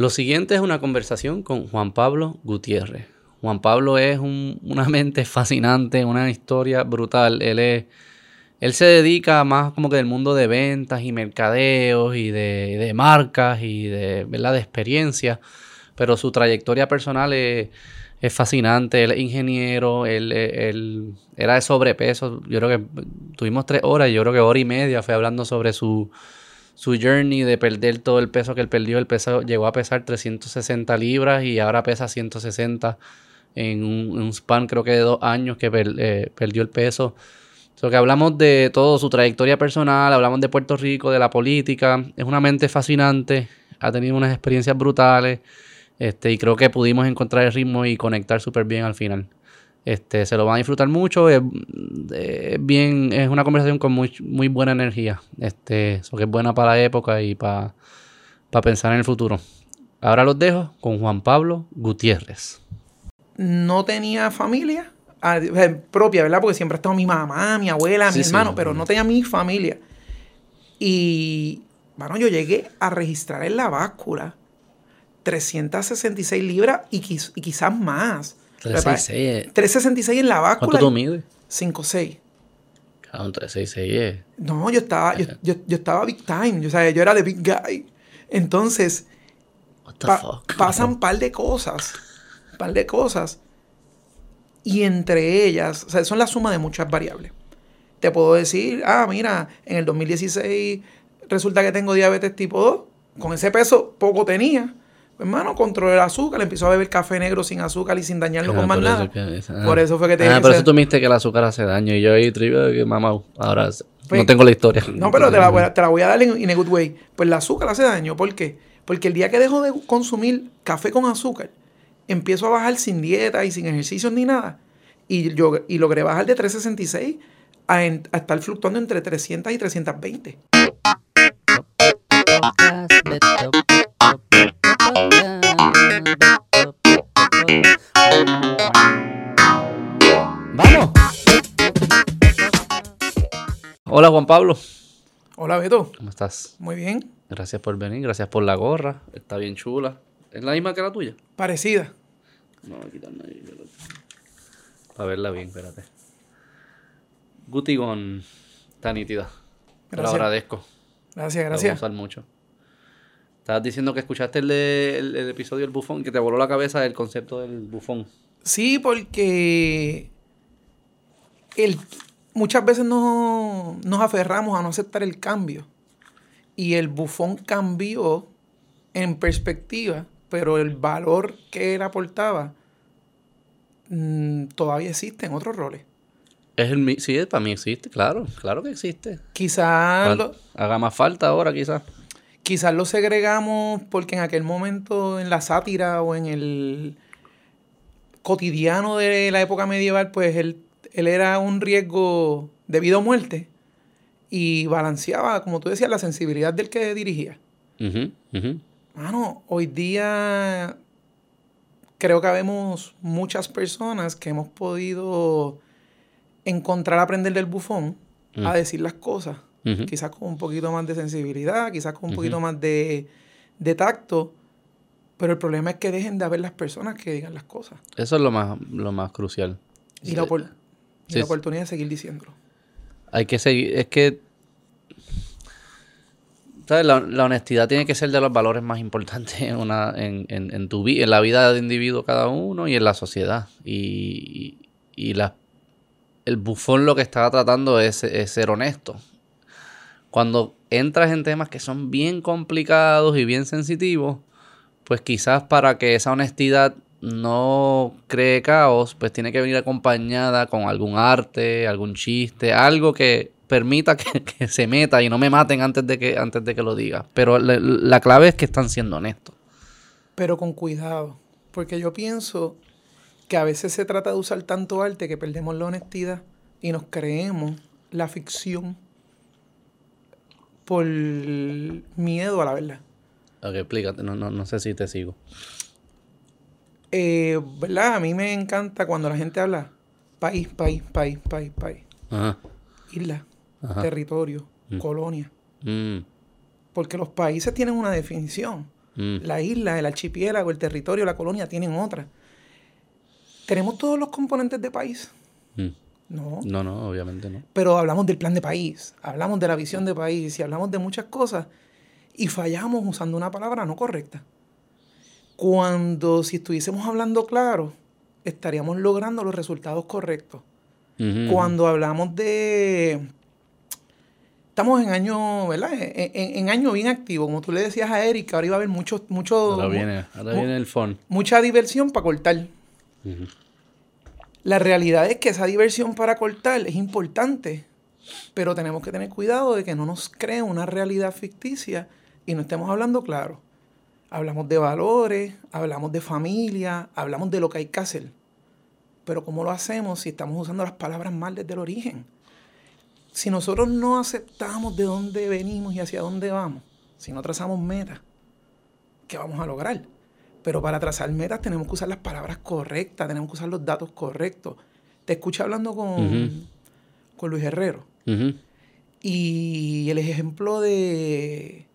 Lo siguiente es una conversación con Juan Pablo Gutiérrez. Juan Pablo es una mente fascinante, una historia brutal. Él es, él se dedica más como que del mundo de ventas y mercadeos y de, marcas y de, ¿verdad? de experiencia, pero su trayectoria personal es, fascinante. Él es ingeniero, él, era de sobrepeso. Yo creo que tuvimos tres horas yo creo que hora y media fue hablando sobre su su journey de perder todo el peso que él perdió. El peso llegó a pesar 360 libras y ahora pesa 160 en un, span creo que de dos años que eh, perdió el peso. So que hablamos de todo su trayectoria personal, hablamos de Puerto Rico, de la política. Es una mente fascinante, ha tenido unas experiencias brutales este, y creo que pudimos encontrar el ritmo y conectar súper bien al final. Este, se lo van a disfrutar mucho. Es, bien, es una conversación con muy, muy buena energía. Este, eso que es buena para la época y para, para pensar en el futuro. Ahora los dejo con Juan Pablo Gutiérrez. No tenía familia ah, propia, ¿verdad? Porque siempre ha estado mi mamá, mi abuela, mi hermano, pero no tenía mi familia. Y, bueno, yo llegué a registrar en la báscula 366 libras y, y quizás más. 366. 366 en la báscula. ¿Cuánto tú mides? 5'6. Claro, un 366 es. No, yo estaba, yo, yo, yo, estaba big time. Yo, sea, yo era de big guy. Entonces, What the fuck? pasan un par de cosas. Un par de cosas. Y entre ellas, o sea, son la suma de muchas variables. Te puedo decir, ah, mira, en el 2016 resulta que tengo diabetes tipo 2. Con ese peso poco tenía hermano, controlé el azúcar, empezó a beber café negro sin azúcar y sin dañarlo con más nada. Ah. Por eso fue que te Ah, por eso tú viste que el azúcar hace daño. Y yo ahí, que mamá, ahora pues, no tengo la historia. No, pero te la, voy a, te la voy a dar en, in a good way. Pues el azúcar hace daño. ¿Por qué? Porque el día que dejo de consumir café con azúcar, empiezo a bajar sin dieta y sin ejercicios ni nada. Y, yo, y logré bajar de 366 a, a estar fluctuando entre 300 y 320. ¡Vamos! Hola Juan Pablo. Hola Beto. ¿Cómo estás? Muy bien. Gracias por venir, gracias por la gorra. Está bien chula. ¿Es la misma que la tuya? Parecida. No, voy a quitarme ahí. Para verla bien, espérate. Gutigón está nítida. Te lo agradezco. Gracias, gracias. Te a usar mucho. Estabas diciendo que escuchaste el, episodio del bufón, que te voló la cabeza el concepto del bufón. Sí, porque el, muchas veces no, nos aferramos a no aceptar el cambio. Y el bufón cambió en perspectiva, pero el valor que él aportaba mm, todavía existe en otros roles. Es el, sí, para mí existe, claro, claro que existe. Quizás... Haga más falta ahora, quizás. Quizás lo segregamos porque en aquel momento, en la sátira o en el cotidiano de la época medieval, pues él, él era un riesgo de vida o muerte y balanceaba, como tú decías, la sensibilidad del que dirigía. Mano, hoy día creo que habemos muchas personas que hemos podido encontrar aprender del bufón a decir las cosas quizás con un poquito más de sensibilidad, quizás con un poquito más de, tacto. Pero el problema es que dejen de haber las personas que digan las cosas. Eso es lo más, lo más crucial. Y, la, oportunidad de seguir diciéndolo. Hay que seguir, es que ¿sabes? La, honestidad tiene que ser de los valores más importantes en, una, en, en, tu vida, en la vida de individuo cada uno y en la sociedad. Y, y, la, el bufón lo que estaba tratando es, es, ser honesto cuando entras en temas que son bien complicados y bien sensitivos, pues quizás para que esa honestidad no cree caos, pues tiene que venir acompañada con algún arte, algún chiste, algo que permita que, se meta y no me maten antes de que, antes de que lo diga. Pero la clave es que están siendo honestos. Pero con cuidado, porque yo pienso que a veces se trata de usar tanto arte que perdemos la honestidad y nos creemos la ficción por miedo a la verdad. Ok, explícate, no, no, no sé si te sigo. Eh, ¿Verdad? A mí me encanta cuando la gente habla país, país, país, país, país. Ajá. Isla, territorio, mm. colonia. Mm. Porque los países tienen una definición. Mm. La isla, el archipiélago, el territorio, la colonia tienen otra. ¿Tenemos todos los componentes de país? No. No, no, obviamente no. Pero hablamos del plan de país, hablamos de la visión de país y hablamos de muchas cosas y fallamos usando una palabra no correcta. Cuando si estuviésemos hablando claro, estaríamos logrando los resultados correctos. Cuando hablamos de... Estamos en año, ¿verdad? En, año bien activo. Como tú le decías a Erika, ahora iba a haber mucho... mucho ahora viene, ahora viene el fondo. Mucha diversión para cortar. La realidad es que esa diversión para cortar es importante, pero tenemos que tener cuidado de que no nos cree una realidad ficticia y no estemos hablando claro. Hablamos de valores, hablamos de familia, hablamos de lo que hay que hacer. Pero ¿cómo lo hacemos si estamos usando las palabras mal desde el origen? Si nosotros no aceptamos de dónde venimos y hacia dónde vamos, si no trazamos metas, ¿qué vamos a lograr? Pero para trazar metas tenemos que usar las palabras correctas, tenemos que usar los datos correctos. Te escuché hablando con, con Luis Herrero. Y el ejemplo de,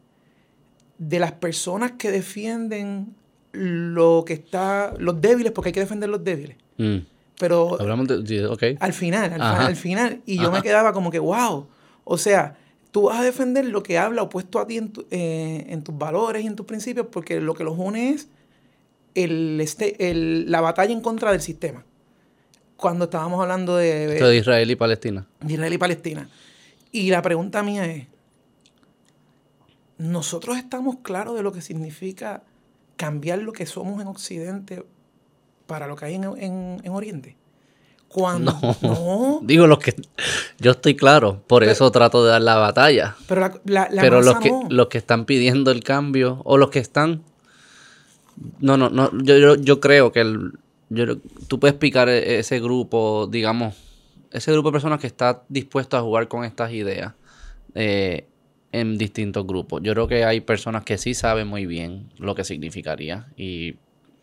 de las personas que defienden lo que está, los débiles, porque hay que defender los débiles. Mm. Pero Hablamos de, al final, al, final, y yo me quedaba como que, wow, o sea, tú vas a defender lo que habla opuesto a ti en, eh, en tus valores y en tus principios, porque lo que los une es el, este, el, la batalla en contra del sistema. Cuando estábamos hablando de, de Israel y Palestina. De Israel y Palestina. Y la pregunta mía es, ¿nosotros estamos claros de lo que significa cambiar lo que somos en Occidente para lo que hay en, Oriente? Cuando no. Digo los que yo estoy claro, por eso trato de dar la batalla. Pero, pero los que los que están pidiendo el cambio o los que están no, no, no. Yo, yo, creo que el, tú puedes explicar e, ese grupo, digamos, ese grupo de personas que está dispuesto a jugar con estas ideas eh, en distintos grupos. Yo creo que hay personas que sí saben muy bien lo que significaría y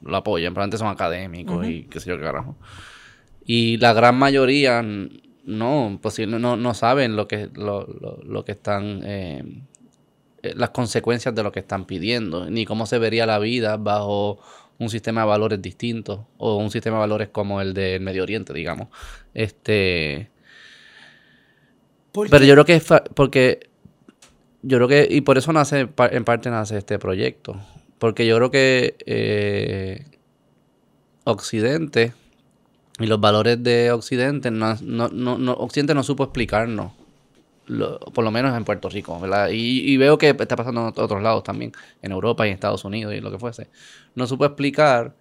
lo apoyan, pero antes son académicos y qué sé yo qué carajo. Y la gran mayoría no, posible, no, no saben lo que, lo, lo, que están eh, las consecuencias de lo que están pidiendo, ni cómo se vería la vida bajo un sistema de valores distinto o un sistema de valores como el del Medio Oriente, digamos. Este. Pero yo creo que es porque yo creo que y por eso nace en parte nace este proyecto, porque yo creo que eh, Occidente y los valores de Occidente no, no, no, Occidente no supo explicarnos por lo menos en Puerto Rico, ¿verdad? Y, veo que está pasando en otros lados también, en Europa y en Estados Unidos y lo que fuese. No supo explicar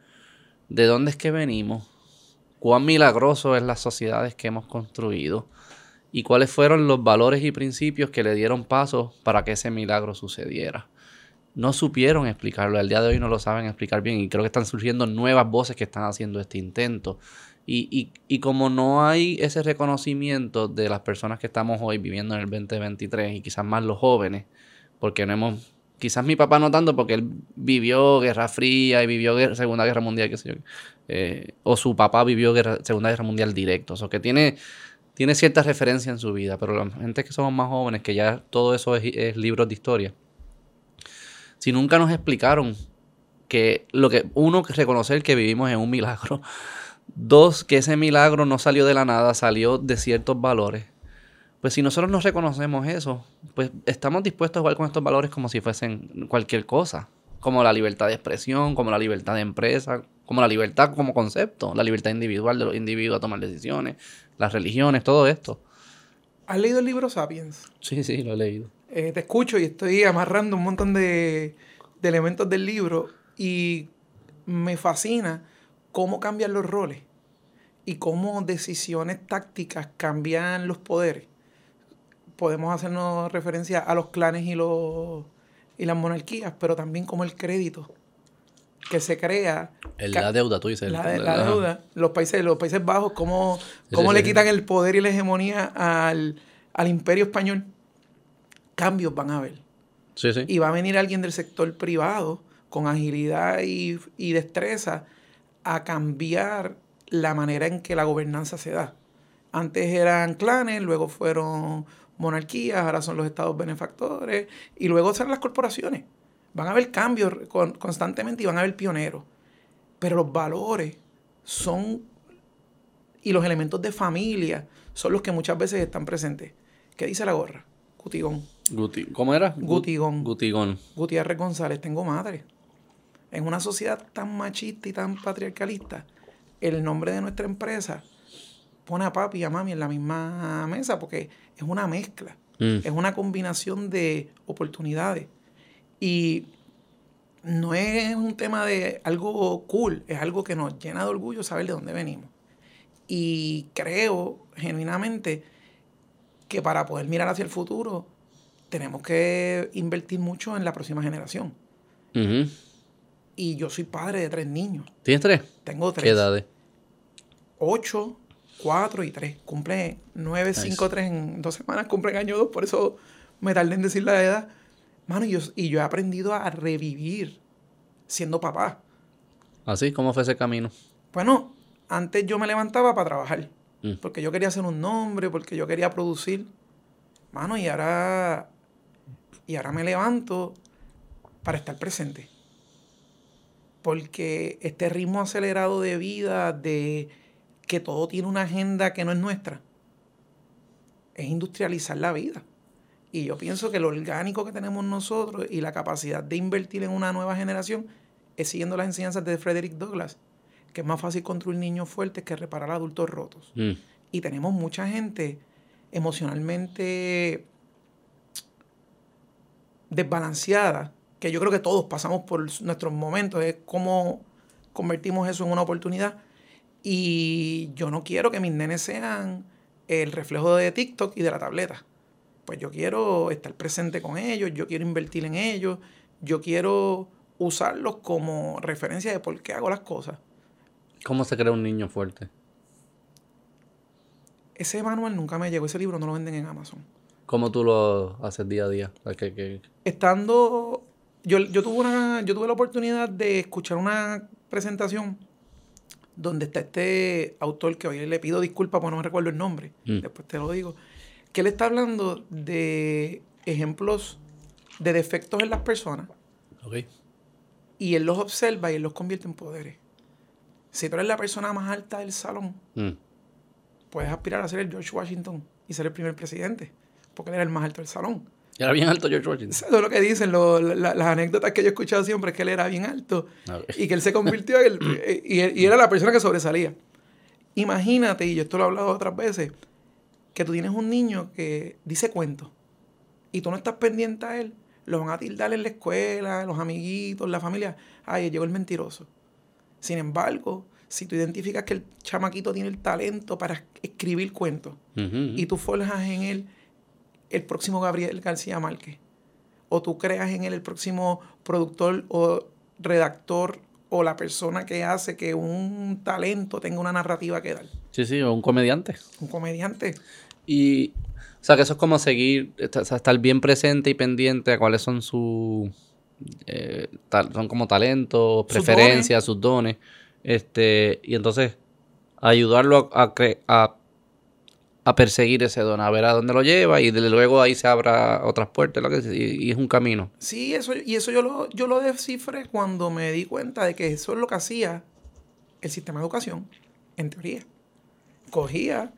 de dónde es que venimos, cuán milagroso es las sociedades que hemos construido y cuáles fueron los valores y principios que le dieron paso para que ese milagro sucediera. No supieron explicarlo, al día de hoy no lo saben explicar bien y creo que están surgiendo nuevas voces que están haciendo este intento. Y, y, y, como no hay ese reconocimiento de las personas que estamos hoy viviendo en el 2023 y quizás más los jóvenes, porque no hemos, quizás mi papá no tanto porque él vivió Guerra Fría y vivió Segunda Guerra Mundial, qué sé yo, eh, o su papá vivió Segunda Guerra Mundial directo, o sea que tiene, tiene cierta referencia en su vida, pero la gente que somos más jóvenes, que ya todo eso es, es libros de historia, si nunca nos explicaron que lo que uno reconocer que vivimos en un milagro Dos, que ese milagro no salió de la nada, salió de ciertos valores. Pues si nosotros no reconocemos eso, pues estamos dispuestos a jugar con estos valores como si fuesen cualquier cosa. Como la libertad de expresión, como la libertad de empresa, como la libertad como concepto, la libertad individual de los individuos a tomar decisiones, las religiones, todo esto. ¿Has leído el libro Sapiens? Sí, sí, lo he leído. Eh, te escucho y estoy amarrando un montón de, de elementos del libro y me fascina cómo cambian los roles y cómo decisiones tácticas cambian los poderes. Podemos hacernos referencia a los clanes y, los, y las monarquías, pero también como el crédito que se crea. la deuda, tú dices. La, deuda. Los países, los países Bajos, cómo, cómo le quitan el poder y la hegemonía al, imperio español. Cambios van a haber. Y va a venir alguien del sector privado con agilidad y, y destreza a cambiar la manera en que la gobernanza se da. Antes eran clanes, luego fueron monarquías, ahora son los estados benefactores y luego serán las corporaciones. Van a haber cambios constantemente y van a haber pioneros. Pero los valores son y los elementos de familia son los que muchas veces están presentes. ¿Qué dice la gorra? Gutigón. ¿Cómo era? Gutigón. Gutigón. Gutiérrez González, tengo madre. En una sociedad tan machista y tan patriarcalista, el nombre de nuestra empresa pone a papi y a mami en la misma mesa porque es una mezcla. Mm. Es una combinación de oportunidades. Y no es un tema de algo cool, es algo que nos llena de orgullo saber de dónde venimos. Y creo genuinamente que para poder mirar hacia el futuro tenemos que invertir mucho en la próxima generación. Y yo soy padre de tres niños. ¿Tienes tres? Tengo tres. ¿Qué edades? Ocho, cuatro y tres. Cumple nueve, cinco, tres en dos semanas. Cumplen año dos, por eso me tardé en decir la edad. Mano, y yo, y yo he aprendido a revivir siendo papá. ¿Así? ¿Ah, ¿Cómo fue ese camino? Bueno, antes yo me levantaba para trabajar. Mm. Porque yo quería hacer un nombre, porque yo quería producir. Mano, y ahora. Y ahora me levanto para estar presente. Porque este ritmo acelerado de vida, de que todo tiene una agenda que no es nuestra, es industrializar la vida. Y yo pienso que lo orgánico que tenemos nosotros y la capacidad de invertir en una nueva generación es siguiendo las enseñanzas de Frederick Douglass, que es más fácil construir niños fuertes que reparar adultos rotos. Mm. Y tenemos mucha gente emocionalmente desbalanceada, que yo creo que todos pasamos por nuestros momentos, es cómo convertimos eso en una oportunidad. Y yo no quiero que mis nenes sean el reflejo de TikTok y de la tableta pues yo quiero estar presente con ellos, yo quiero invertir en ellos, yo quiero usarlos como referencia de por qué hago las cosas. ¿Cómo se crea un niño fuerte? Ese manual nunca me llegó, ese libro no lo venden en Amazon. ¿Cómo tú lo haces día a día? Estando, yo, yo, tuve una, yo tuve la oportunidad de escuchar una presentación donde está este autor que hoy le pido disculpas porque no me recuerdo el nombre, mm. después te lo digo, que él está hablando de ejemplos de defectos en las personas. Y él los observa y él los convierte en poderes. Si tú eres la persona más alta del salón, mm. puedes aspirar a ser el George Washington y ser el primer presidente, porque él era el más alto del salón. Era bien alto George Washington. Eso es lo que dicen, las anécdotas que yo he escuchado siempre, es que él era bien alto y que él se convirtió en el, y, y, era la persona que sobresalía. Imagínate, y yo esto lo he hablado otras veces, que tú tienes un niño que dice cuentos y tú no estás pendiente a él, lo van a tildar en la escuela, los amiguitos, la familia. Ay, llegó el mentiroso. Sin embargo, si tú identificas que el chamaquito tiene el talento para escribir cuentos y tú forjas en él el próximo Gabriel García Márquez, o tú creas en él el próximo productor o redactor o la persona que hace que un talento tenga una narrativa que dar. Sí, sí, o un comediante. Un comediante. Y, o sea, que eso es como seguir, estar bien presente y pendiente a cuáles son sus, eh, son como talentos, preferencias, sus dones. Este, y entonces ayudarlo a, a, a, perseguir ese don, a ver a dónde lo lleva y desde luego ahí se abra otras puertas que, y, y, es un camino. Sí, eso, y eso yo lo, yo lo descifré cuando me di cuenta de que eso es lo que hacía el sistema de educación, en teoría cogía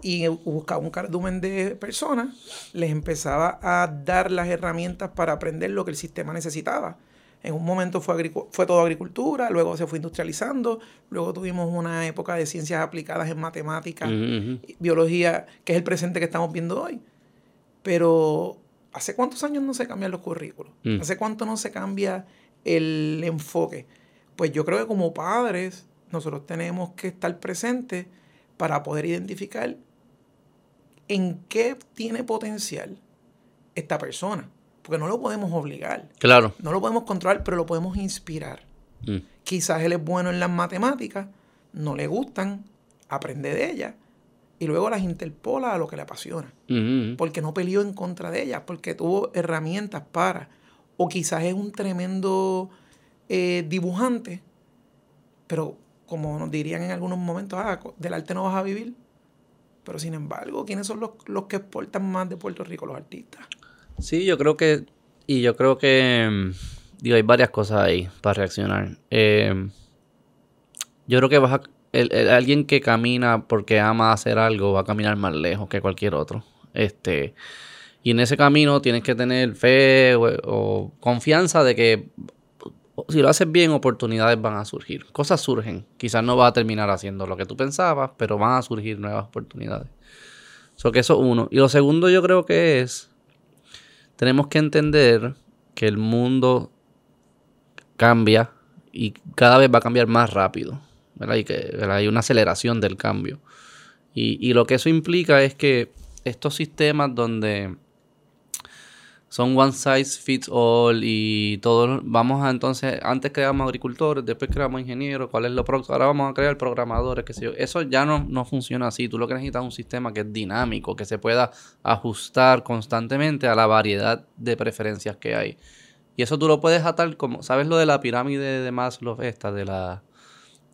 y buscaba un cardumen de personas, les empezaba a dar las herramientas para aprender lo que el sistema necesitaba. En un momento fue, fue todo agricultura, luego se fue industrializando, luego tuvimos una época de ciencias aplicadas en matemáticas, biología, que es el presente que estamos viendo hoy. Pero, ¿hace cuántos años no se cambian los currículos? Mm. ¿Hace cuánto no se cambia el enfoque? Pues yo creo que como padres nosotros tenemos que estar presentes para poder identificar en qué tiene potencial esta persona. Porque no lo podemos obligar. Claro. No lo podemos controlar, pero lo podemos inspirar. Mm. Quizás él es bueno en las matemáticas, no le gustan, aprende de ellas y luego las interpola a lo que le apasiona. Mm-hmm. Porque no peleó en contra de ellas, porque tuvo herramientas para. O quizás es un tremendo eh, dibujante, pero como nos dirían en algunos momentos, ah, del arte no vas a vivir. Pero sin embargo, ¿quiénes son los, los que exportan más de Puerto Rico, los artistas? Sí, yo creo que, y yo creo que, Digo, hay varias cosas ahí para reaccionar. Eh, yo creo que vas a, alguien que camina porque ama hacer algo va a caminar más lejos que cualquier otro. Este, y en ese camino tienes que tener fe o, confianza de que si lo haces bien, oportunidades van a surgir. Cosas surgen. Quizás no va a terminar haciendo lo que tú pensabas, pero van a surgir nuevas oportunidades. So que eso uno. Y lo segundo yo creo que es, tenemos que entender que el mundo cambia y cada vez va a cambiar más rápido. Y que hay una aceleración del cambio. Y, lo que eso implica es que estos sistemas donde son one size fits all y todos vamos a entonces, antes creamos agricultores, después creamos ingenieros, cuál es lo próximo, ahora vamos a crear programadores, qué sé yo. Eso ya no, no funciona así. Tú lo que necesitas es un sistema que es dinámico, que se pueda ajustar constantemente a la variedad de preferencias que hay. Y eso tú lo puedes atar como, ¿sabes lo de la pirámide de Maslow esta? De la...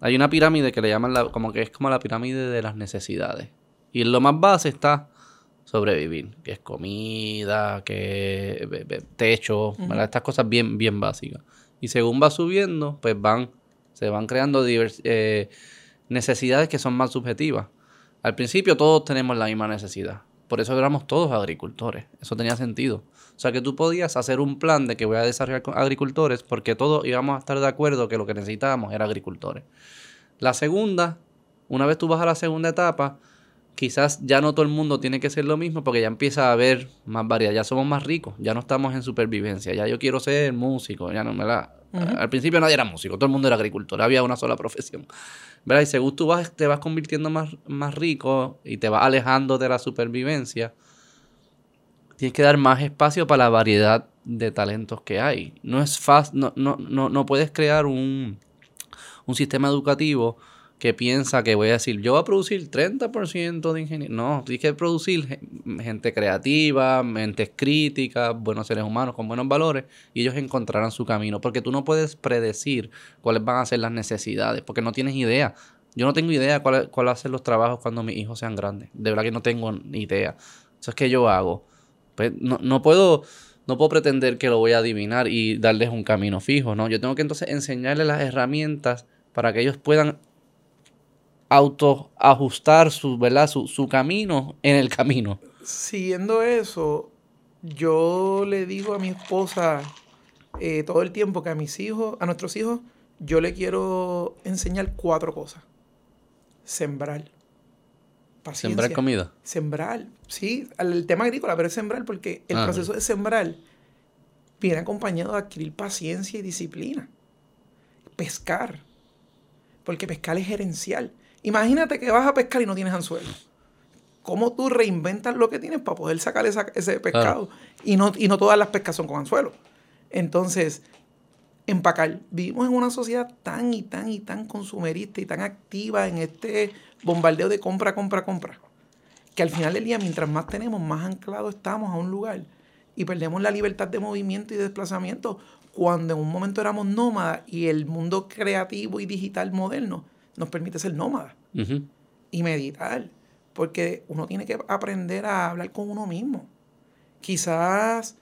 Hay una pirámide que le llaman la, como que es como la pirámide de las necesidades. Y lo más base está sobrevivir, que es comida, que techo, estas cosas bien, bien básicas. Y según va subiendo, pues van, se van creando eh, necesidades que son más subjetivas. Al principio todos tenemos la misma necesidad. Por eso éramos todos agricultores. Eso tenía sentido. O sea que tú podías hacer un plan de que voy a desarrollar agricultores porque todos íbamos a estar de acuerdo que lo que necesitábamos era agricultores. La segunda, una vez tú vas a la segunda etapa, quizás ya no todo el mundo tiene que ser lo mismo porque ya empieza a haber más variedad, ya somos más ricos, ya no estamos en supervivencia, ya yo quiero ser músico, ya no me la... Al principio nadie era músico, todo el mundo era agricultor, había una sola profesión. ¿Verdad? Y según tú vas, te vas convirtiendo más, más rico y te vas alejando de la supervivencia, tienes que dar más espacio para la variedad de talentos que hay. No es fácil, no, no, no, no puedes crear un, un sistema educativo que piensa que voy a decir, yo voy a producir 30% de ingeniería. No, tienes que producir gente creativa, mentes críticas, buenos seres humanos con buenos valores y ellos encontrarán su camino. Porque tú no puedes predecir cuáles van a ser las necesidades, porque no tienes idea. Yo no tengo idea cuáles van a ser los trabajos cuando mis hijos sean grandes. De verdad que no tengo ni idea. Eso es que yo hago. Pues no, no puedo no puedo pretender que lo voy a adivinar y darles un camino fijo, ¿no? Yo tengo que entonces enseñarles las herramientas para que ellos puedan autoajustar su, ¿verdad? Su, camino en el camino. Siguiendo eso, yo le digo a mi esposa eh, todo el tiempo que a mis hijos, a nuestros hijos, yo le quiero enseñar cuatro cosas. Sembrar Sembrar comida. Sembrar, sí, el tema agrícola, pero es sembrar porque el ah, proceso de sembrar viene acompañado de adquirir paciencia y disciplina. Pescar, porque pescar es gerencial. Imagínate que vas a pescar y no tienes anzuelo. ¿Cómo tú reinventas lo que tienes para poder sacar ese pescado? Y, no, y no todas las pescas son con anzuelo. Entonces, empacar. Vivimos en una sociedad tan y tan y tan consumerista y tan activa en este bombardeo de compra, compra, compra, que al final del día, mientras más tenemos, más anclados estamos a un lugar y perdemos la libertad de movimiento y de desplazamiento cuando en un momento éramos nómadas y el mundo creativo y digital moderno nos permite ser nómadas y meditar, porque uno tiene que aprender a hablar con uno mismo. Quizás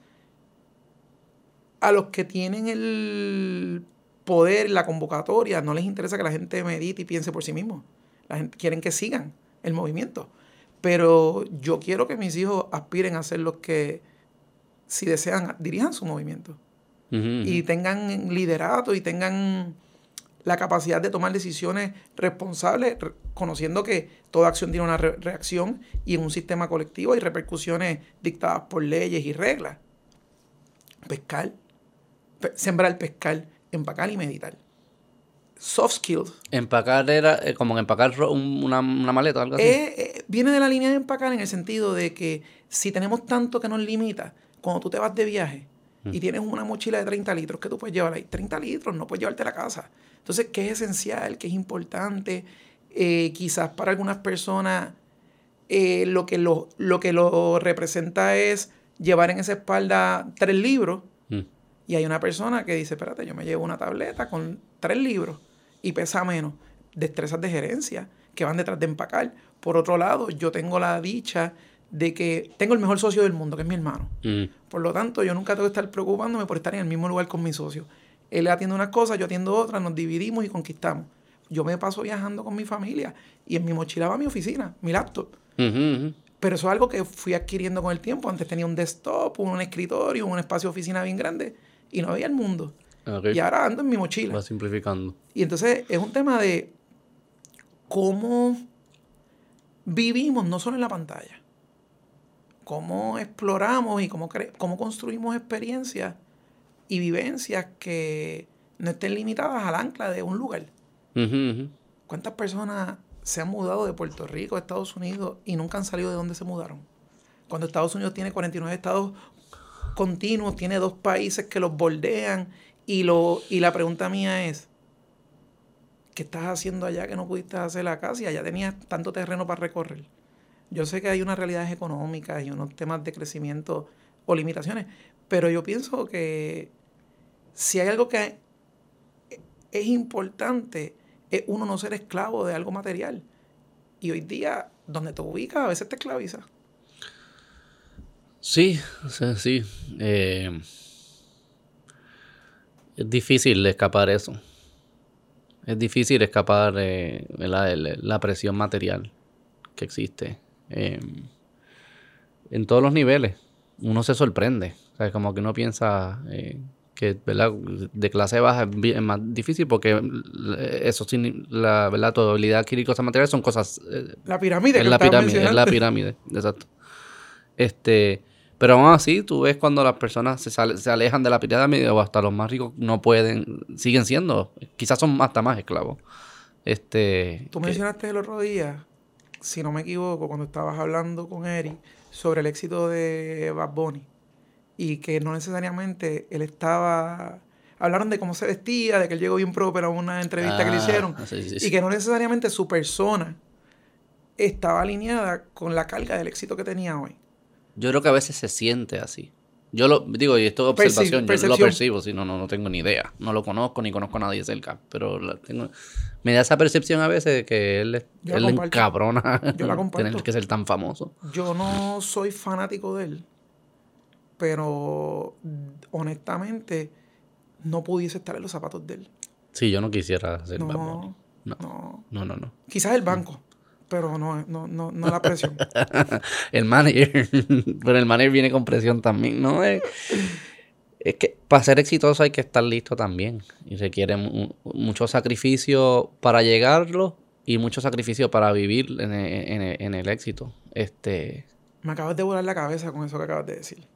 a los que tienen el poder, la convocatoria, no les interesa que la gente medite y piense por sí mismo. La gente quieren que sigan el movimiento. Pero yo quiero que mis hijos aspiren a ser los que, si desean, dirijan su movimiento. Y tengan liderato y tengan la capacidad de tomar decisiones responsables, conociendo que toda acción tiene una reacción y en un sistema colectivo hay repercusiones dictadas por leyes y reglas. Pescar, sembrar, pescar, empacar y meditar soft skills. Empacar era eh, como empacar una, maleta o algo así. Eh, eh, viene de la línea de empacar en el sentido de que si tenemos tanto que nos limita, cuando tú te vas de viaje mm. y tienes una mochila de 30 litros, ¿qué tú puedes llevar ahí? 30 litros, no puedes llevarte a la casa. Entonces, ¿qué es esencial? ¿Qué es importante? quizás para algunas personas lo, que lo, lo que lo representa es llevar en esa espalda tres libros. Mm. Y hay una persona que dice, espérate, yo me llevo una tableta con tres libros y pesa menos. Destrezas de gerencia que van detrás de empacar. Por otro lado, yo tengo la dicha de que tengo el mejor socio del mundo, que es mi hermano. Mm. Por lo tanto, yo nunca tengo que estar preocupándome por estar en el mismo lugar con mi socio. Él atiende unas cosas, yo atiendo otras, nos dividimos y conquistamos. Yo me paso viajando con mi familia y en mi mochila va mi oficina, mi laptop. Pero eso es algo que fui adquiriendo con el tiempo. Antes tenía un desktop, un escritorio, un espacio de oficina bien grande y no había el mundo. Y ahora ando en mi mochila. Va simplificando. Y entonces es un tema de cómo vivimos no solo en la pantalla, cómo exploramos y cómo, cómo construimos experiencias y vivencias que no estén limitadas al ancla de un lugar. ¿Cuántas personas se han mudado de Puerto Rico a Estados Unidos y nunca han salido de donde se mudaron? Cuando Estados Unidos tiene 49 estados continuos, tiene dos países que los bordean y, lo, y la pregunta mía es, ¿qué estás haciendo allá que no pudiste hacer acá si allá tenías tanto terreno para recorrer? Yo sé que hay unas realidades económicas y unos temas de crecimiento o limitaciones, pero yo pienso que si hay algo que es importante, es uno no ser esclavo de algo material. Y hoy día, donde te ubicas, a veces te esclaviza. Sí, sí. Eh, es difícil escapar eso. Es difícil escapar eh, la, la, presión material que existe. Eh, en todos los niveles. Uno se sorprende. O sea, como que uno piensa que ¿verdad? de clase baja es más difícil porque eso la verdad tu habilidad adquirir cosas materiales son cosas la pirámide es la pirámide es la pirámide exacto este pero aún así, tú ves cuando las personas se, se alejan de la pirámide o hasta los más ricos no pueden, siguen siendo, quizás son hasta más esclavos. Este, tú mencionaste el otro día, si no me equivoco, cuando estabas hablando con Eric sobre el éxito de Bad Bunny y que no necesariamente él estaba hablaron de cómo se vestía, de que él llegó bien propio a una entrevista que le ah, hicieron. y que no necesariamente su persona estaba alineada con la carga del éxito que tenía hoy. Yo creo que a veces se siente así. Yo lo digo, y esto es observación, yo lo percibo, si no, no, no tengo ni idea. No lo conozco ni conozco a nadie cerca. Pero tengo, me da esa percepción a veces de que él, él le encabrona tener que ser tan famoso. Yo no soy fanático de él, pero honestamente no pudiese estar en los zapatos de él. Sí, yo no quisiera ser no, no, no, no, no, no. Quizás el banco pero no, no, no, no la presión. el manager, pero el manager viene con presión también, ¿no? Es, que para ser exitoso hay que estar listo también y requiere mucho sacrificio para llegarlo y mucho sacrificio para vivir en el, en el, éxito. Este... Me acabas de volar la cabeza con eso que acabas de decir.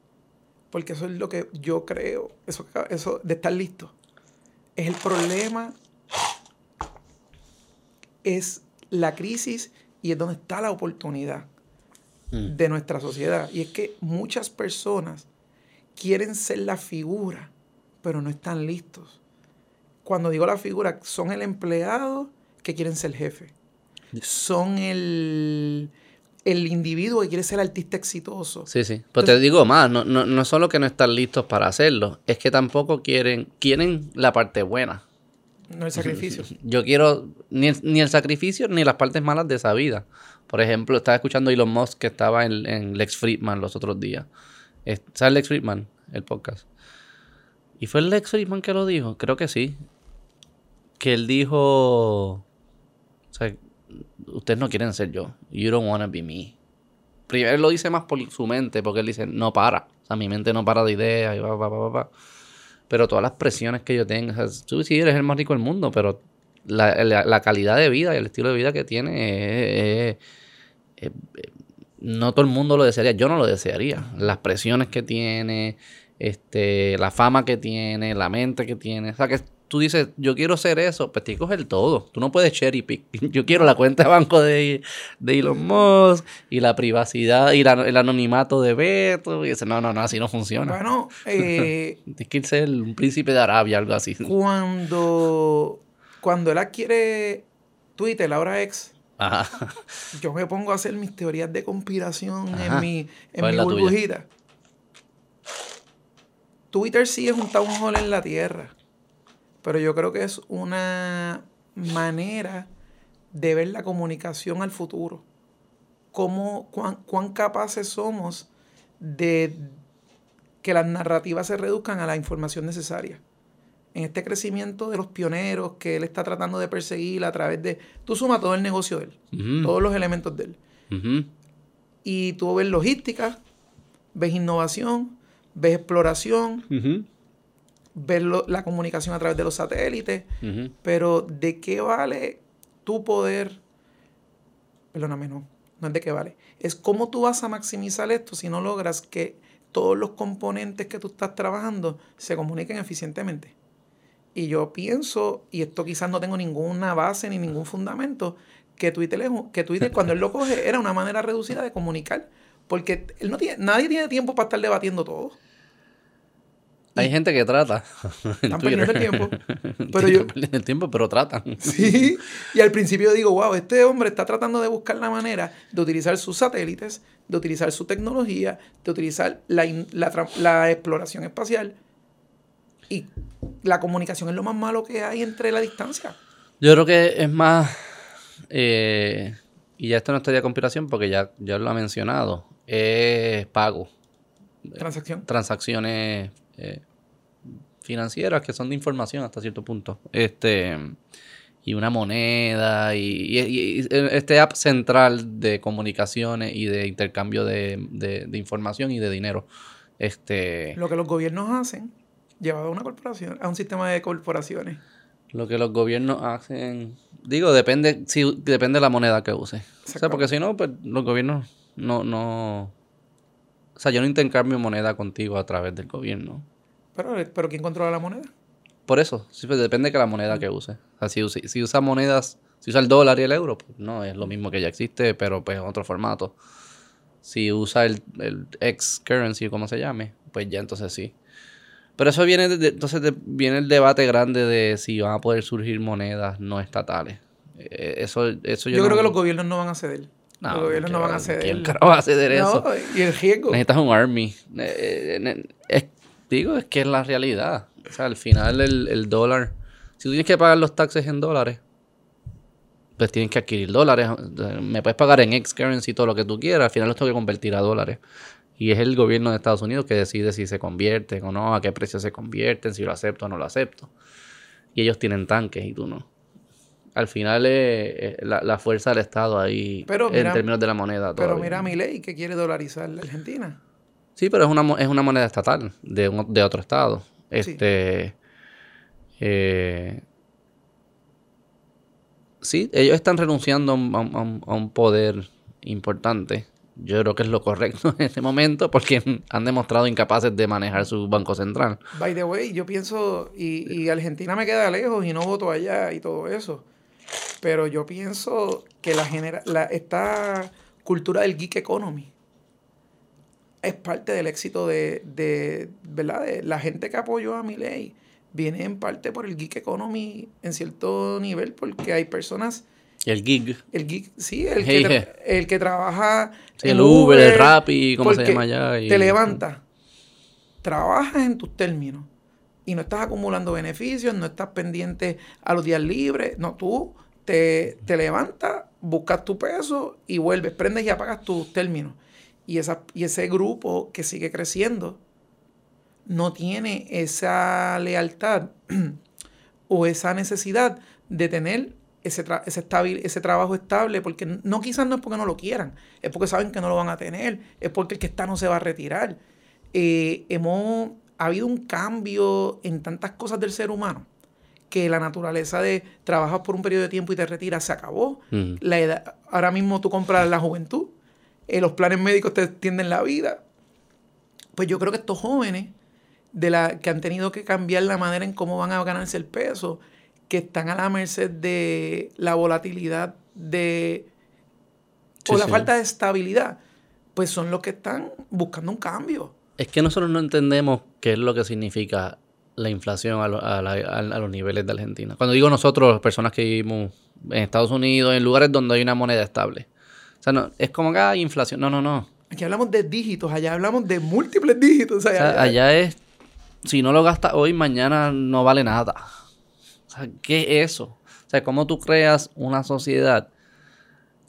Porque eso es lo que yo creo, eso, eso de estar listo. Es el problema, es la crisis y es donde está la oportunidad mm. de nuestra sociedad. Y es que muchas personas quieren ser la figura, pero no están listos. Cuando digo la figura, son el empleado que quieren ser jefe. Son el, el individuo que quiere ser artista exitoso. Sí, sí. Pero te digo más, no, no, no solo que no están listos para hacerlo, es que tampoco quieren, quieren la parte buena. No el sacrificio. Yo quiero ni el, sacrificio ni las partes malas de esa vida. Por ejemplo, estaba escuchando a Elon Musk que estaba en, Lex Friedman los otros días. ¿Sabes Lex Friedman? El podcast. ¿Y fue el Lex Friedman que lo dijo? Creo que sí. Que él dijo... O sea, ustedes no quieren ser yo. You don't want to be me. Primero él lo dice más por su mente, porque él dice, no para. O sea, mi mente no para de ideas y va, va, va, va pero todas las presiones que yo tengo, o sea, tú sí eres el más rico del mundo, pero la, calidad de vida y el estilo de vida que tiene no todo el mundo lo desearía, yo no lo desearía. Las presiones que tiene, este, la fama que tiene, la mente que tiene, o sea que tú dices, yo quiero ser eso, pues tienes que coger todo. Tú no puedes cherry pick. Yo quiero la cuenta de banco de, de Elon Musk y la privacidad y el anonimato de Beto. Y dice, no, no, no, así no funciona. Bueno, eh, tienes que ser un príncipe de Arabia, algo así. Cuando, cuando él adquiere Twitter, ahora ex, yo me pongo a hacer mis teorías de conspiración en mi, en mi burbujita. Twitter sí es un town hall en la tierra. Pero yo creo que es una manera de ver la comunicación al futuro. Cómo, cuán, capaces somos de que las narrativas se reduzcan a la información necesaria. En este crecimiento de los pioneros que él está tratando de perseguir a través de... Tú sumas todo el negocio de él, todos los elementos de él. Y tú ves logística, ves innovación, ves exploración, ves la comunicación a través de los satélites, pero ¿de qué vale tu poder? Perdóname, no, no es de qué vale. Es cómo tú vas a maximizar esto si no logras que todos los componentes que tú estás trabajando se comuniquen eficientemente. Y yo pienso, y esto quizás no tengo ninguna base ni ningún fundamento, que Twitter, que Twitter cuando él lo coge era una manera reducida de comunicar. Porque él no tiene, nadie tiene tiempo para estar debatiendo todo. Hay gente que trata. Están perdiendo el tiempo. Pero yo, el tiempo, pero tratan. Sí. Y al principio digo, wow, este hombre está tratando de buscar la manera de utilizar sus satélites, de utilizar su tecnología, de utilizar la, la exploración espacial y la comunicación es lo más malo que hay entre la distancia. Yo creo que es más, eh, y ya esto no estaría de conspiración porque ya, ya lo ha mencionado, es pago. Transacción. Transacciones eh, financieras que son de información hasta cierto punto. Este y una moneda y, este app central de comunicaciones y de intercambio de, de, información y de dinero. Este, Lo que los gobiernos hacen llevado a una corporación, a un sistema de corporaciones. Lo que los gobiernos hacen, digo, depende, si depende de la moneda que use. O sea, porque si no, pues los gobiernos no, no, o sea, yo no intercambio moneda contigo a través del gobierno. Pero, pero ¿quién controla la moneda? Por eso, sí, pues depende de la moneda que use. O sea, si, si usa monedas, si usa el dólar y el euro, pues no, es lo mismo que ya existe, pero pues en otro formato. Si usa el, el X-currency, como se llame, pues ya entonces sí. Pero eso viene, de, entonces viene el debate grande de si van a poder surgir monedas no estatales. Eh, eso, eso yo, creo que los gobiernos no van a ceder. los gobiernos no van a ceder. ¿Quién va a ceder eso? Y el riesgo. Necesitas un army. Eh, eh, digo, es que es la realidad. O sea, al final el, el dólar... Si tú tienes que pagar los taxes en dólares, pues tienes que adquirir dólares. Me puedes pagar en X currency todo lo que tú quieras. Al final los tengo que convertir a dólares. Y es el gobierno de Estados Unidos que decide si se convierten o no, a qué precio se convierten, si lo acepto o no lo acepto. Y ellos tienen tanques y tú no. Al final es, la, fuerza del Estado ahí en términos de la moneda. Pero mira mi ley que quiere dolarizar la Argentina. Sí, pero es una, es una moneda estatal de, de otro estado. Este, sí. Eh, sí, ellos están renunciando a un poder importante yo creo que es lo correcto en este momento porque han demostrado incapaces de manejar su banco central. By the way, yo pienso, y, Argentina me queda lejos y no voto allá y todo eso, pero yo pienso que la, genera, la esta cultura del geek economy es parte del éxito de, de, ¿verdad? de la gente que apoyó a mi ley. Viene en parte por el geek economy en cierto nivel porque hay personas el gig. El gig, sí, el, que, el que trabaja. el Uber, el Rappi, ¿cómo se llama allá? Te levanta trabajas en tus términos y no estás acumulando beneficios, no estás pendiente a los días libres. No, tú te, te levantas, buscas tu peso y vuelves, prendes y apagas tus términos. Y, esa, y ese grupo que sigue creciendo no tiene esa lealtad o esa necesidad de tener ese, ese, ese trabajo estable, porque no quizás no es porque no lo quieran, es porque saben que no lo van a tener, es porque el que está no se va a retirar. Eh, hemos, ha habido un cambio en tantas cosas del ser humano que la naturaleza de trabajar por un periodo de tiempo y te retiras se acabó. La edad, ahora mismo tú compras la juventud, eh, los planes médicos te extienden la vida. Pues yo creo que estos jóvenes de la, que han tenido que cambiar la manera en cómo van a ganarse el peso, que están a la merced de la volatilidad de o la falta de estabilidad, pues son los que están buscando un cambio. Es que nosotros no entendemos qué es lo que significa la inflación a, los niveles de Argentina. Cuando digo nosotros, las personas que vivimos en Estados Unidos, en lugares donde hay una moneda estable. O sea, no, es como que hay inflación. No, no, no. Aquí hablamos de dígitos, allá hablamos de múltiples dígitos. allá, allá es, si no lo gastas hoy, mañana no vale nada. ¿Qué es eso? O sea, ¿cómo tú creas una sociedad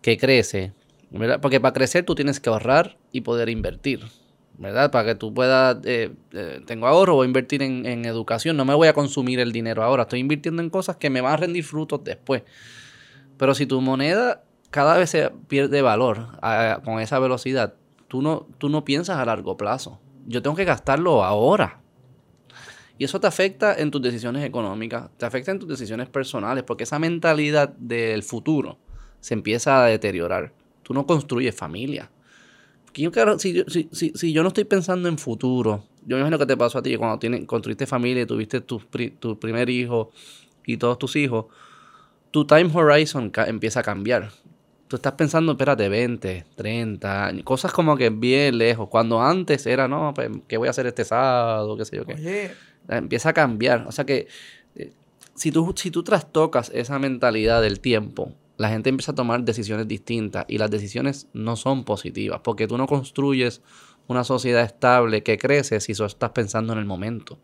que crece? Porque para crecer tú tienes que ahorrar y poder invertir. ¿verdad? Para que tú puedas, eh, eh, tengo ahorro, voy a invertir en, en, educación, no me voy a consumir el dinero ahora, estoy invirtiendo en cosas que me van a rendir frutos después. Pero si tu moneda cada vez se pierde valor con esa velocidad, tú no, tú no piensas a largo plazo. Yo tengo que gastarlo ahora. Y eso te afecta en tus decisiones económicas, te afecta en tus decisiones personales, porque esa mentalidad del futuro se empieza a deteriorar. Tú no construyes familia. Si yo, no estoy pensando en futuro, yo me imagino que te pasó a ti cuando tienes, construiste familia y tuviste tu, primer hijo y todos tus hijos, tu time horizon empieza a cambiar. Tú estás pensando, espérate, 20, 30 años, cosas como que bien lejos. Cuando antes era, no, pues, ¿qué voy a hacer este sábado? ¿Qué sé yo qué? Empieza a cambiar. O sea que eh, si, tú, si tú trastocas esa mentalidad del tiempo, la gente empieza a tomar decisiones distintas y las decisiones no son positivas porque tú no construyes una sociedad estable que crece si solo estás pensando en el momento.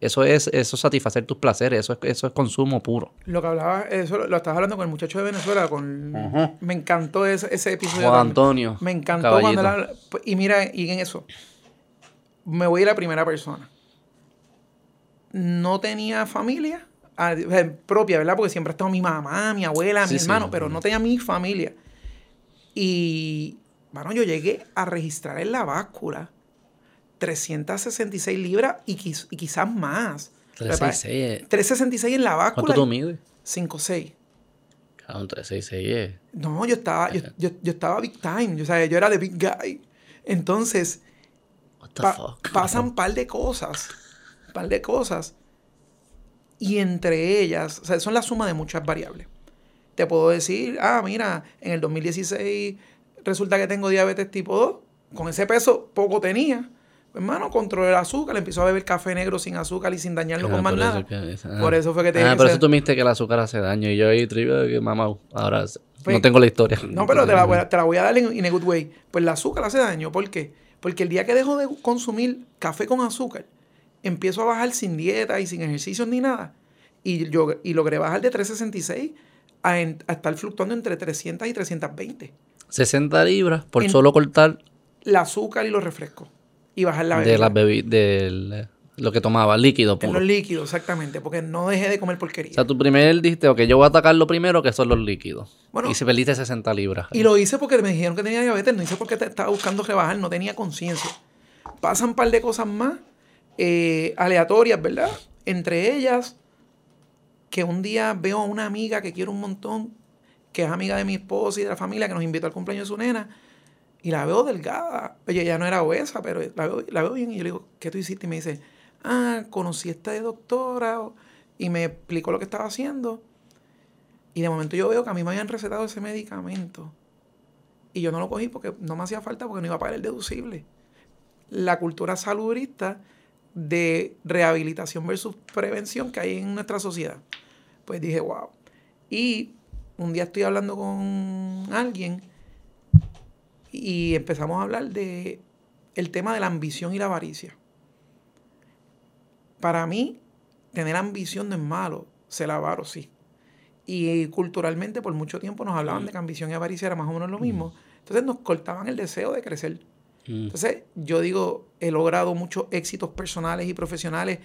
eso es eso satisfacer tus placeres, eso es, eso es consumo puro. Lo que hablaba, eso lo, estás hablando con el muchacho de Venezuela, con me encantó ese, ese episodio. Juan Antonio. Me encantó cuando y mira, y en eso, me voy a la primera persona. No tenía familia, propia, ¿verdad? Porque siempre ha estado mi mamá, mi abuela, mi hermano, pero no tenía mi familia. Y, bueno, yo llegué a registrar en la báscula 366 libras y, quizás más. 366. 366 en la báscula. ¿Cuánto tú mides? 5'6". Claro, 366 es. No, yo estaba, yo, yo, estaba big time. Yo, yo era de big guy. Entonces, pasan un par de cosas. Par de cosas y entre ellas, o sea, son la suma de muchas variables. Te puedo decir, ah, mira, en el 2016 resulta que tengo diabetes tipo 2. Con ese peso poco tenía. Hermano, controlé el azúcar, empezó a beber café negro sin azúcar y sin dañarlo con más nada. Ah. por eso fue que te Ah, por eso tú viste que el azúcar hace daño. Y yo ahí, que mamá, ahora no tengo la historia. No, pero te la, voy a, te la voy a dar en, a good way. Pues el azúcar hace daño. ¿Por qué? Porque el día que dejo de consumir café con azúcar, empiezo a bajar sin dieta y sin ejercicio ni nada. Y, yo, y logré bajar de 366 a, estar fluctuando entre 300 y 320. 60 libras por solo cortar el azúcar y los refrescos. Y bajar la bebida. De las bebidas, de lo que tomaba, líquido puro. los líquidos, exactamente, porque no dejé de comer porquería. O sea, tu primer dijiste, ok, yo voy a atacar lo primero, que son los líquidos. Bueno, y se perdiste 60 libras. Y lo hice porque me dijeron que tenía diabetes, no hice porque estaba buscando rebajar, no tenía conciencia. Pasan un par de cosas más eh, aleatorias, ¿verdad? Entre ellas, que un día veo a una amiga que quiero un montón, que es amiga de mi esposa y de la familia, que nos invitó al cumpleaños de su nena, y la veo delgada. Ella ya no era obesa, pero la veo, la veo bien. Y yo le digo, ¿qué tú hiciste? Y me dice, ah, conocí a esta doctora, y me explicó lo que estaba haciendo. Y de momento yo veo que a mí me habían recetado ese medicamento. Y yo no lo cogí porque no me hacía falta porque no iba a pagar el deducible. La cultura salubrista de rehabilitación versus prevención que hay en nuestra sociedad. Pues dije, wow. Y un día estoy hablando con alguien y empezamos a hablar de el tema de la ambición y la avaricia. Para mí, tener ambición no es malo, ser avaro sí. Y culturalmente por mucho tiempo nos hablaban de que ambición y avaricia era más o menos lo mismo. Entonces nos cortaban el deseo de crecer. Mm. Entonces, yo digo, he logrado muchos éxitos personales y profesionales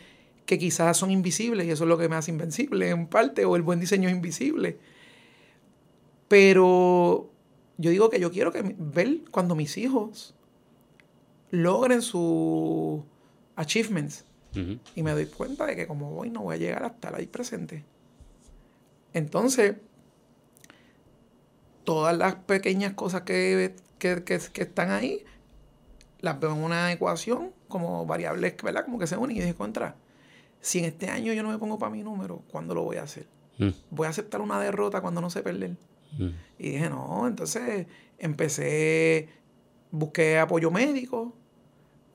que quizás son invisibles y eso es lo que me hace invencible en parte, o el buen diseño es invisible. Pero yo digo que yo quiero que ver cuando mis hijos logren sus achievements y me doy cuenta de que como voy no voy a llegar a estar ahí presente. Entonces, todas las pequeñas cosas que, que, que están ahí, las veo en una ecuación como variables, ¿verdad? Como que se unen y dije, contra, si en este año yo no me pongo para mi número, ¿cuándo lo voy a hacer? Mm. Voy a aceptar una derrota cuando no sé perder. Mm. Y dije, no, entonces empecé, busqué apoyo médico,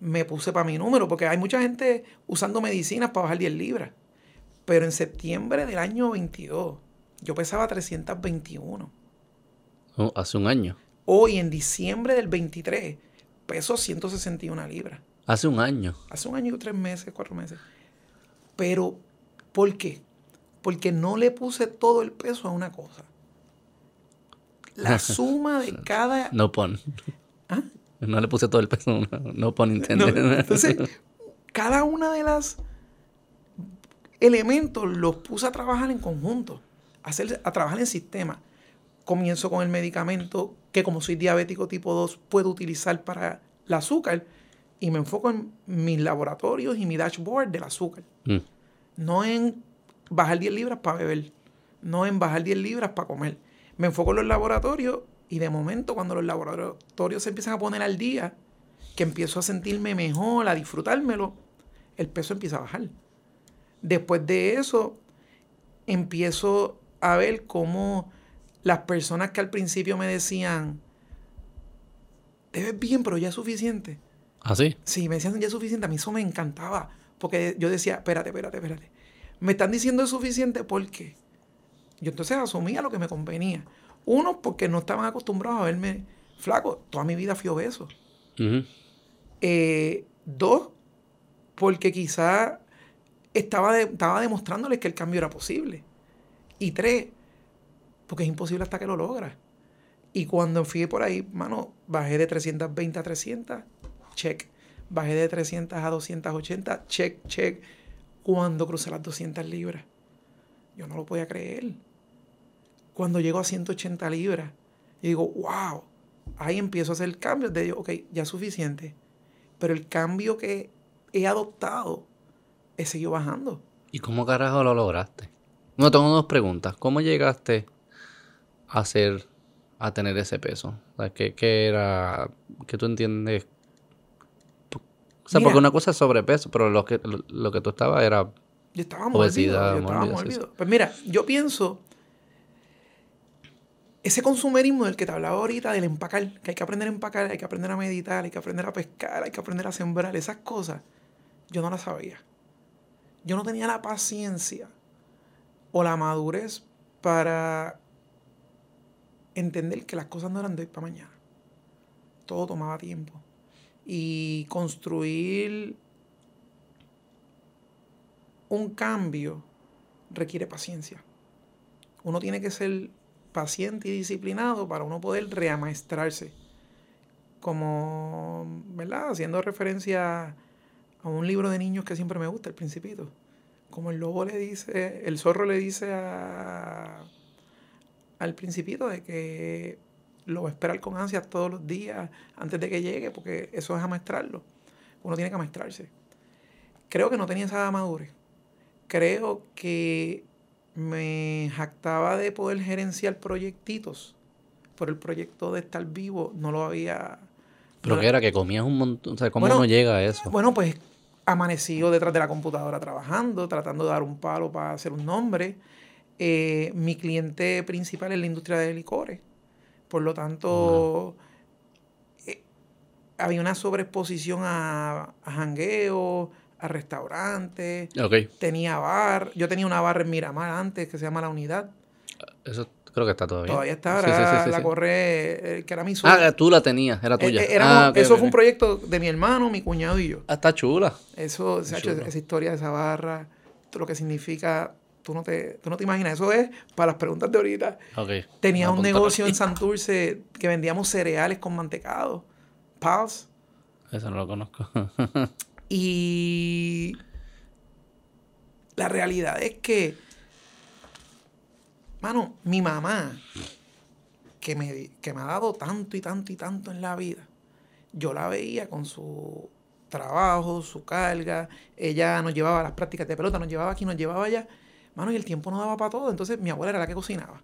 me puse para mi número, porque hay mucha gente usando medicinas para bajar 10 libras. Pero en septiembre del año 22, yo pesaba 321. hace un año. Hoy, en diciembre del 23, peso 161 libras. Hace un año. Hace un año y tres meses, cuatro meses. Pero, ¿por qué? Porque no le puse todo el peso a una cosa. La suma de cada... No pon. ¿Ah? No le puse todo el peso, no, por Nintendo. entonces, cada una de las elementos los puse a trabajar en conjunto, a, hacer, a trabajar en sistema. Comienzo con el medicamento que como soy diabético tipo 2 puedo utilizar para el azúcar y me enfoco en mis laboratorios y mi dashboard del azúcar. Mm. No en bajar 10 libras para beber, no en bajar 10 libras para comer. Me enfoco en los laboratorios y de momento cuando los laboratorios se empiezan a poner al día, que empiezo a sentirme mejor, a disfrutármelo, el peso empieza a bajar. Después de eso, empiezo a ver cómo las personas que al principio me decían, te ves bien, pero ya es suficiente. ¿Ah, sí? Sí, me decían ya es suficiente. A mí eso me encantaba. Porque yo decía, espérate, espérate, espérate. Me están diciendo es suficiente porque yo entonces asumía lo que me convenía. Uno, porque no estaban acostumbrados a verme flaco. Toda mi vida fui obeso. Eh, dos, porque quizá estaba, estaba demostrándoles que el cambio era posible. Y tres, porque es imposible hasta que lo logras. Y cuando fui por ahí, mano, bajé de 320 a 300, check. Bajé de 300 a 280, check, check. Cuando crucé las 200 libras, yo no lo podía creer. Cuando llego a 180 libras, yo digo, wow, ahí empiezo a hacer el cambio. De ok, ya es suficiente. Pero el cambio que he adoptado he seguido bajando. ¿Y cómo carajo lo lograste? No, tengo dos preguntas. ¿Cómo llegaste hacer, a tener ese peso? ¿qué, era, qué tú entiendes? O sea, porque una cosa es sobrepeso, pero lo que, lo, que tú estabas era yo estaba obesidad. Pues mira, yo pienso ese consumerismo del que te hablaba ahorita, del empacar, que hay que aprender a empacar, hay que aprender a meditar, hay que aprender a pescar, hay que aprender a sembrar, esas cosas, yo no las sabía. Yo no tenía la paciencia o la madurez para entender que las cosas no eran de hoy para mañana. Todo tomaba tiempo. Y construir un cambio requiere paciencia. Uno tiene que ser paciente y disciplinado para uno poder reamaestrarse. Como, ¿verdad? Haciendo referencia a un libro de niños que siempre me gusta, El Principito. Como el lobo le dice, el zorro le dice a, al Principito de que lo va a esperar con ansias todos los días antes de que llegue, porque eso es amaestrarlo. Uno tiene que amaestrarse. Creo que no tenía esa madurez. Creo que me jactaba de poder gerenciar proyectitos, pero el proyecto de estar vivo no lo había... ¿Pero qué era? ¿Que comías un montón? O sea, ¿cómo no llega a eso? Bueno, pues amanecido detrás de la computadora trabajando, tratando de dar un palo para hacer un nombre. Eh, mi cliente principal es la industria de licores. Por lo tanto, eh, había una sobreexposición a, a jangueo, a restaurantes. Tenía bar. Yo tenía una barra en Miramar antes que se llama La Unidad. Eso creo que está todavía. Todavía está, la corre, eh, que era mi sueño. Ah, tú la tenías, era tuya. Eh, ah, eso fue un proyecto de mi hermano, mi cuñado y yo. Ah, está chula. Eso, esa historia de esa barra, lo que significa, tú no te, tú no te imaginas. Eso es para las preguntas de ahorita. Tenía un negocio en Santurce que vendíamos cereales con mantecado. Pals. Eso no lo conozco. Y la realidad es que, mano, mi mamá, que me, que me ha dado tanto y tanto y tanto en la vida, yo la veía con su trabajo, su carga, ella nos llevaba a las prácticas de pelota, nos llevaba aquí, nos llevaba allá, mano, y el tiempo no daba para todo, entonces mi abuela era la que cocinaba.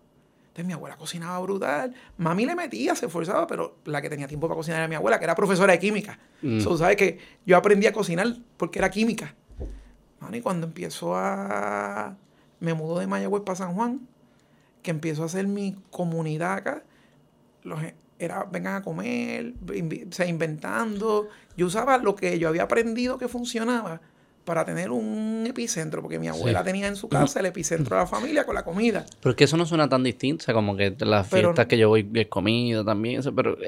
Entonces mi abuela cocinaba brutal. Mami le metía, se esforzaba, pero la que tenía tiempo para cocinar era mi abuela, que era profesora de química. Mm. ¿Sabes que Yo aprendí a cocinar porque era química. y cuando empiezo a... Me mudo de Mayagüez para San Juan, que empiezo a hacer mi comunidad acá. Los, era, vengan a comer, o sea, inventando. Yo usaba lo que yo había aprendido que funcionaba para tener un epicentro, porque mi abuela tenía en su casa el epicentro de la familia con la comida. Pero es que eso no suena tan distinto, o sea, como que las fiestas que yo voy es comida también, pero...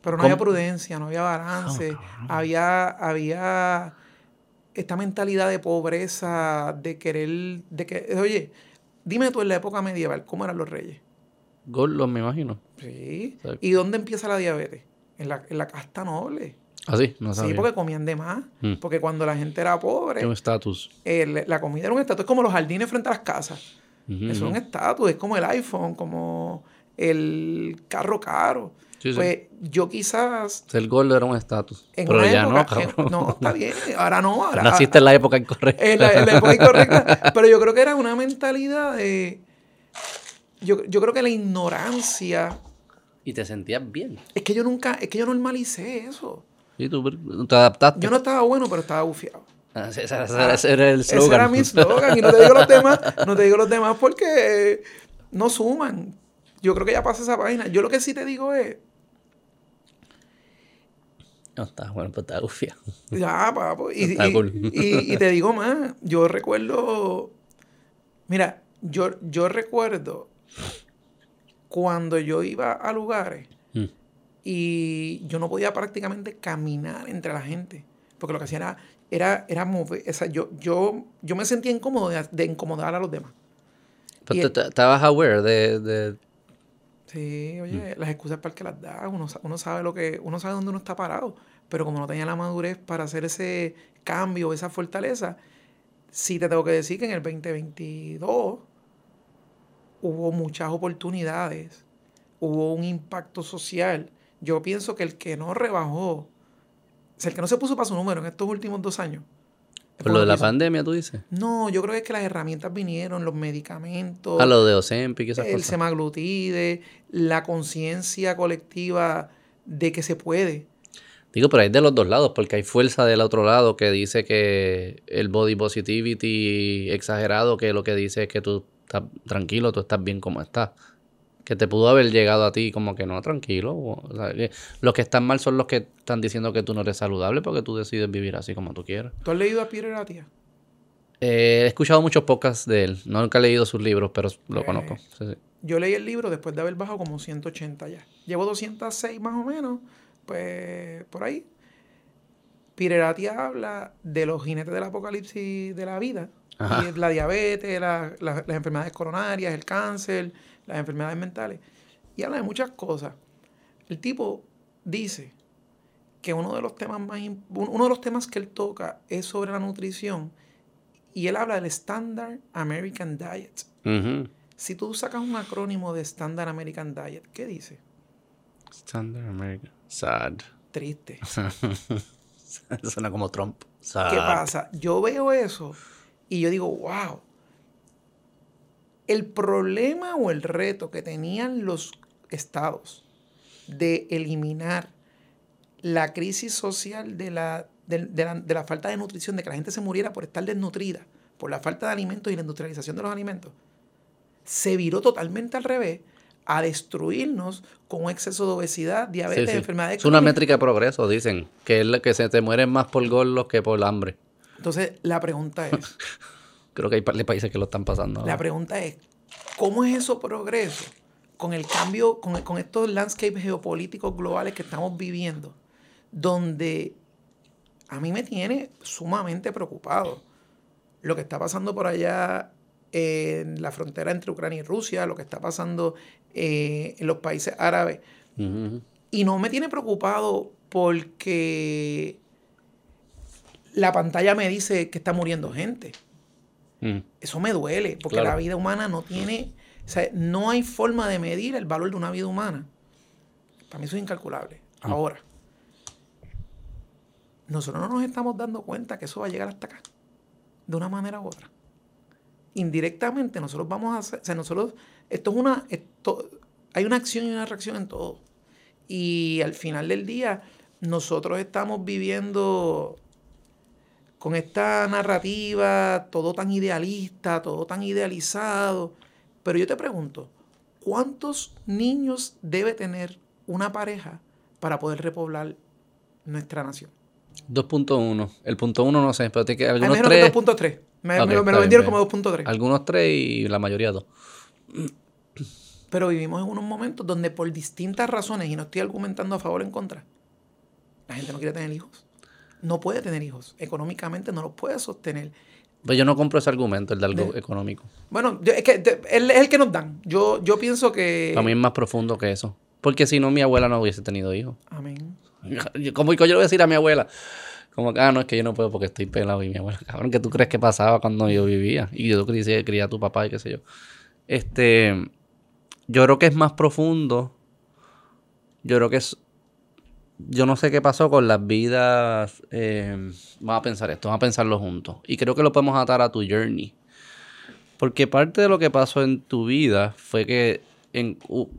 pero no había prudencia, no había balance, ah, había, había esta mentalidad de pobreza, de querer, de que, oye, dime tú en la época medieval, ¿cómo eran los reyes? Gordos, me imagino. Sí. ¿Y dónde empieza la diabetes? en la, en la casta noble. ¿Ah, sí? No sabía. Sí, porque comían de más. Mm. Porque cuando la gente era pobre, Tiene un estatus. la comida era un estatus. Es como los jardines frente a las casas. Eso es ujú. un estatus. Es como el iPhone, como el carro caro. Sí, sí. Pues yo quizás... El gordo era un estatus. Pero ya no, época, en- cabrón. no, está bien. Ahora no. Ahora, Naciste en la época incorrecta. en la, en la época incorrecta. Pero yo creo que era una mentalidad de... Yo, yo creo que la ignorancia... Y te sentías bien. Es que yo nunca... Es que yo normalicé eso. Y tú te adaptaste. Yo no estaba bueno, pero estaba bufiado. Ah, Ese, ese- ese- ese era el Ese slogan. era mi slogan. Y no te digo los demás, no te digo los demás porque no suman. Yo creo que ya pasa esa página. Yo lo que sí te digo es, No, está bueno, pues está gufia. ya, papo. Y, y- cool. y- y te digo más. Yo recuerdo. Mira, yo, yo recuerdo cuando yo iba a lugares. Y yo no podía prácticamente caminar entre la gente. Porque lo que hacía era, era, era mover. O sea, yo, yo, yo me sentía incómodo de, de incomodar a los demás. Pero estabas aware de, de- Sí, oye, Mm. las excusas para el que las da, uno, uno sabe lo que, uno sabe dónde uno está parado, pero como no tenía la madurez para hacer ese cambio, esa fortaleza, sí te tengo que decir que en el 2022 hubo muchas oportunidades, hubo un impacto social. Yo pienso que el que no rebajó, o sea, el que no se puso para su número en estos últimos dos años. por lo de la pandemia, tú dices. No, yo creo que es que las herramientas vinieron, los medicamentos A lo de Ozempic y esas el cosas. semaglutide, la conciencia colectiva de que se puede. Digo, pero hay de los dos lados, porque hay fuerza del otro lado que dice que el body positivity exagerado, que lo que dice es que tú estás tranquilo, tú estás bien como estás. Que te pudo haber llegado a ti como que no, tranquilo. O sea, que los que están mal son los que están diciendo que tú no eres saludable porque tú decides vivir así como tú quieras. ¿Tú has leído a Peter? Eh, he escuchado muchos podcasts de él. Nunca he leído sus libros, pero lo Eh. conozco. Sí, sí. Yo leí el libro después de haber bajado como 180 ya. Llevo 206 más o menos, pues por ahí. Peter Attia habla de los jinetes del apocalipsis de la vida. Y la diabetes, la- la- las enfermedades coronarias, el cáncer, las enfermedades mentales. Y habla de muchas cosas. El tipo dice que uno de los temas más uno de los temas que él toca es sobre la nutrición y él habla del Standard American Diet. Si tú sacas un acrónimo de Standard American Diet, ¿qué dice? Standard American. Sad. Triste. Suena como Trump. Sad. ¿Qué pasa? Yo veo eso y yo digo, wow. El problema o el reto que tenían los estados de eliminar la crisis social de la, de, la, de la falta de nutrición, de que la gente se muriera por estar desnutrida, por la falta de alimentos y la industrialización de los alimentos, se viró totalmente al revés a destruirnos con un exceso de obesidad, diabetes, sí. enfermedades Es una métrica de progreso, dicen. Que es la que se te mueren más por gordos que por hambre. Entonces, la pregunta es, Creo que hay países que lo están pasando. La pregunta es, ¿cómo es eso progreso con el cambio, con, con estos landscapes geopolíticos globales que estamos viviendo, donde a mí me tiene sumamente preocupado lo que está pasando por allá en la frontera entre Ucrania y Rusia, lo que está pasando eh, en los países árabes. Y no me tiene preocupado porque la pantalla me dice que está muriendo gente. Ujú. Eso me duele, porque Claro. la vida humana no tiene, o sea, no hay forma de medir el valor de una vida humana. Para mí eso es incalculable. Mm. Ahora, nosotros no nos estamos dando cuenta que eso va a llegar hasta acá, de una manera u otra. Indirectamente nosotros vamos a hacer, o sea, nosotros, esto es una, esto, hay una acción y una reacción en todo. Y al final del día, nosotros estamos viviendo con esta narrativa, todo tan idealista, todo tan idealizado. Pero yo te pregunto, ¿cuántos niños debe tener una pareja para poder repoblar nuestra nación? 2.1. El punto 1 no sé, pero tiene que Al algunos menos 3. que 2.3. Me, Ok, me lo- me lo vendieron bien. como 2.3. Algunos 3 y la mayoría 2. Pero vivimos en unos momentos donde por distintas razones, y no estoy argumentando a favor o en contra, la gente no quiere tener hijos. No puede tener hijos. Económicamente no los puede sostener. Pues yo no compro ese argumento, el de algo De- económico. Bueno, yo- es que de- él es el que nos dan. Yo, yo pienso que... Para mí es más profundo que eso. Porque si no, mi abuela no hubiese tenido hijos. Amén. ¿Cómo yo le voy a decir a mi abuela? Como que, ah, no, es que yo no puedo porque estoy pelado y mi abuela, cabrón, que tú crees que pasaba cuando yo vivía? Y yo creía, quería a tu papá y qué sé yo. Este, yo creo que es más profundo. Yo creo que es, yo no sé qué pasó con las vidas. Eh, vamos a pensar esto, vamos a pensarlo juntos. Y creo que lo podemos atar a tu journey. Porque parte de lo que pasó en tu vida fue que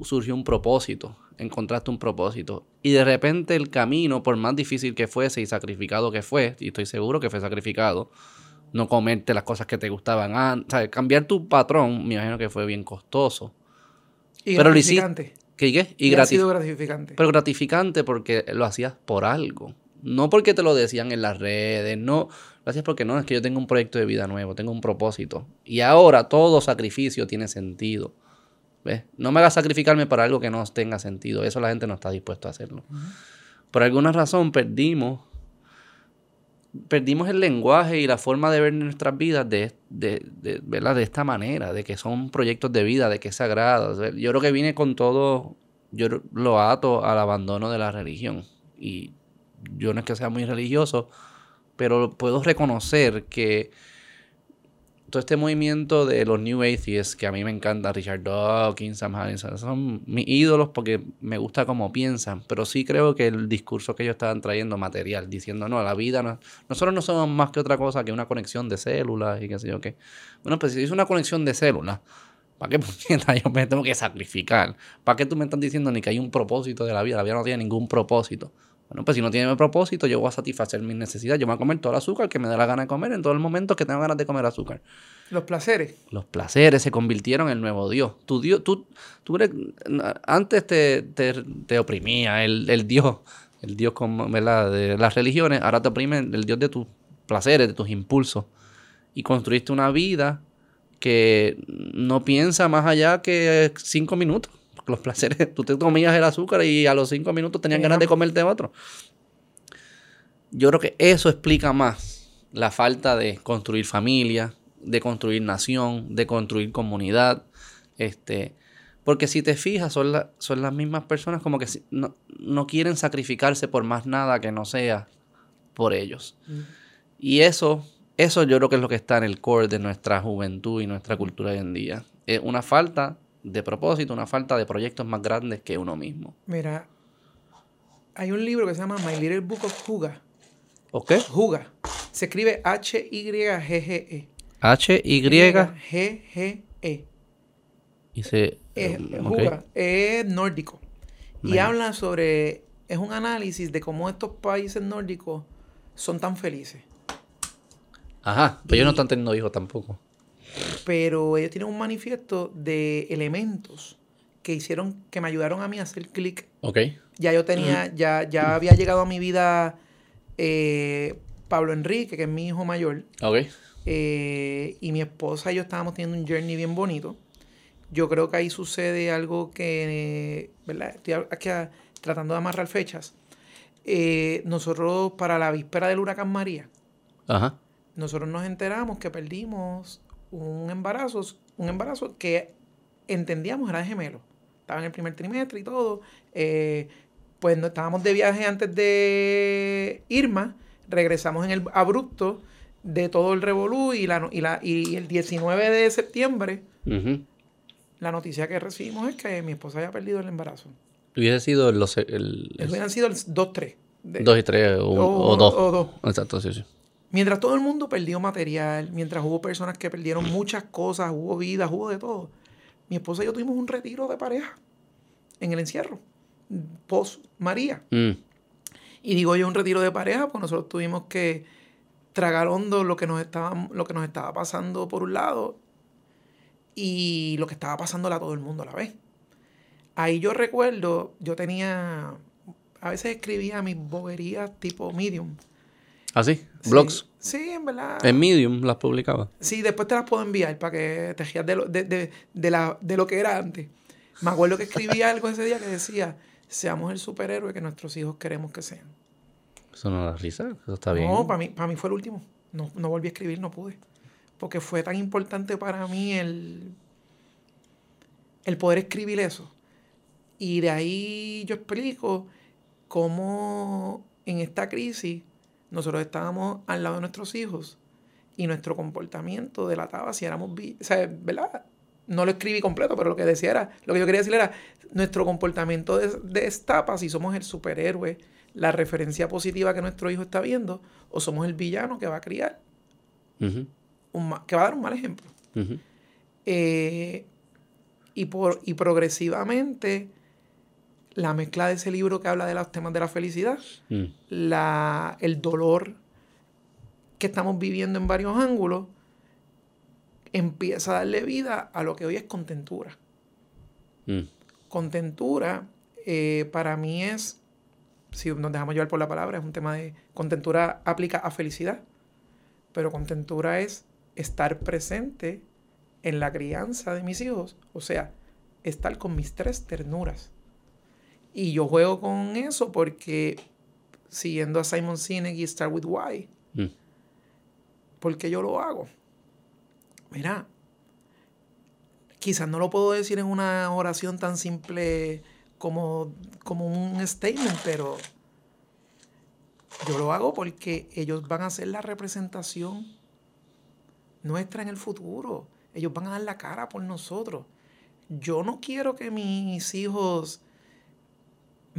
surgió un propósito, encontraste un propósito. Y de repente el camino, por más difícil que fuese y sacrificado que fue, y estoy seguro que fue sacrificado, no comerte las cosas que te gustaban antes, cambiar tu patrón, me imagino que fue bien costoso. Y Pero gratificante. ¿Qué, qué? Y, ha sido gratificante. Pero gratificante porque lo hacías por algo. No porque te lo decían en las redes, no. Lo hacías porque no, es que yo tengo un proyecto de vida nuevo, tengo un propósito. Y ahora todo sacrificio tiene sentido. ¿Ves? No me hagas sacrificarme para algo que no tenga sentido. Eso la gente no está dispuesta a hacerlo. Por alguna razón perdimos perdimos el lenguaje y la forma de ver nuestras vidas de, de, de, de esta manera, de que son proyectos de vida, de que es sagrado. Yo creo que viene con todo, yo lo ato al abandono de la religión. Y yo no es que sea muy religioso, pero puedo reconocer que todo este movimiento de los New Atheists, que a mí me encanta, Richard Dawkins, Sam Harris, son mis ídolos porque me gusta cómo piensan, pero sí creo que el discurso que ellos estaban trayendo material, diciendo, no, la vida, no, nosotros no somos más que otra cosa que una conexión de células y qué sé yo qué. Bueno, pues si es una conexión de células, ¿para qué yo me tengo que sacrificar? ¿Para qué tú me estás diciendo ni que hay un propósito de la vida? La vida no tiene ningún propósito. Bueno, pues si no tiene propósito, yo voy a satisfacer mis necesidades. Yo voy a comer todo el azúcar que me dé la gana de comer en todo el momento que tengo ganas de comer azúcar. Los placeres. Los placeres se convirtieron en el nuevo Dios. Tu Dios, tú, tú eres, antes te, te, oprimía el, el, Dios, el Dios ¿verdad? de las religiones, ahora te oprime el Dios de tus placeres, de tus impulsos. Y construiste una vida que no piensa más allá que cinco minutos los placeres. Tú te comías el azúcar y a los cinco minutos tenían ganas de comerte otro. Yo creo que eso explica más la falta de construir familia, de construir nación, de construir comunidad. Este, porque si te fijas, son, son las mismas personas como que no, no, quieren sacrificarse por más nada que no sea por ellos. Y eso, eso yo creo que es lo que está en el core de nuestra juventud y nuestra cultura hoy en día. Es una falta de propósito, una falta de proyectos más grandes que uno mismo. Mira, hay un libro que se llama My Little Book of Juga. ¿Ok? Juga. Se escribe H-Y-G-G-E. H-Y-G-G-E. Y se... Es, Juga. Es nórdico. Y habla sobre... Es un análisis de cómo estos países nórdicos son tan felices. Ajá, pero ellos no están teniendo hijos tampoco pero ellos tienen un manifiesto de elementos que hicieron, que me ayudaron a mí a hacer clic. Ok. Ya yo tenía, ya, ya había llegado a mi vida eh, Pablo Enrique, que es mi hijo mayor. Ok. Eh, y mi esposa y yo estábamos teniendo un journey bien bonito. Yo creo que ahí sucede algo que, ¿verdad? Estoy aquí tratando de amarrar fechas. Eh, nosotros, para la víspera del huracán María, Ajá. nosotros nos enteramos que perdimos un embarazo, un embarazo que entendíamos era de gemelo. Estaba en el primer trimestre y todo. Eh, pues no, estábamos de viaje antes de Irma, regresamos en el abrupto de todo el revolú y, la, y, la, y el 19 de septiembre, la noticia que recibimos es que mi esposa había perdido el embarazo. Hubiese sido los, el, Hubieran sido el 2-3. 2 y 3 o 2. Exacto, sí, sí. Mientras todo el mundo perdió material, mientras hubo personas que perdieron muchas cosas, hubo vidas, hubo de todo. Mi esposa y yo tuvimos un retiro de pareja en el encierro, post María. Mm. Y digo yo un retiro de pareja, pues nosotros tuvimos que tragar hondo lo que nos estaba, lo que nos estaba pasando por un lado y lo que estaba pasando a todo el mundo a la vez. Ahí yo recuerdo, yo tenía, a veces escribía mis boberías tipo medium ¿Ah, sí? ¿Blogs? Sí, en verdad. En Medium las publicaba. Sí, después te las puedo enviar para que te gías de lo, de, de, de, la, de lo que era antes. Me acuerdo que escribí algo ese día que decía, seamos el superhéroe que nuestros hijos queremos que sean. Eso no da risa, eso está bien. No, para mí, para mí fue el último. No, no volví a escribir, no pude. Porque fue tan importante para mí el, el poder escribir eso. Y de ahí yo explico cómo en esta crisis nosotros estábamos al lado de nuestros hijos y nuestro comportamiento delataba si éramos, o sea, ¿verdad? No lo escribí completo, pero lo que decía era, lo que yo quería decir era, nuestro comportamiento de, destapa si somos el superhéroe, la referencia positiva que nuestro hijo está viendo, o somos el villano que va a criar, un, que va a dar un mal ejemplo. Eh, y, por, y progresivamente, la mezcla de ese libro que habla de los temas de la felicidad, mm. la, el dolor que estamos viviendo en varios ángulos, empieza a darle vida a lo que hoy es contentura. Mm. Contentura eh, para mí es, si nos dejamos llevar por la palabra, es un tema de contentura aplica a felicidad, pero contentura es estar presente en la crianza de mis hijos, o sea, estar con mis tres ternuras. Y yo juego con eso porque, siguiendo a Simon Sinek y Start With Why, mm. porque yo lo hago. Mira, quizás no lo puedo decir en una oración tan simple como, como un statement, pero yo lo hago porque ellos van a ser la representación nuestra en el futuro. Ellos van a dar la cara por nosotros. Yo no quiero que mis hijos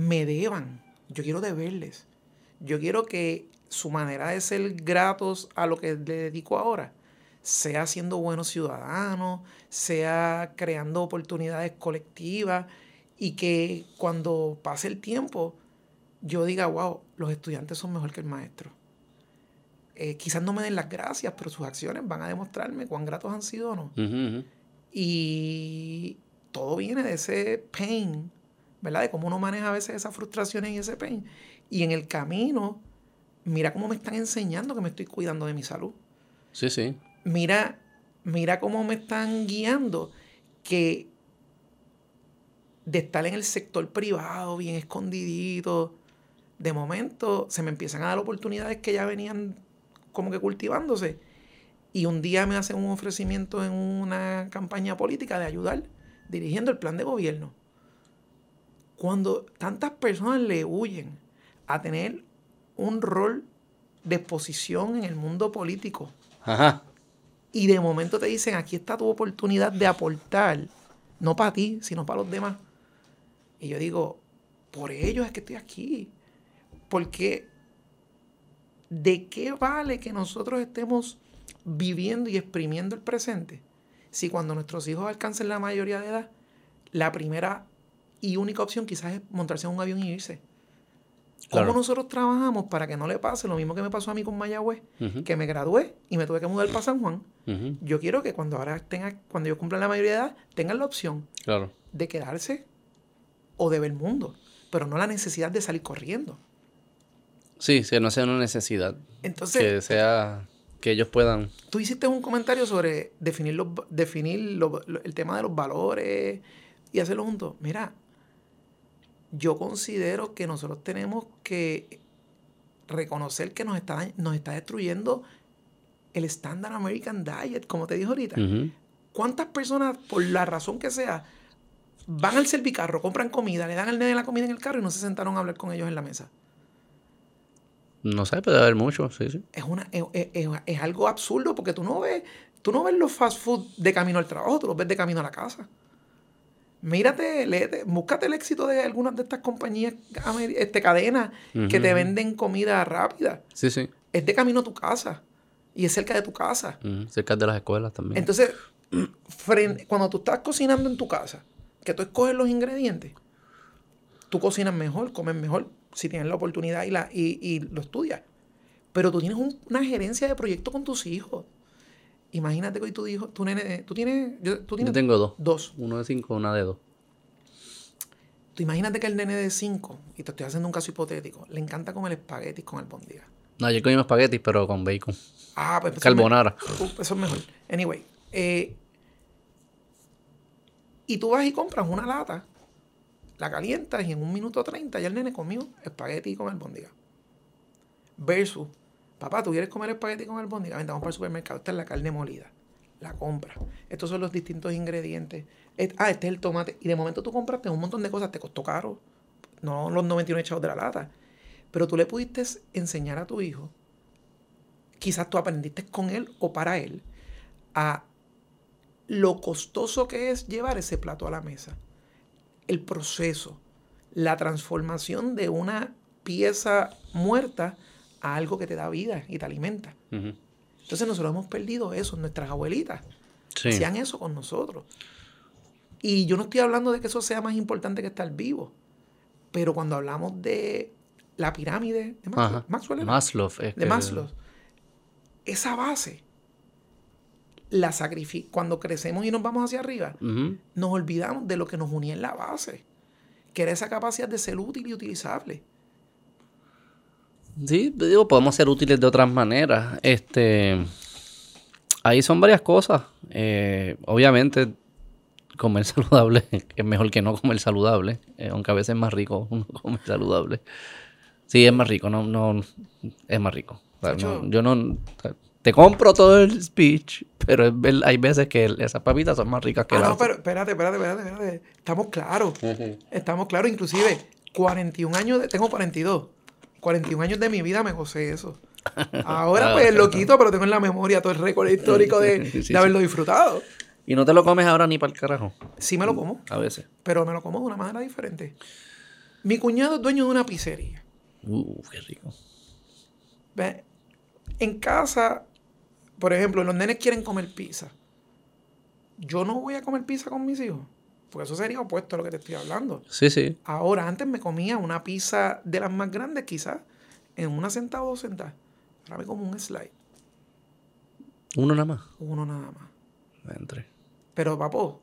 me deban. Yo quiero deberles. Yo quiero que su manera de ser gratos a lo que le dedico ahora sea siendo buenos ciudadanos, sea creando oportunidades colectivas y que cuando pase el tiempo yo diga, wow, los estudiantes son mejor que el maestro. Eh, quizás no me den las gracias, pero sus acciones van a demostrarme cuán gratos han sido o no. Y todo viene de ese pain, ¿verdad? De cómo uno maneja a veces esas frustraciones y ese pain. Y en el camino, mira cómo me están enseñando que me estoy cuidando de mi salud. Sí, sí. Mira, mira cómo me están guiando que de estar en el sector privado, bien escondidito, de momento se me empiezan a dar oportunidades que ya venían como que cultivándose. Y un día me hacen un ofrecimiento en una campaña política de ayudar dirigiendo el plan de gobierno. Cuando tantas personas le huyen a tener un rol de exposición en el mundo político. Y de momento te dicen, aquí está tu oportunidad de aportar, no para ti, sino para los demás. Y yo digo, por ellos es que estoy aquí. Porque ¿de qué vale que nosotros estemos viviendo y exprimiendo el presente si cuando nuestros hijos alcancen la mayoría de edad, la primera y única opción quizás es montarse en un avión y irse? ¿Cómo nosotros trabajamos para que no le pase lo mismo que me pasó a mí con Mayagüez? Que me gradué y me tuve que mudar para San Juan. Yo quiero que cuando ahora tenga, cuando yo cumpla la mayoría de edad, tengan la opción de quedarse o de ver el mundo, pero no la necesidad de salir corriendo. Sí, que no sea una necesidad. Entonces, que sea que ellos puedan. Tú hiciste un comentario sobre definir, los, definir el tema de los valores y hacerlo juntos. Mira, yo considero que nosotros tenemos que reconocer que nos está, nos está destruyendo el Standard American Diet, como te dije ahorita. ¿Cuántas personas, por la razón que sea, van al servicarro, compran comida, le dan al nene la comida en el carro y no se sentaron a hablar con ellos en la mesa? No sé, puede haber mucho, sí, sí. Es, una, es, algo absurdo porque tú no ves, tú no ves los fast food de camino al trabajo, tú los ves de camino a la casa. Mírate, léete, búscate el éxito de algunas de estas compañías, este, cadenas que te venden comida rápida. Sí, sí. Es de camino a tu casa y es cerca de tu casa. Cerca de las escuelas también. Entonces, cuando tú estás cocinando en tu casa, que tú escoges los ingredientes, tú cocinas mejor, comes mejor, si tienes la oportunidad y, la, y, lo estudias. Pero tú tienes una gerencia de proyecto con tus hijos. Imagínate que hoy tu hijo, tu nene, tú tienes, yo, tú tienes tengo dos. Dos. Uno de cinco, una de dos. Tú imagínate que el nene de cinco, y te estoy haciendo un caso hipotético, le encanta comer espaguetis con albóndiga. No, yo comí espaguetis, pero con bacon. Ah, pues Carbonara. eso es mejor. Anyway, eh, y tú vas y compras una lata la calientas y en un minuto treinta ya el nene comió espagueti con albóndiga. Versus, papá, ¿tú quieres comer espagueti con albóndiga? Vente, vamos para el supermercado, esta es la carne molida. la compra. Estos son los distintos ingredientes. ah, este es el tomate. Y de momento tú compraste un montón de cosas, te costó caro. No los 91 echados de la lata. Pero tú le pudiste enseñar a tu hijo, quizás tú aprendiste con él o para él, a lo costoso que es llevar ese plato a la mesa. El proceso, la transformación de una pieza muerta a algo que te da vida y te alimenta. Entonces nosotros hemos perdido eso, nuestras abuelitas hacían eso con nosotros. Y yo no estoy hablando de que eso sea más importante que estar vivo, pero cuando hablamos de la pirámide de Maslow, de Maslow, esa base la. Cuando crecemos y nos vamos hacia arriba, nos olvidamos de lo que nos unía en la base, que era esa capacidad de ser útil y utilizable. Sí, digo, podemos ser útiles de otras maneras. Este, ahí son varias cosas. Eh, obviamente, comer saludable es mejor que no comer saludable, eh, aunque a veces es más rico uno comer saludable. Sí, es más rico, no, no, es más rico. yo no, te compro todo el speech, pero hay veces que esas papitas son más ricas que ah, No, pero espérate, espérate, espérate, espérate. Estamos claros. Estamos claros, inclusive 41 años, de, tengo 42. 41 años de mi vida me gocé eso. Ahora pues lo quito, pero tengo en la memoria todo el récord histórico de, haberlo disfrutado. ¿Y no te lo comes ahora ni para el carajo? Sí me lo como. A veces. Pero me lo como de una manera diferente. Mi cuñado es dueño de una pizzería. Uh, qué rico. En casa, por ejemplo, los nenes quieren comer pizza. Yo no voy a comer pizza con mis hijos. Porque eso sería opuesto a lo que te estoy hablando. Sí, sí. Ahora, antes me comía una pizza de las más grandes, quizás, en una sentada o dos sentadas. Ahora me como un slide. ¿Uno nada más? Uno nada más. Entre. Pero, papo,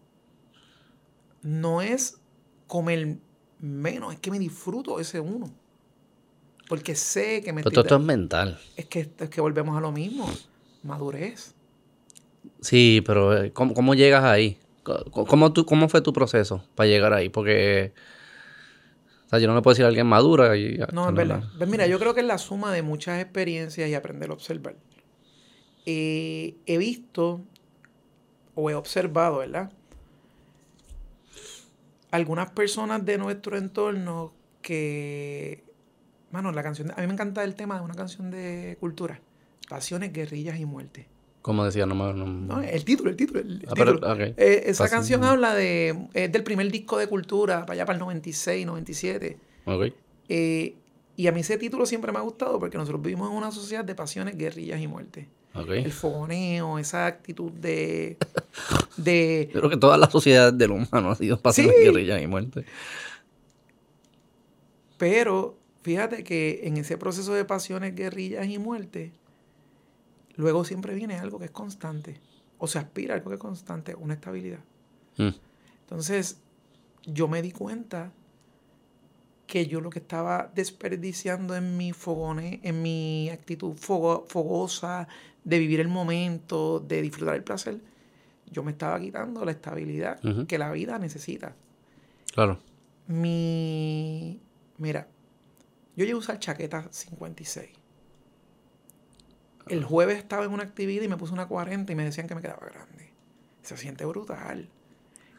no es comer menos, es que me disfruto ese uno. Porque sé que me... Pero esto es mental. Es que, es que volvemos a lo mismo. Madurez. Sí, pero eh, ¿cómo, cómo llegas ahí? ¿Cómo, tú, ¿Cómo fue tu proceso para llegar ahí? Porque o sea, yo no le puedo decir a alguien madura. Y, no, es verdad. Pues mira, yo creo que es la suma de muchas experiencias y aprender a observar. Eh, he visto o he observado, ¿verdad? Algunas personas de nuestro entorno que. Mano, la canción. a mí me encanta el tema de una canción de cultura: Pasiones, guerrillas y muerte. Como decía, no, no, no, el título, el título. El ah, eh, esa canción habla de. Es del primer disco de cultura, para allá para el 96, 97. Okay. Eh, y a mí ese título siempre me ha gustado porque nosotros vivimos en una sociedad de pasiones, guerrillas y muerte. Okay. El fogoneo, esa actitud de. de Yo creo que toda la sociedad del humano ha sido pasiones, guerrillas y muerte. Pero fíjate que en ese proceso de pasiones, guerrillas y muerte Luego siempre viene algo que es constante. O se aspira a algo que es constante, una estabilidad. Mm. Entonces, yo me di cuenta que yo lo que estaba desperdiciando en mi fogone, en mi actitud fogosa de vivir el momento, de disfrutar el placer, yo me estaba quitando la estabilidad que la vida necesita. Claro. Mi. Mira, yo llevo a usar chaqueta 56. El jueves estaba en una actividad y me puse una 40 y me decían que me quedaba grande. Se siente brutal.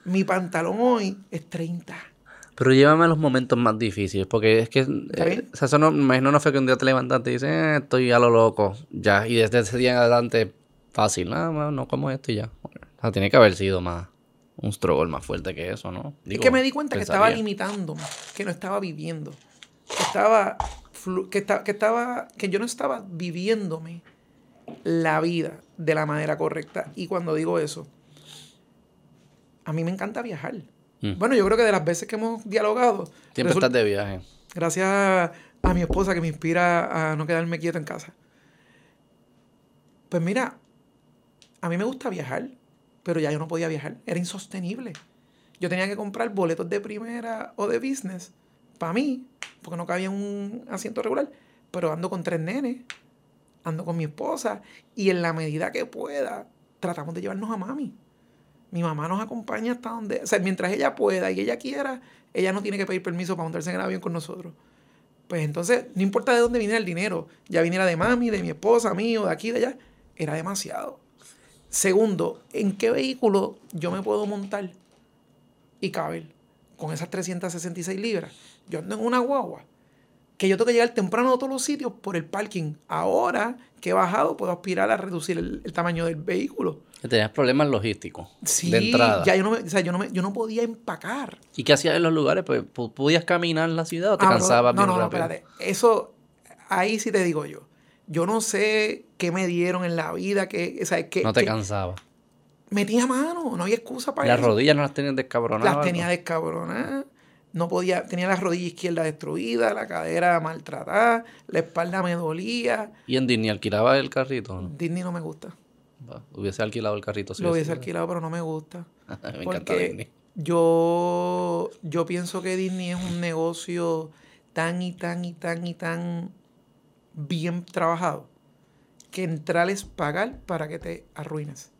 Mi pantalón hoy es 30. Pero llévame a los momentos más difíciles, porque es que... Eh, o sea, eso no, imagino no fue que un día te levantaste y dices, eh, estoy a lo loco, ya. Y desde ese día en adelante, fácil, nada más, no como esto y ya. O sea, tiene que haber sido más un struggle más fuerte que eso, ¿no? es que me di cuenta que estaba limitándome, que no estaba viviendo. Que estaba, que, que estaba, que yo no estaba viviéndome la vida de la manera correcta. Y cuando digo eso, a mí me encanta viajar. Mm. Bueno, yo creo que de las veces que hemos dialogado... Siempre estás de viaje. Gracias a mi esposa que me inspira a no quedarme quieto en casa. Pues mira, a mí me gusta viajar, pero ya yo no podía viajar. Era insostenible. Yo tenía que comprar boletos de primera o de business para mí, porque no cabía un asiento regular, pero ando con tres nenes ando con mi esposa y en la medida que pueda, tratamos de llevarnos a mami. Mi mamá nos acompaña hasta donde, o sea, mientras ella pueda y ella quiera, ella no tiene que pedir permiso para montarse en el avión con nosotros. Pues entonces, no importa de dónde viniera el dinero, ya viniera de mami, de mi esposa, mío, de aquí, de allá, era demasiado. Segundo, ¿en qué vehículo yo me puedo montar y caber con esas 366 libras? Yo ando en una guagua que yo tengo que llegar temprano a todos los sitios por el parking. Ahora que he bajado, puedo aspirar a reducir el, tamaño del vehículo. Que tenías problemas logísticos sí, de entrada. Ya yo no, o sea, yo, no me, yo no podía empacar. ¿Y qué hacías en los lugares? Pues, ¿Podías caminar en la ciudad o te ah, cansabas no, no, no, espérate. Eso, ahí sí te digo yo. Yo no sé qué me dieron en la vida, que, o sea, que... No te cansaba. Metía mano, no había excusa para eso. Las rodillas no las tenías descabronadas. Las tenía descabronadas no podía, tenía la rodilla izquierda destruida, la cadera maltratada, la espalda me dolía. ¿Y en Disney alquilaba el carrito? No? Disney no me gusta. hubiese alquilado el carrito. Lo hubiese alquilado, pero no me gusta. me encanta Disney. Yo, yo pienso que Disney es un negocio tan y tan y tan y tan bien trabajado que entrar es pagar para que te arruines.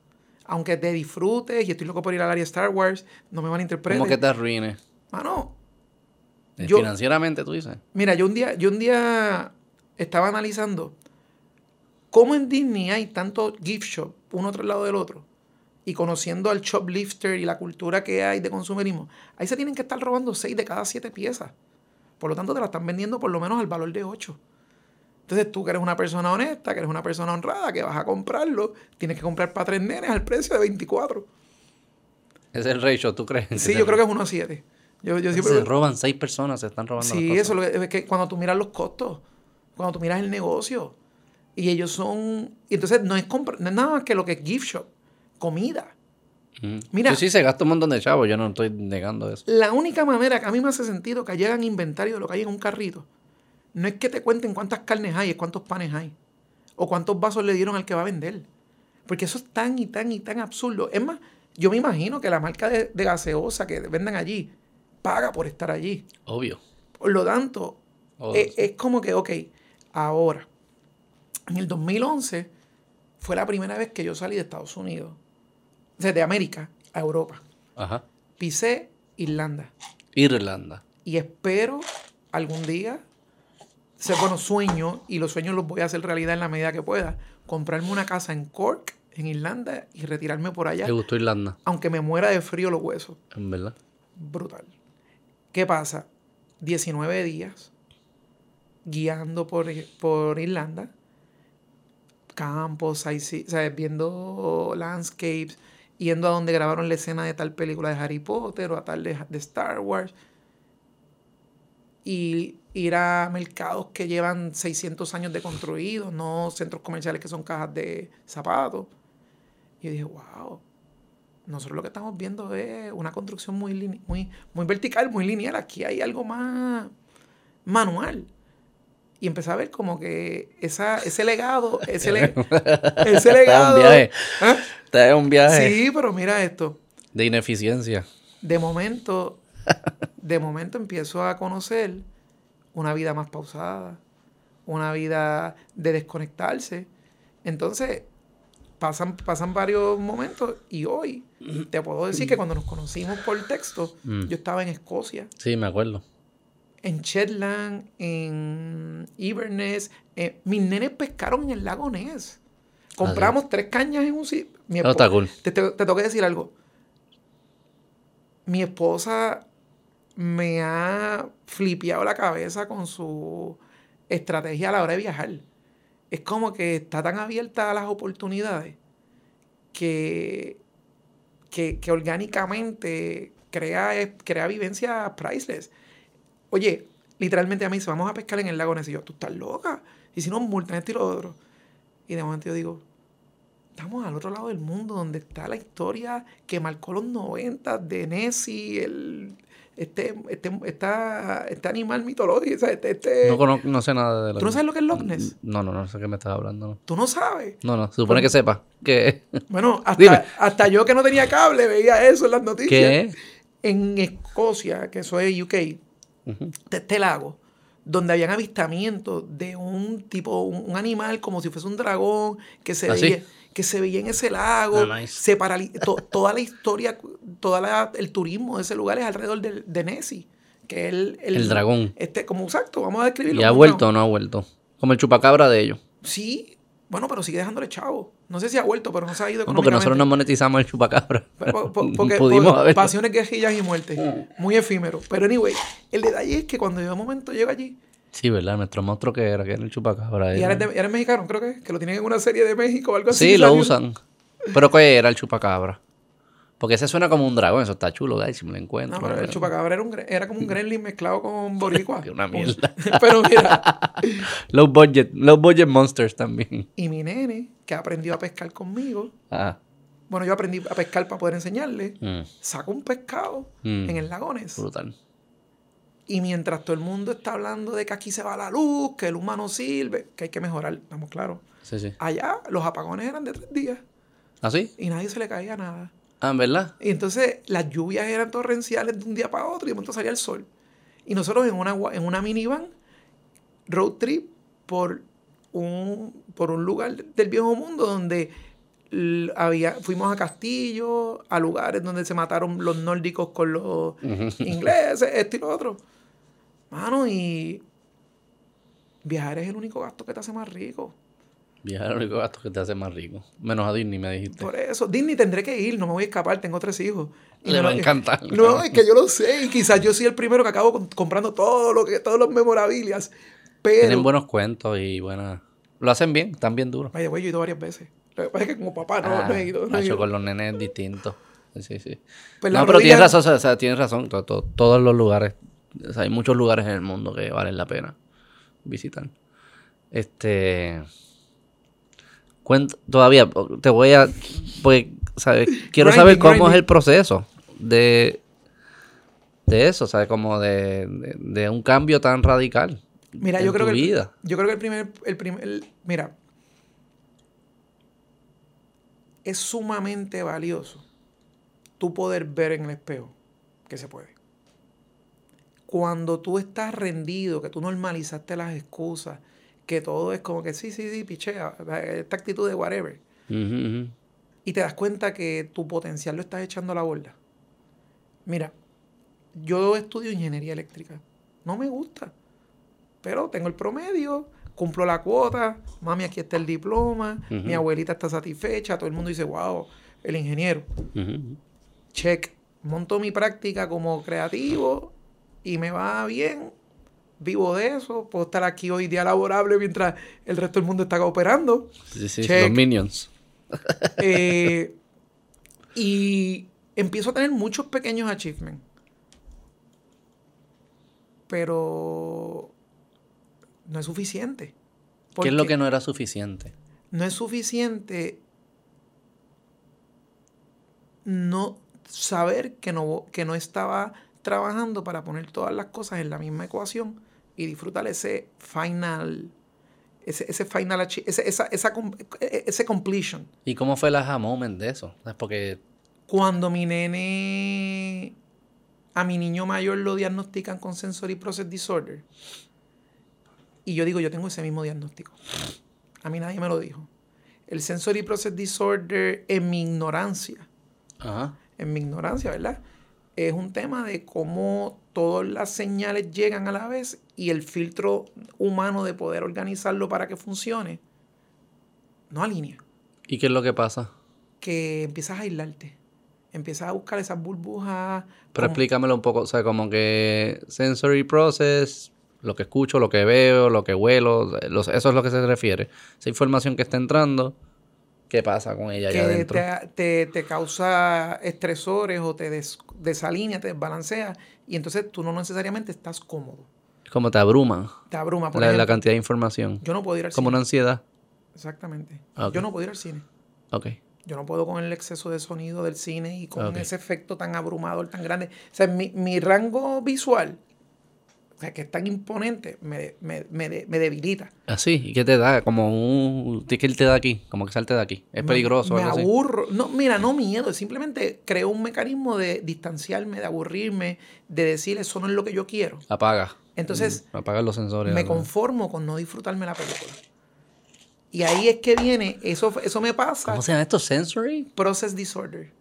Aunque te disfrutes y estoy loco por ir al área Star Wars, no me van a interpretar. ¿Cómo que te arruines? Mano, financieramente, tú dices. Mira, yo un día, yo un día estaba analizando cómo en Disney hay tanto gift shop, uno tras lado del otro, y conociendo al shoplifter y la cultura que hay de consumerismo, ahí se tienen que estar robando seis de cada siete piezas. Por lo tanto, te la están vendiendo por lo menos al valor de ocho. Entonces, tú que eres una persona honesta, que eres una persona honrada, que vas a comprarlo, tienes que comprar para tres nenes al precio de 24. ¿Es el ratio, tú crees? Sí, yo creo que es uno a siete. Yo, yo se roban seis personas, se están robando. Sí, eso es que cuando tú miras los costos, cuando tú miras el negocio, y ellos son. Y entonces no es, no es nada más que lo que es gift shop, comida. Mira, sí, sí, se gasta un montón de chavos, yo no estoy negando eso. La única manera que a mí me hace sentido que llegan inventario de lo que hay en un carrito, no es que te cuenten cuántas carnes hay, es cuántos panes hay. O cuántos vasos le dieron al que va a vender. Porque eso es tan y tan y tan absurdo. Es más, yo me imagino que la marca de, de gaseosa que venden allí paga por estar allí. Obvio. Por lo tanto, e, es, como que, ok, ahora, en el 2011 fue la primera vez que yo salí de Estados Unidos, o sea, de América a Europa. Ajá. Pisé Irlanda. Irlanda. Y espero algún día, ser bueno, sueño, y los sueños los voy a hacer realidad en la medida que pueda, comprarme una casa en Cork, en Irlanda, y retirarme por allá. ¿Te gustó Irlanda? Aunque me muera de frío los huesos. En verdad. Brutal. ¿Qué pasa? 19 días guiando por, por Irlanda, campos, viendo landscapes, yendo a donde grabaron la escena de tal película de Harry Potter o a tal de, de Star Wars. Y ir a mercados que llevan 600 años de construidos, no centros comerciales que son cajas de zapatos. Y yo dije, wow, nosotros lo que estamos viendo es una construcción muy, muy, muy vertical, muy lineal. Aquí hay algo más manual. Y empecé a ver como que esa, ese legado, ese, ese legado. un viaje. ¿Ah? un viaje. Sí, pero mira esto. De ineficiencia. De momento, de momento empiezo a conocer una vida más pausada, una vida de desconectarse. Entonces, pasan, pasan varios momentos y hoy te puedo decir que cuando nos conocimos por texto, mm. yo estaba en Escocia. Sí, me acuerdo. En Shetland, en Inverness. Eh, mis nenes pescaron en el lago Ness. Compramos tres cañas en un sitio. te, te, tengo que decir algo. Mi esposa me ha flipeado la cabeza con su estrategia a la hora de viajar es como que está tan abierta a las oportunidades que, que, orgánicamente crea, crea vivencias priceless. Oye, literalmente a mí se vamos a pescar en el lago Ness yo, tú estás loca. Y si no, multan esto y lo otro. Y de momento yo digo, estamos al otro lado del mundo donde está la historia que marcó los 90 de Nessie, el, este, este, esta, este animal mitológico. Este, este... No, no, sé nada de lo ¿Tú no sabes lo que es Loch Ness? No, no, no sé qué me estás hablando. ¿Tú no sabes? No, no, se supone que sepa. ¿Qué? Bueno, hasta, hasta, yo que no tenía cable veía eso en las noticias. ¿Qué? En Escocia, que eso es UK, de este lago, donde habían avistamientos de un tipo, un, animal como si fuese un dragón que se ¿Ah, veía que se veía en ese lago, ah, se toda la historia, todo el turismo de ese lugar es alrededor de, de Nessie, que es el, el, dragón. Este, como exacto, vamos a describirlo. ¿Y ha vuelto o no ha vuelto? Como el chupacabra de ellos. Sí, bueno, pero sigue dejándole chavo. No sé si ha vuelto, pero no se ha ido. No, porque nosotros no monetizamos el chupacabra. porque Pudimos pasiones, quejillas y muerte. Muy efímero. Pero anyway, el detalle es que cuando yo de momento llego allí. Sí, ¿verdad? Nuestro monstruo que era, que era el chupacabra. Y ahora es, mexicano, creo que Que lo tienen en una serie de México o algo así. Sí, lo usan. Pero ¿qué era el chupacabra? Porque ese suena como un dragón, eso está chulo, si me lo encuentro. No, pero el chupacabra era, un, era como un gremlin mezclado con boricua. una mierda. pero mira. low budget, low budget monsters también. Y mi nene, que aprendió a pescar conmigo. Ah. Bueno, yo aprendí a pescar para poder enseñarle. Mm. Sacó un pescado mm. en el lagones. Brutal. Y mientras todo el mundo está hablando de que aquí se va la luz, que el humano sirve, que hay que mejorar, estamos claros. Sí, sí. Allá los apagones eran de tres días. ¿Ah, sí? Y nadie se le caía nada. Ah, ¿verdad? Y entonces las lluvias eran torrenciales de un día para otro y de momento salía el sol. Y nosotros en una, en una minivan, road trip por un, por un lugar del viejo mundo donde había, fuimos a castillos, a lugares donde se mataron los nórdicos con los ingleses, esto y lo otro. Mano, y viajar es el único gasto que te hace más rico. Viajar es el único gasto que te hace más rico. Menos a Disney, me dijiste. Por eso, Disney tendré que ir, no me voy a escapar, tengo tres hijos. Le va a encantar. No, es que yo lo sé, y quizás yo soy el primero que acabo comprando todo lo que, todos los memorabilias. Pero... Tienen buenos cuentos y buenas. Lo hacen bien, están bien duros. Vaya, güey, yo he ido varias veces. Lo que pasa es que como papá no, no he ido. No he ido. con los nenes es distinto. Sí, sí. Pues no, pero tienes razón, o sea, tienes razón. todos los lugares, o sea, hay muchos lugares en el mundo que valen la pena visitar. Este. Cuento, todavía, te voy a. Pues, ¿sabes? Quiero saber cómo es el proceso de. De eso, ¿sabes? Como de, de, un cambio tan radical. Mira, yo creo que. Vida. yo creo que el primer. El primer mira, es sumamente valioso tú poder ver en el espejo que se puede. Cuando tú estás rendido, que tú normalizaste las excusas, que todo es como que sí, sí, sí, pichea, esta actitud de whatever. Y te das cuenta que tu potencial lo estás echando a la borda. Mira, yo estudio ingeniería eléctrica. No me gusta. Pero tengo el promedio, cumplo la cuota, mami, aquí está el diploma, mi abuelita está satisfecha, todo el mundo dice, wow, el ingeniero. Check. Monto mi práctica como creativo y me va bien, vivo de eso, puedo estar aquí hoy día laborable mientras el resto del mundo está operando. Sí, sí, los minions. Eh, y empiezo a tener muchos pequeños achievements. Pero no es suficiente. ¿Qué es lo que no era suficiente? No es suficiente no saber que no, que no estaba trabajando para poner todas las cosas en la misma ecuación y disfrutar ese final, ese, ese final, ese, esa, esa, ese completion. ¿Y cómo fue el aha moment de eso? Porque... Cuando mi nene, a mi niño mayor lo diagnostican con sensory process disorder, y yo digo, yo tengo ese mismo diagnóstico. A mí nadie me lo dijo. El sensory process disorder, en mi ignorancia, en mi ignorancia, ¿verdad? Es un tema de cómo todas las señales llegan a la vez y el filtro humano de poder organizarlo para que funcione no alinea. ¿Y qué es lo que pasa? Que empiezas a aislarte. Empiezas a buscar esas burbujas. Pero explícamelo un poco, o sea, como que sensory process, lo que escucho, lo que veo, lo que huelo, eso es lo que se refiere. Esa información que está entrando, ¿qué pasa con ella allá adentro? Te, te, causa estresores o te desalinea, te desbalancea y entonces tú no necesariamente estás cómodo. Como te abruma. Te abruma, por la, la cantidad de información. Yo no puedo ir al cine. Como una ansiedad. Exactamente. Yo no puedo ir al cine. Ok. Yo no puedo con el exceso de sonido del cine y con ese efecto tan abrumador, tan grande. O sea, mi, mi rango visual o sea, que es tan imponente, me, me, me, me debilita. Así, ¿y qué te da? Como un... ¿Qué te da aquí? Como que salte de aquí. Es peligroso. Me aburro. No, mira, no miedo. Simplemente creo un mecanismo de distanciarme, de aburrirme, de decir, eso no es lo que yo quiero. Apaga. Entonces... Mm, apaga los sensores. Me conformo con no disfrutarme la película. Y ahí es que viene, eso, eso me pasa. ¿Cómo se llama esto? ¿Sensory? Process disorder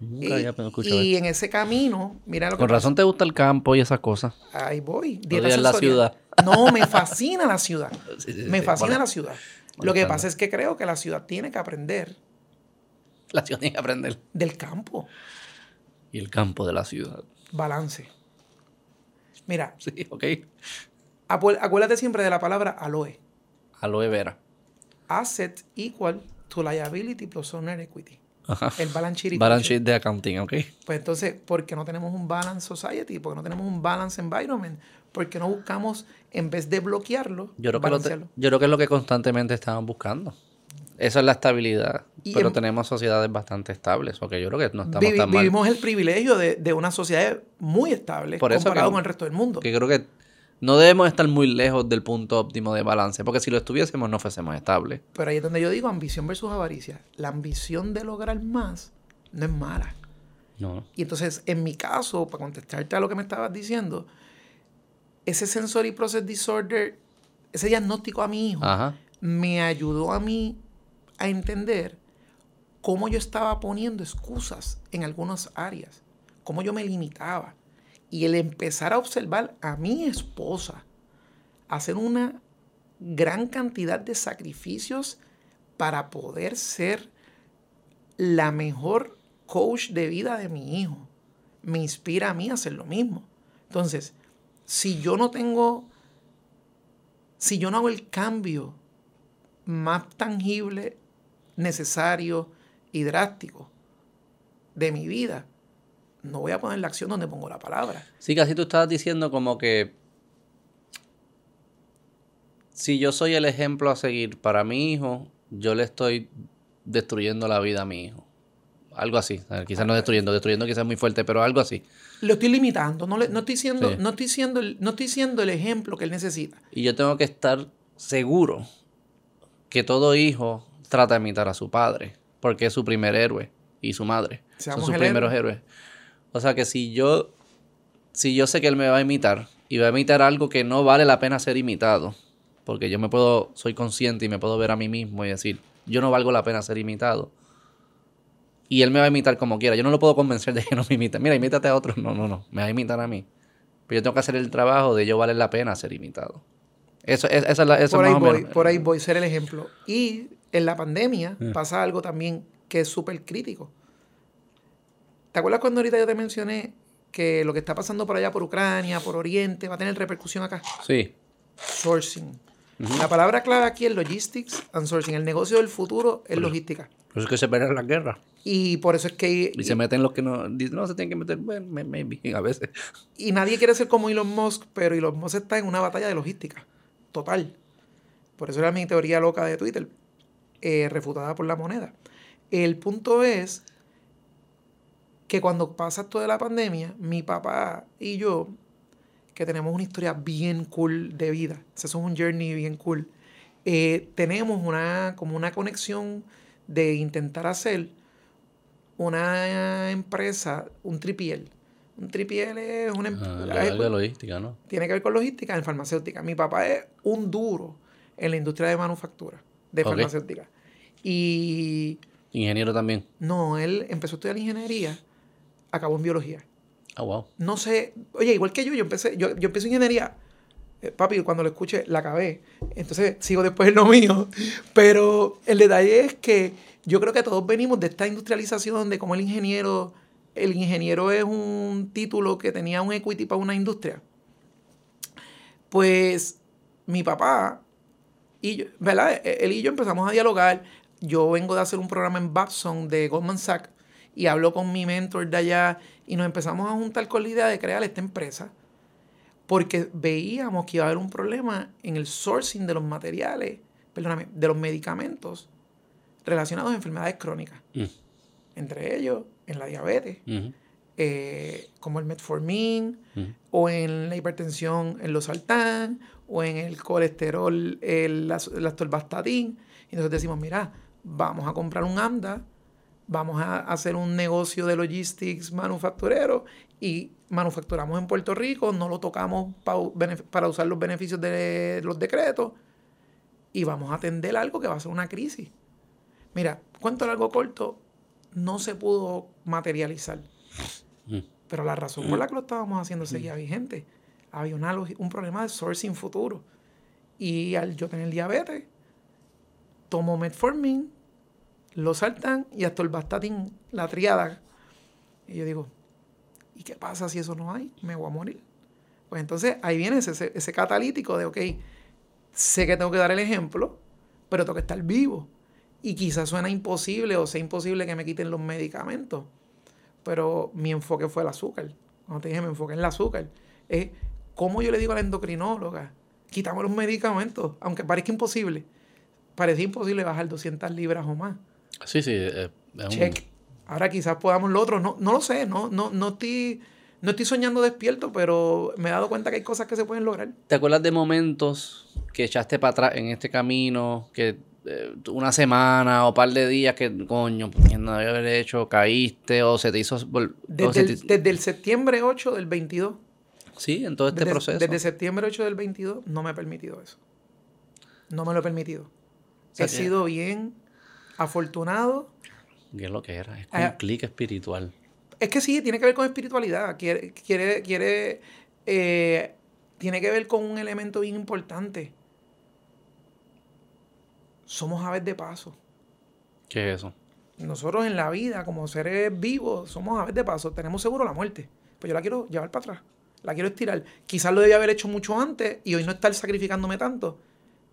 y, en ese camino, mira lo que Con razón te gusta el campo y esas cosas. Ahí voy. Dieta la ciudad. No, me fascina la ciudad. me fascina la ciudad. Lo que pasa es que creo que la ciudad tiene que aprender. La ciudad tiene que aprender. Del campo. Y el campo de la ciudad. Balance. Mira. Sí, ok. Acuérdate siempre de la palabra aloe. Aloe vera. Asset equal to liability plus owner equity. El balance sheet. Balance sheet de accounting, ok. Pues entonces, ¿por qué no tenemos un balance society? ¿Por qué no tenemos un balance environment? ¿Por qué no buscamos, en vez de bloquearlo, yo creo, que yo creo que es lo que constantemente estaban buscando. Esa es la estabilidad. pero tenemos sociedades bastante estables, porque yo creo que no estamos tan mal. Vivimos el privilegio de, de una sociedad muy estable comparado con el resto del mundo. Que creo que no debemos estar muy lejos del punto óptimo de balance, porque si lo estuviésemos no fuésemos estables. Pero ahí es donde yo digo ambición versus avaricia. La ambición de lograr más no es mala. No. Y entonces, en mi caso, para contestarte a lo que me estabas diciendo, ese sensory process disorder, ese diagnóstico a mi hijo, me ayudó a mí a entender cómo yo estaba poniendo excusas en algunas áreas, cómo yo me limitaba y el empezar a observar a mi esposa hacer una gran cantidad de sacrificios para poder ser la mejor coach de vida de mi hijo. Me inspira a mí a hacer lo mismo. Entonces, si yo no tengo, si yo no hago el cambio más tangible, necesario y drástico de mi vida, no voy a poner la acción donde pongo la palabra. Sí, casi tú estabas diciendo como que si yo soy el ejemplo a seguir para mi hijo, yo le estoy destruyendo la vida a mi hijo. Algo así. Quizás no destruyendo, destruyendo quizás es muy fuerte, pero algo así. Lo estoy limitando, no, no, estoy, siendo, no, estoy, siendo, no estoy siendo el ejemplo que él necesita. Y yo tengo que estar seguro que todo hijo trata de imitar a su padre, porque es su primer héroe y su madre. Son sus primeros héroes. O sea que si yo, si yo sé que él me va a imitar y va a imitar algo que no vale la pena ser imitado, porque yo me puedo, soy consciente y me puedo ver a mí mismo y decir, yo no valgo la pena ser imitado. Y él me va a imitar como quiera. Yo no lo puedo convencer de que no me imite. Mira, imítate a otros. No, no, no. Me va a imitar a mí. Pero yo tengo que hacer el trabajo de yo vale la pena ser imitado. Eso, es, esa es la, por, ahí voy, por ahí voy, ser el ejemplo. Y en la pandemia eh. pasa algo también que es súper crítico. ¿Te acuerdas cuando ahorita yo te mencioné que lo que está pasando por allá, por Ucrania, por Oriente, va a tener repercusión acá? Sí. Sourcing. La palabra clave aquí es logistics and sourcing. El negocio del futuro es logística. Por eso es que se pelean la guerra. Y por eso es que... Y se meten los que no... No, se tienen que meter, bueno, maybe, a veces. Y nadie quiere ser como Elon Musk, pero Elon Musk está en una batalla de logística. Total. Por eso era mi teoría loca de Twitter, eh, refutada por la moneda. El punto es que cuando pasa esto de la pandemia, mi papá y yo, que tenemos una historia bien cool de vida, eso es un journey bien cool, eh, tenemos una, como una conexión de intentar hacer una empresa, un tripiel. Un tripiel es una empresa... Ah, de logística, ¿no? Tiene que ver con logística en farmacéutica. Mi papá es un duro en la industria de manufactura, de farmacéutica. Y... Ingeniero también. No, él empezó a estudiar ingeniería acabó en biología. Ah, wow. No sé, oye, igual que yo, yo empecé, yo, yo empecé ingeniería. Eh, papi, cuando lo escuché, la acabé. Entonces sigo después en lo mío. Pero el detalle es que yo creo que todos venimos de esta industrialización de cómo el ingeniero, el ingeniero es un título que tenía un equity para una industria. Pues mi papá y yo, ¿verdad? E-, él y yo empezamos a dialogar. Yo vengo de hacer un programa en Babson de Goldman Sachs y hablo con mi mentor de allá y nos empezamos a juntar con la idea de crear esta empresa porque veíamos que iba a haber un problema en el sourcing de los materiales, perdóname, de los medicamentos relacionados a enfermedades crónicas. Mm. Entre ellos, en la diabetes, eh, como el metformin, o en la hipertensión, en los o en el colesterol, el, la, la Y entonces decimos, mira, vamos a comprar un AMDA vamos a hacer un negocio de logistics manufacturero y manufacturamos en Puerto Rico, no lo tocamos para usar los beneficios de los decretos y vamos a atender algo que va a ser una crisis. Mira, cuento largo corto, no se pudo materializar. Mm. Pero la razón por la que lo estábamos haciendo seguía vigente. Había una, un problema de sourcing futuro. Y al yo tener diabetes, tomo metformin, lo saltan y hasta el bastatin, la triada. Y yo digo, ¿y qué pasa si eso no hay? Me voy a morir. Pues entonces ahí viene ese, ese catalítico de, ok, sé que tengo que dar el ejemplo, pero tengo que estar vivo. Y quizás suena imposible o sea imposible que me quiten los medicamentos. Pero mi enfoque fue el azúcar. Cuando te dije, me enfoqué en el azúcar. Es cómo yo le digo a la endocrinóloga, quitamos los medicamentos, aunque parezca imposible. Parecía imposible bajar 200 libras o más. Sí, sí. Eh, Check. Ahora quizás podamos lo otro. No, no lo sé, no, no, no estoy no estoy soñando despierto, pero me he dado cuenta que hay cosas que se pueden lograr. ¿Te acuerdas de momentos que echaste para atrás en este camino, que eh, una semana o par de días que, coño, no había haber hecho, caíste o se te hizo... Desde, el, septiembre 8 del 22. Sí, en todo este proceso. Desde septiembre 8 del 22 no me he permitido eso. No me lo he permitido. he sido bien afortunado. ¿Qué es lo que era? Es un eh, clic espiritual. Es que sí, tiene que ver con espiritualidad. Quiere, quiere, quiere, eh, tiene que ver con un elemento bien importante. Somos aves de paso. ¿Qué es eso? Nosotros en la vida, como seres vivos, somos aves de paso. Tenemos seguro la muerte. Pues yo la quiero llevar para atrás. La quiero estirar. Quizás lo debía haber hecho mucho antes y hoy no estar sacrificándome tanto.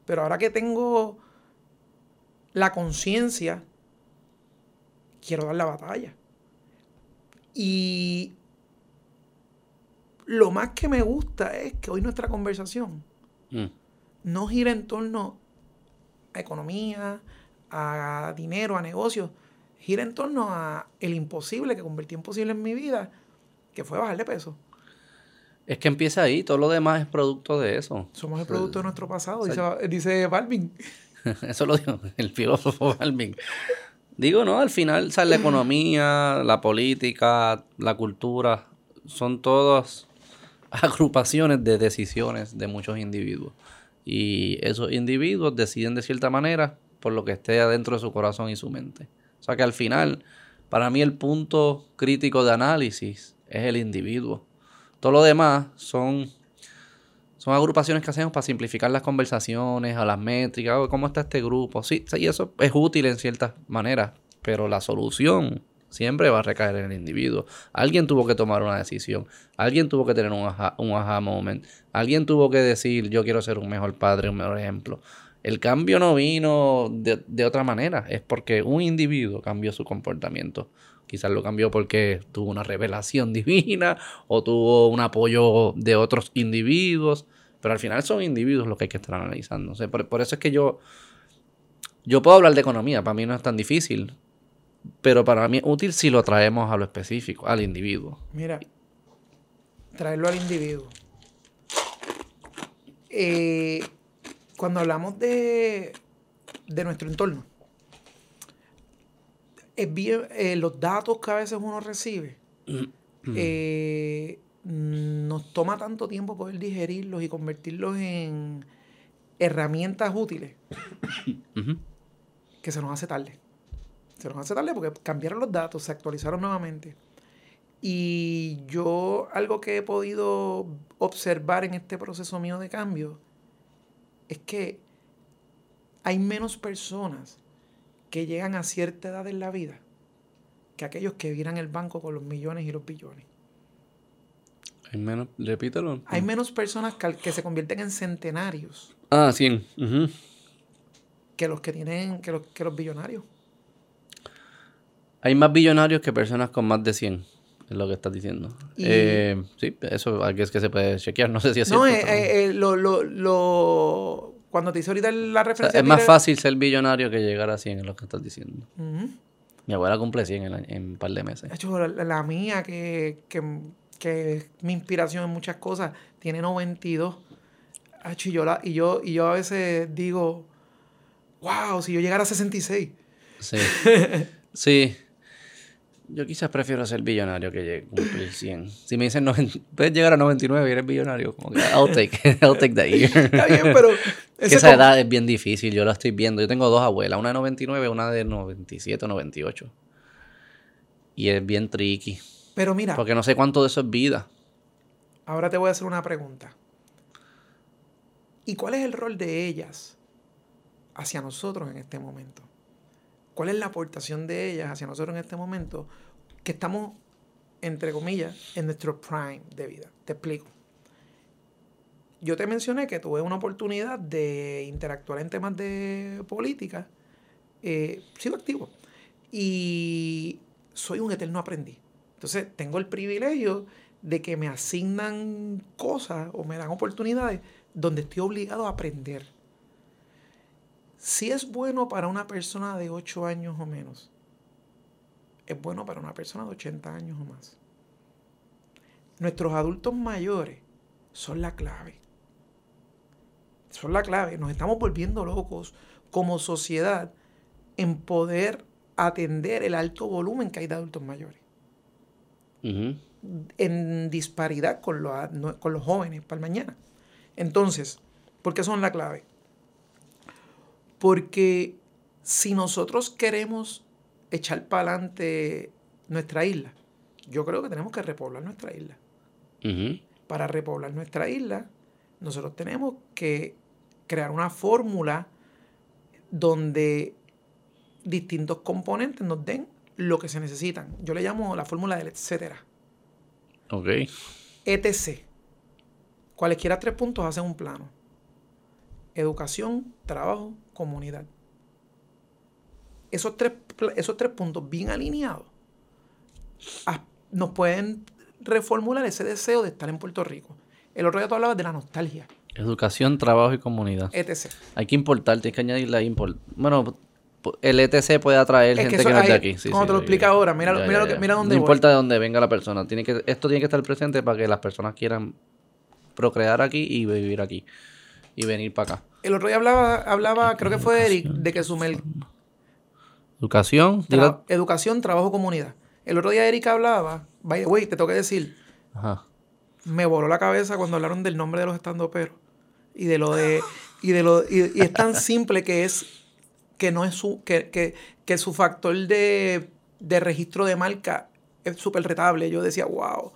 Pero ahora que tengo la conciencia, quiero dar la batalla. Y lo más que me gusta es que hoy nuestra conversación mm. no gira en torno a economía, a dinero, a negocios, gira en torno a el imposible que convertí en posible en mi vida, que fue bajar de peso. Es que empieza ahí, todo lo demás es producto de eso. Somos el producto de nuestro pasado, dice, dice Balvin. eso lo dijo el filósofo Balvin. Digo, no, al final, o la economía, la política, la cultura, son todas agrupaciones de decisiones de muchos individuos. Y esos individuos deciden de cierta manera por lo que esté adentro de su corazón y su mente. O sea que al final, para mí el punto crítico de análisis es el individuo. Todo lo demás son son agrupaciones que hacemos para simplificar las conversaciones, a las métricas, cómo está este grupo. Sí, y eso es útil en ciertas maneras, pero la solución siempre va a recaer en el individuo. Alguien tuvo que tomar una decisión, alguien tuvo que tener un aha, un aha moment, alguien tuvo que decir yo quiero ser un mejor padre, un mejor ejemplo. El cambio no vino de, de otra manera, es porque un individuo cambió su comportamiento. Quizás lo cambió porque tuvo una revelación divina o tuvo un apoyo de otros individuos. Pero al final son individuos los que hay que estar analizando. por, eso es que yo, yo puedo hablar de economía, para mí no es tan difícil, pero para mí es útil si lo traemos a lo específico, al individuo. Mira, traerlo al individuo. Eh, cuando hablamos de, de nuestro entorno, es bien, eh, los datos que a veces uno recibe, mm. eh, nos toma tanto tiempo poder digerirlos y convertirlos en herramientas útiles que se nos hace tarde. Se nos hace tarde porque cambiaron los datos, se actualizaron nuevamente. Y yo algo que he podido observar en este proceso mío de cambio es que hay menos personas que llegan a cierta edad en la vida que aquellos que viran el banco con los millones y los billones. Hay menos, repítelo. Hay menos personas que, se convierten en centenarios. Ah, 100. Que los que tienen, que los, que los billonarios. Hay más billonarios que personas con más de 100, es lo que estás diciendo. Eh, sí, eso es que se puede chequear, no sé si es no, cierto. No, eh, eh, lo, lo, lo, cuando te hice ahorita la referencia... es más fácil ser billonario que llegar a 100, es lo que estás diciendo. Mi abuela cumple 100 en, en, un par de meses. De hecho, la, la mía, que, que que es mi inspiración en muchas cosas, tiene 92. Y yo, y, yo, y yo a veces digo, wow, si yo llegara a 66. Sí. sí. Yo quizás prefiero ser billonario que cumplir 100. Si me dicen, puedes llegar a 99 y eres billonario, como que I'll take, I'll take that year. Está bien, pero... esa edad es bien difícil, yo la estoy viendo. Yo tengo dos abuelas, una de 99 una de 97 o 98. Y es bien tricky. Pero mira. Porque no sé cuánto de eso es vida. Ahora te voy a hacer una pregunta. ¿Y cuál es el rol de ellas hacia nosotros en este momento? ¿Cuál es la aportación de ellas hacia nosotros en este momento? Que estamos, entre comillas, en nuestro prime de vida. Te explico. Yo te mencioné que tuve una oportunidad de interactuar en temas de política. Eh, sigo activo. Y soy un eterno aprendiz. Entonces, tengo el privilegio de que me asignan cosas o me dan oportunidades donde estoy obligado a aprender. Si es bueno para una persona de 8 años o menos, es bueno para una persona de 80 años o más. Nuestros adultos mayores son la clave. Son la clave. Nos estamos volviendo locos como sociedad en poder atender el alto volumen que hay de adultos mayores en disparidad con, con los jóvenes para el mañana. Entonces, ¿por qué son la clave? Porque si nosotros queremos echar para adelante nuestra isla, yo creo que tenemos que repoblar nuestra isla. Para repoblar nuestra isla, nosotros tenemos que crear una fórmula donde distintos componentes nos den lo que se necesitan. Yo le llamo la fórmula del etcétera. Ok. ETC. Cualesquiera tres puntos hacen un plano. Educación, trabajo, comunidad. Esos tres, esos tres puntos bien alineados nos pueden reformular ese deseo de estar en Puerto Rico. El otro día tú hablabas de la nostalgia. Educación, trabajo y comunidad. ETC. Hay que importar, tienes que añadir la import. Bueno, el ETC puede atraer gente que, no es de aquí. Sí, como te lo explica ahora, mira, mira, lo que, mira dónde No importa de dónde venga la persona. Tiene que, esto tiene que estar presente para que las personas quieran procrear aquí y vivir aquí. Y venir para acá. El otro día hablaba, hablaba creo que fue Eric, de que su Educación. educación, trabajo, comunidad. El otro día Eric hablaba, by the way, te tengo que decir. Ajá. Me voló la cabeza cuando hablaron del nombre de los estandoperos. Y de lo de. Y de lo. y es tan simple que es que no es su, que, su factor de, registro de marca es súper retable. Yo decía, wow,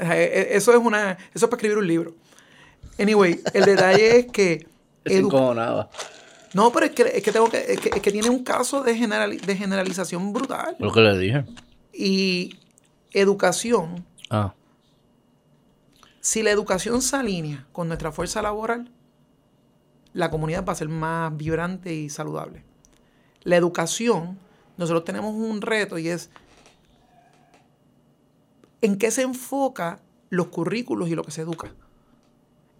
eh, eh, eso es una, eso es para escribir un libro. Anyway, el detalle es que... Es nada. No, pero es que, es que, tengo que, es que, tiene un caso de, de generalización brutal. Lo que le dije. Y educación. Ah. Si la educación se alinea con nuestra fuerza laboral, la comunidad va a ser más vibrante y saludable. La educación, nosotros tenemos un reto y es en qué se enfoca los currículos y lo que se educa.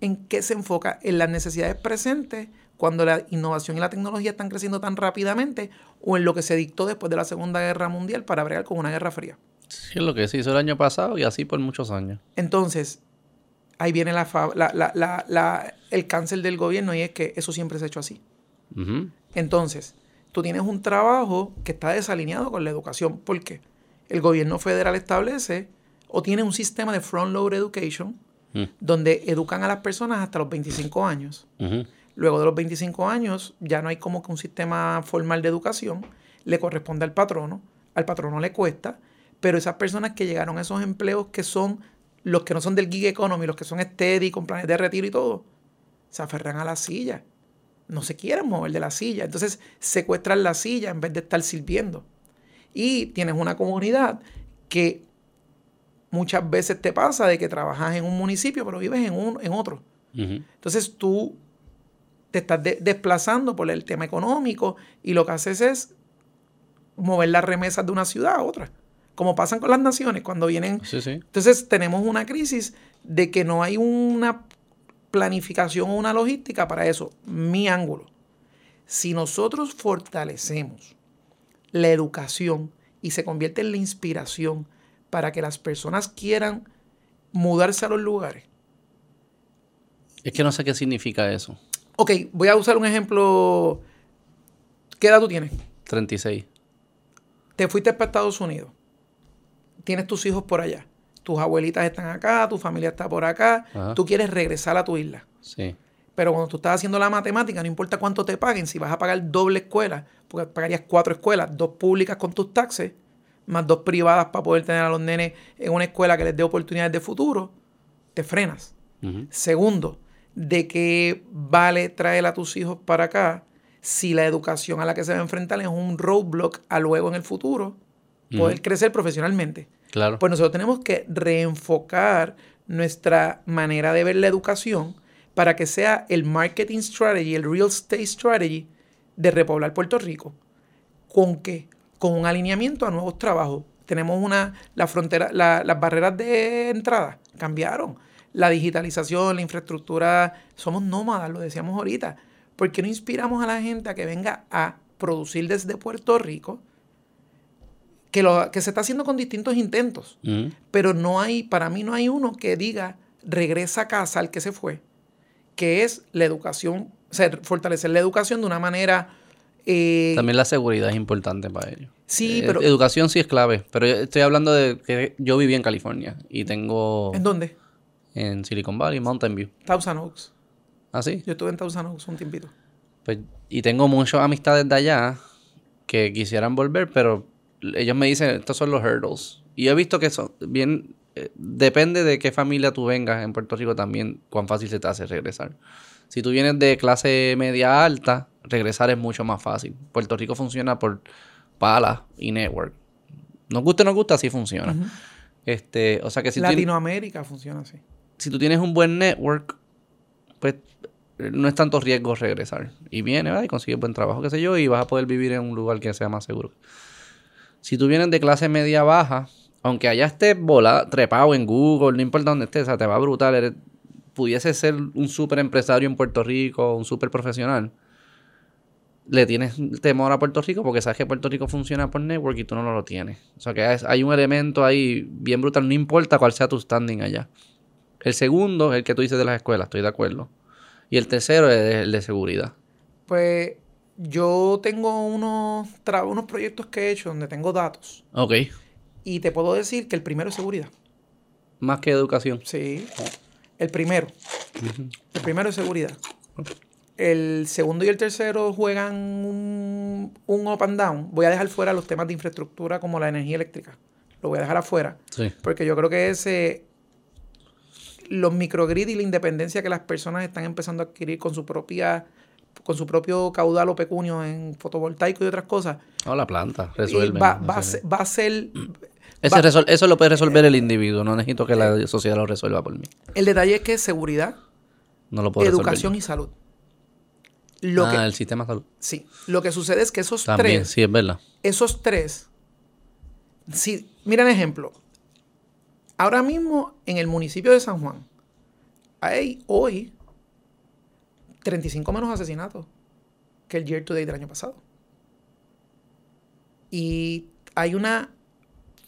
¿En qué se enfoca? En las necesidades presentes cuando la innovación y la tecnología están creciendo tan rápidamente o en lo que se dictó después de la Segunda Guerra Mundial para bregar con una guerra fría. Sí, es lo que se hizo el año pasado y así por muchos años. Entonces, ahí viene la, el cáncer del gobierno y es que eso siempre se ha hecho así. Entonces, tú tienes un trabajo que está desalineado con la educación. ¿Por qué? El gobierno federal establece o tiene un sistema de front-load education mm. donde educan a las personas hasta los 25 años. Luego de los 25 años ya no hay como que un sistema formal de educación, le corresponde al patrono, al patrono le cuesta, pero esas personas que llegaron a esos empleos que son los que no son del gig economy, los que son steady, con planes de retiro y todo, se aferran a la silla. No se quieren mover de la silla. Entonces secuestran la silla en vez de estar sirviendo. Y tienes una comunidad que muchas veces te pasa de que trabajas en un municipio, pero vives en, un, en otro. Entonces tú te estás desplazando por el tema económico y lo que haces es mover las remesas de una ciudad a otra como pasan con las naciones cuando vienen. Entonces tenemos una crisis de que no hay una planificación o una logística para eso. Mi ángulo. Si nosotros fortalecemos la educación y se convierte en la inspiración para que las personas quieran mudarse a los lugares. Es que no sé qué significa eso. Ok, voy a usar un ejemplo. ¿Qué edad tú tienes? 36. Te fuiste para Estados Unidos tienes tus hijos por allá. Tus abuelitas están acá, tu familia está por acá. Tú quieres regresar a tu isla. Sí. Pero cuando tú estás haciendo la matemática, no importa cuánto te paguen, si vas a pagar doble escuela, porque pagarías cuatro escuelas, dos públicas con tus taxes, más dos privadas para poder tener a los nenes en una escuela que les dé oportunidades de futuro, te frenas. Segundo, de que vale traer a tus hijos para acá si la educación a la que se va a enfrentar es un roadblock a luego en el futuro poder crecer profesionalmente. Claro. Pues nosotros tenemos que reenfocar nuestra manera de ver la educación para que sea el marketing strategy, el real estate strategy de repoblar Puerto Rico. ¿Con qué? Con un alineamiento a nuevos trabajos. Tenemos una, la frontera, las barreras de entrada cambiaron. La digitalización, la infraestructura, somos nómadas, lo decíamos ahorita. ¿Por qué no inspiramos a la gente a que venga a producir desde Puerto Rico? Que, lo, que se está haciendo con distintos intentos. Pero no hay, para mí no hay uno que diga, regresa a casa al que se fue, que es la educación, o sea, fortalecer la educación de una manera... Eh, También la seguridad es importante para ellos. Sí, eh, pero... Educación sí es clave, pero estoy hablando de que yo viví en California y tengo... ¿En dónde? En Silicon Valley, Mountain View. Thousand Oaks. ¿Ah, sí? Yo estuve en Thousand Oaks un tiempito. Pues, y tengo muchas amistades de allá que quisieran volver, pero ellos me dicen, estos son los hurdles. Y he visto que son bien... Eh, depende de qué familia tú vengas en Puerto Rico también, cuán fácil se te hace regresar. Si tú vienes de clase media alta, regresar es mucho más fácil. Puerto Rico funciona por pala y network. Nos gusta o no gusta, así funciona. este, o sea que si Latinoamérica funciona así. Si tú tienes un buen network, pues no es tanto riesgo regresar. Y viene, ¿verdad? Y consigues buen trabajo, qué sé yo, y vas a poder vivir en un lugar que sea más seguro. Si tú vienes de clase media baja, aunque allá estés volado, trepado en Google, no importa dónde estés, o sea, te va brutal, eres, pudiese ser un súper empresario en Puerto Rico, un súper profesional, le tienes temor a Puerto Rico porque sabes que Puerto Rico funciona por network y tú no lo tienes. O sea que hay un elemento ahí bien brutal, no importa cuál sea tu standing allá. El segundo es el que tú dices de las escuelas, estoy de acuerdo. Y el tercero es el de seguridad. Pues yo tengo unos, unos proyectos que he hecho donde tengo datos. Ok. Y te puedo decir que el primero es seguridad. Más que educación. Sí. El primero. El primero es seguridad. El segundo y el tercero juegan un, un, up and down. Voy a dejar fuera los temas de infraestructura como la energía eléctrica. Lo voy a dejar afuera. Sí. Porque yo creo que ese. Los microgrid y la independencia que las personas están empezando a adquirir con su propia con su propio caudal o pecunio en fotovoltaico y otras cosas. O la planta, resuelve. Va, va, a ser, va, eso lo puede resolver el individuo, no necesito que la sociedad lo resuelva por mí. El detalle es que seguridad, no lo puedo educación y salud. Lo ah, el sistema de salud. Sí. Lo que sucede es que esos También, tres. sí, es verdad. Esos tres. Sí, miren ejemplo. Ahora mismo en el municipio de San Juan hay hoy 35 menos asesinatos que el year to date del año pasado. Y hay una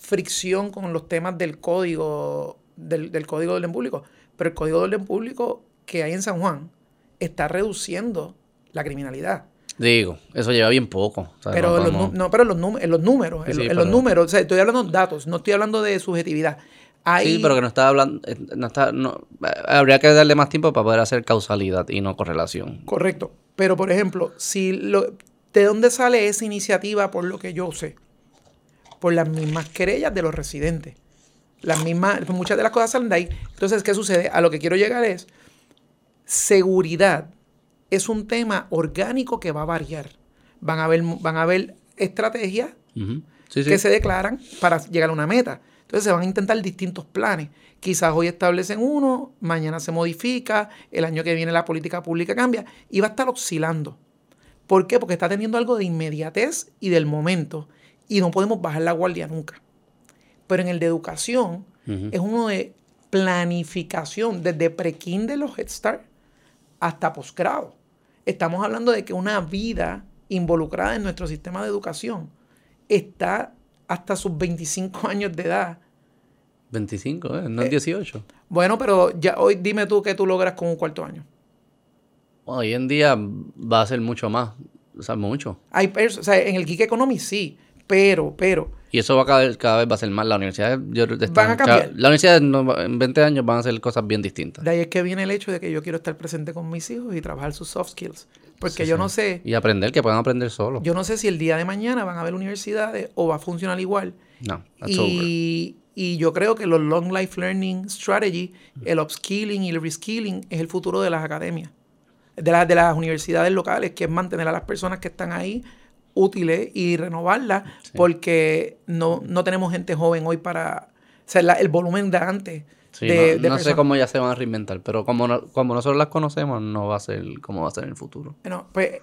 fricción con los temas del código, del, del código de orden público. Pero el código de orden público que hay en San Juan está reduciendo la criminalidad. Digo, eso lleva bien poco. pero, no, pero en los, números, en los números, o sea, estoy hablando de datos, no estoy hablando de subjetividad. Sí, pero que no está hablando, eh, no está, no, habría que darle más tiempo para poder hacer causalidad y no correlación. Correcto. Pero, por ejemplo, si lo, ¿de dónde sale esa iniciativa por lo que yo sé? Por las mismas querellas de los residentes. Las mismas, muchas de las cosas salen de ahí. Entonces, ¿qué sucede? A lo que quiero llegar es seguridad es un tema orgánico que va a variar. Van a haber, van a haber estrategias que se declaran para llegar a una meta. Entonces se van a intentar distintos planes. Quizás hoy establecen uno, mañana se modifica, el año que viene la política pública cambia y va a estar oscilando. ¿Por qué? Porque está teniendo algo de inmediatez y del momento y no podemos bajar la guardia nunca. Pero en el de educación es uno de planificación desde pre-kinder los Head Start hasta posgrado. Estamos hablando de que una vida involucrada en nuestro sistema de educación está hasta sus 25 años de edad. 25, ¿eh? No es 18. Eh, bueno, pero ya hoy dime tú qué tú logras con un cuarto año. Hoy en día va a ser mucho más, o sea, mucho. Hay o sea, en el Geek Economy sí, pero, pero. Y eso va a cada, vez va a ser más. La universidad van a cambiar. la universidad en 20 años van a hacer cosas bien distintas. De ahí es que viene el hecho de que yo quiero estar presente con mis hijos y trabajar sus soft skills. Porque yo no sé. Y aprender, que puedan aprender solos. Yo no sé si el día de mañana van a haber universidades o va a funcionar igual. No, y, y yo creo que los long life learning strategy, el upskilling y el reskilling es el futuro de las academias. de, la, de las universidades locales, que es mantener a las personas que están ahí útiles y renovarlas, porque no, no tenemos gente joven hoy para... O sea, el volumen de antes. No, sé cómo ya se van a reinventar, pero como, como nosotros las conocemos, no va a ser como va a ser en el futuro. Bueno, pues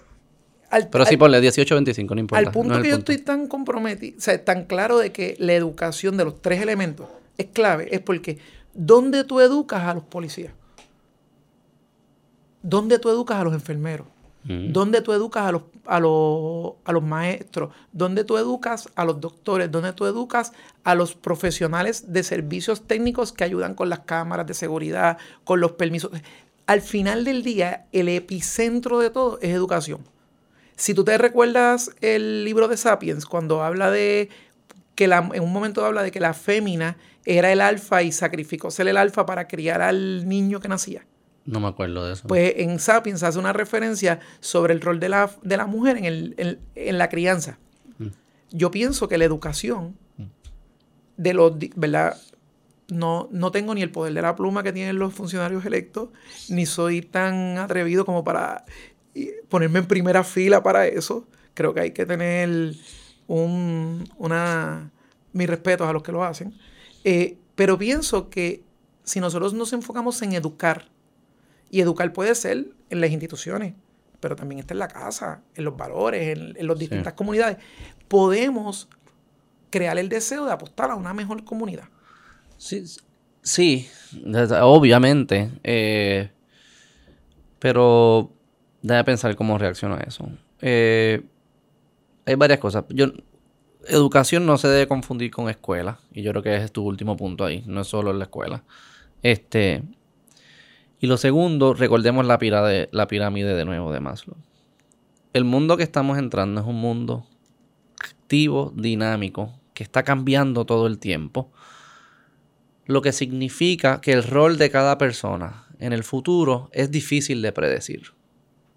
pero sí, ponle 18-25, no importa. Al punto que yo estoy tan comprometido, o sea, tan claro de que la educación de los tres elementos es clave, es porque ¿dónde tú educas a los policías? ¿Dónde tú educas a los enfermeros? ¿Dónde tú educas a los, a, los, a los maestros? ¿Dónde tú educas a los doctores? ¿Dónde tú educas a los profesionales de servicios técnicos que ayudan con las cámaras de seguridad, con los permisos? Al final del día, el epicentro de todo es educación. Si tú te recuerdas el libro de Sapiens, cuando habla de que la, en un momento habla de que la fémina era el alfa y sacrificó ser el alfa para criar al niño que nacía. No me acuerdo de eso. Pues en Sapiens hace una referencia sobre el rol de la, de la mujer en, el, en, la crianza. Mm. Yo pienso que la educación mm. de los, ¿verdad? No, no tengo ni el poder de la pluma que tienen los funcionarios electos, ni soy tan atrevido como para ponerme en primera fila para eso. Creo que hay que tener un, una, mis respetos a los que lo hacen. Eh, pero pienso que si nosotros nos enfocamos en educar, y educar puede ser en las instituciones, pero también está en la casa, en los valores, en, las distintas comunidades, podemos crear el deseo de apostar a una mejor comunidad. Sí, sí obviamente. Eh, pero Déjame pensar cómo reacciono a eso. Eh, hay varias cosas. Yo, educación no se debe confundir con escuela. Y yo creo que ese es tu último punto ahí. No es solo en la escuela. Este. Y lo segundo, recordemos la pirámide, la pirámide de nuevo de Maslow. El mundo que estamos entrando es un mundo activo, dinámico, que está cambiando todo el tiempo. Lo que significa que el rol de cada persona en el futuro es difícil de predecir.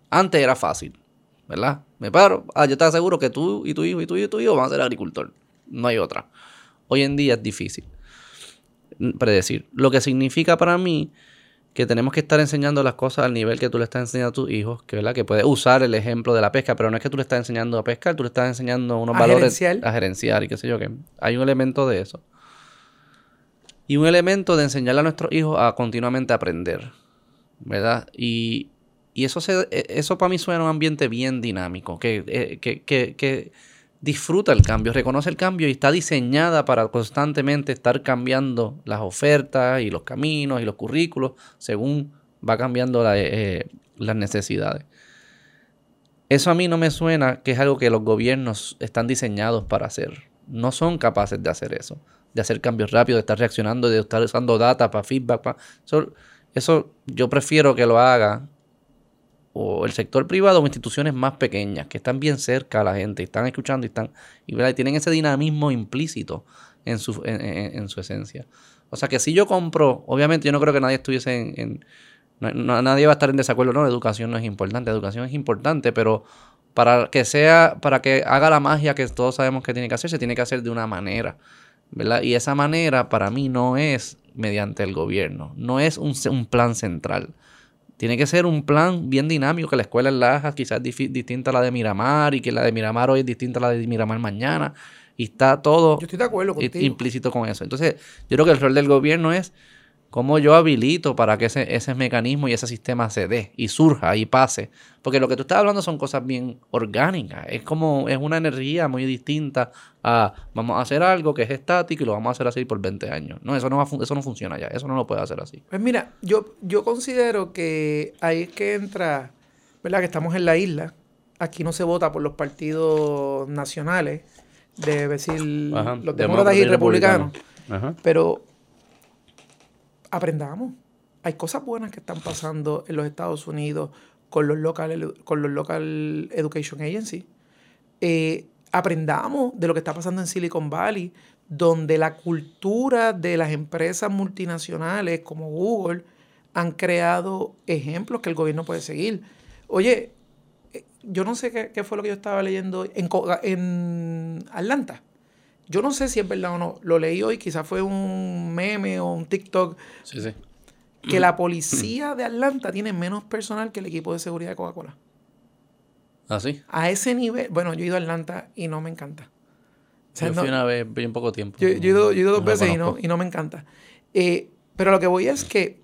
Antes era fácil, ¿verdad? Me paro, ah, yo estaba seguro que tú y tu hijo y tu hijo y tu hijo van a ser agricultor. No hay otra. Hoy en día es difícil predecir. Lo que significa para mí que tenemos que estar enseñando las cosas al nivel que tú le estás enseñando a tus hijos, que, ¿verdad? que puedes usar el ejemplo de la pesca, pero no es que tú le estás enseñando a pescar, tú le estás enseñando unos valores a gerenciar y qué sé yo qué. Hay un elemento de eso. Y un elemento de enseñarle a nuestros hijos a continuamente aprender, ¿verdad? Y y eso, se, e, eso para mí suena un ambiente bien dinámico, eh, que, que, disfruta el cambio, reconoce el cambio y está diseñada para constantemente estar cambiando las ofertas y los caminos y los currículos según va cambiando eh, las necesidades. Eso a mí no me suena que es algo que los gobiernos están diseñados para hacer. No son capaces de hacer eso, de hacer cambios rápidos, de estar reaccionando, de estar usando data para feedback. Eso, eso yo prefiero que lo haga o el sector privado o instituciones más pequeñas que están bien cerca a la gente, están escuchando y están y, tienen ese dinamismo implícito en su, en, su esencia. O sea que si yo compro, obviamente yo no creo que nadie estuviese en, nadie va a estar en desacuerdo, no, la educación no es importante, la educación es importante, pero para que sea, para que haga la magia que todos sabemos que tiene que hacer, se tiene que hacer de una manera, ¿verdad? Y esa manera para mí no es mediante el gobierno, no es un plan central. Tiene que ser un plan bien dinámico, que la escuela en Lajas quizás es distinta a la de Miramar y que la de Miramar hoy es distinta a la de Miramar mañana. Y está todo implícito con eso. Entonces, yo creo que el rol del gobierno es cómo yo habilito para que ese, ese mecanismo y ese sistema se dé y surja y pase. Porque lo que tú estás hablando son cosas bien orgánicas. Es como, es una energía muy distinta a vamos a hacer algo que es estático y lo vamos a hacer así por 20 años. No, eso no, va, eso no funciona ya. Eso no lo puede hacer así. Pues mira, yo, yo considero que ahí es que entra, ¿verdad? Que estamos en la isla. Aquí no se vota por los partidos nacionales, de decir los demócratas y republicanos. Pero aprendamos. Hay cosas buenas que están pasando en los Estados Unidos con los local, con los local education agencies. Eh, aprendamos de lo que está pasando en Silicon Valley, donde la cultura de las empresas multinacionales como Google han creado ejemplos que el gobierno puede seguir. Oye, eh, yo no sé qué, fue lo que yo estaba leyendo en, en Atlanta. Yo no sé si es verdad o no. Lo leí hoy, quizás fue un meme o un TikTok. Sí, sí. que la policía de Atlanta tiene menos personal que el equipo de seguridad de Coca-Cola. ¿Ah, sí? A ese nivel, bueno, yo he ido a Atlanta y no me encanta. yo fui una vez bien poco tiempo. Yo, he, ido, dos veces y no, y no me encanta. Eh, pero lo que voy es que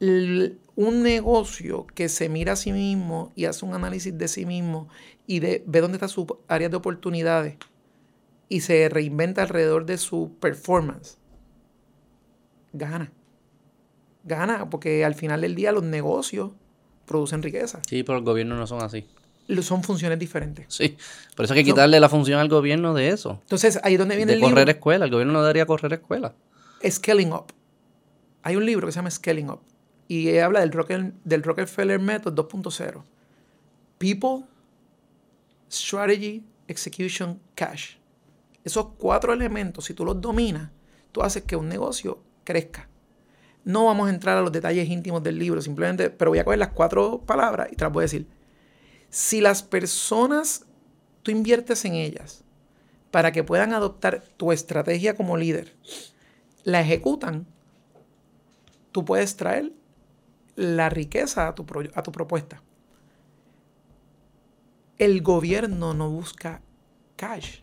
un negocio que se mira a sí mismo y hace un análisis de sí mismo y de, ve dónde están sus áreas de oportunidades y se reinventa alrededor de su performance, gana. Gana, porque al final del día los negocios producen riqueza. Sí, pero el gobierno no son así. Son funciones diferentes. Sí, por eso hay que quitarle la función al gobierno de eso. Entonces, ahí es donde viene de correr escuela. El gobierno no debería correr escuela. Scaling Up. Hay un libro que se llama Scaling Up y habla del, del Rockefeller Method 2.0. People, Strategy, Execution, Cash. Esos cuatro elementos, si tú los dominas, tú haces que un negocio crezca. No vamos a entrar a los detalles íntimos del libro, simplemente, pero voy a coger las cuatro palabras y te las voy a decir. Si las personas, tú inviertes en ellas para que puedan adoptar tu estrategia como líder, la ejecutan, tú puedes traer la riqueza a tu, a tu propuesta. El gobierno no busca cash,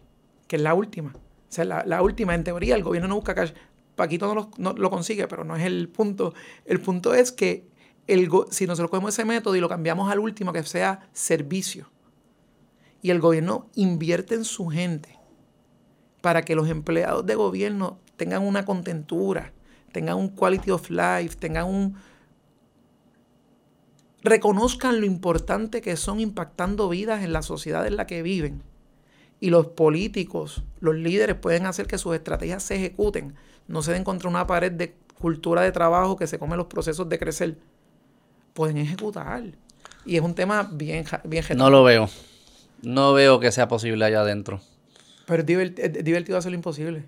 que es la última. O sea, la, última, en teoría, el gobierno no busca cash. Paquito no lo, consigue, pero no es el punto. El punto es que el si nosotros cogemos ese método y lo cambiamos al último, que sea servicio, y el gobierno invierte en su gente para que los empleados de gobierno tengan una contentura, tengan un quality of life, tengan un, reconozcan lo importante que son impactando vidas en la sociedad en la que viven. Y los políticos, los líderes pueden hacer que sus estrategias se ejecuten, no se den contra una pared de cultura de trabajo que se come los procesos de crecer. Pueden ejecutar. Y es un tema bien, bien No lo veo. No veo que sea posible allá adentro. Pero es divertido hacer lo imposible.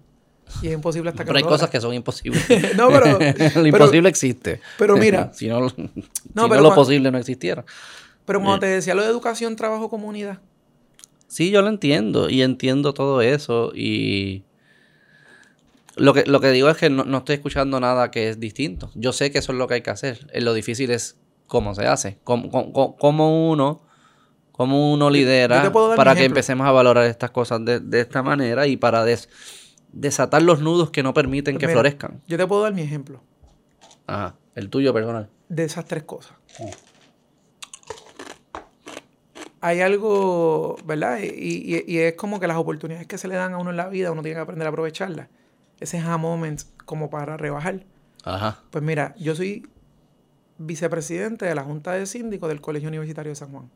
Y es imposible hasta que Pero hay cosas que son imposibles. no, pero. lo imposible existe. Pero mira. si no, lo posible no existiera. Pero como te decía, lo de educación, trabajo, comunidad. Sí, yo lo entiendo. Y entiendo todo eso. Y. Lo que, lo que digo es que no, estoy escuchando nada que es distinto. Yo sé que eso es lo que hay que hacer. Eh, lo difícil es cómo se hace. Cómo, cómo, uno cómo uno lidera para que empecemos a valorar estas cosas de, de esta manera y para des, desatar los nudos que no permiten que florezcan. Yo te puedo dar mi ejemplo. Ajá, el tuyo personal. De esas tres cosas. Hay algo, ¿verdad? Y, es como que las oportunidades que se le dan a uno en la vida, uno tiene que aprender a aprovecharlas. Ese es a moment como para rebajar. Ajá. Pues mira, yo soy vicepresidente de la Junta de Síndicos del Colegio Universitario de San Juan.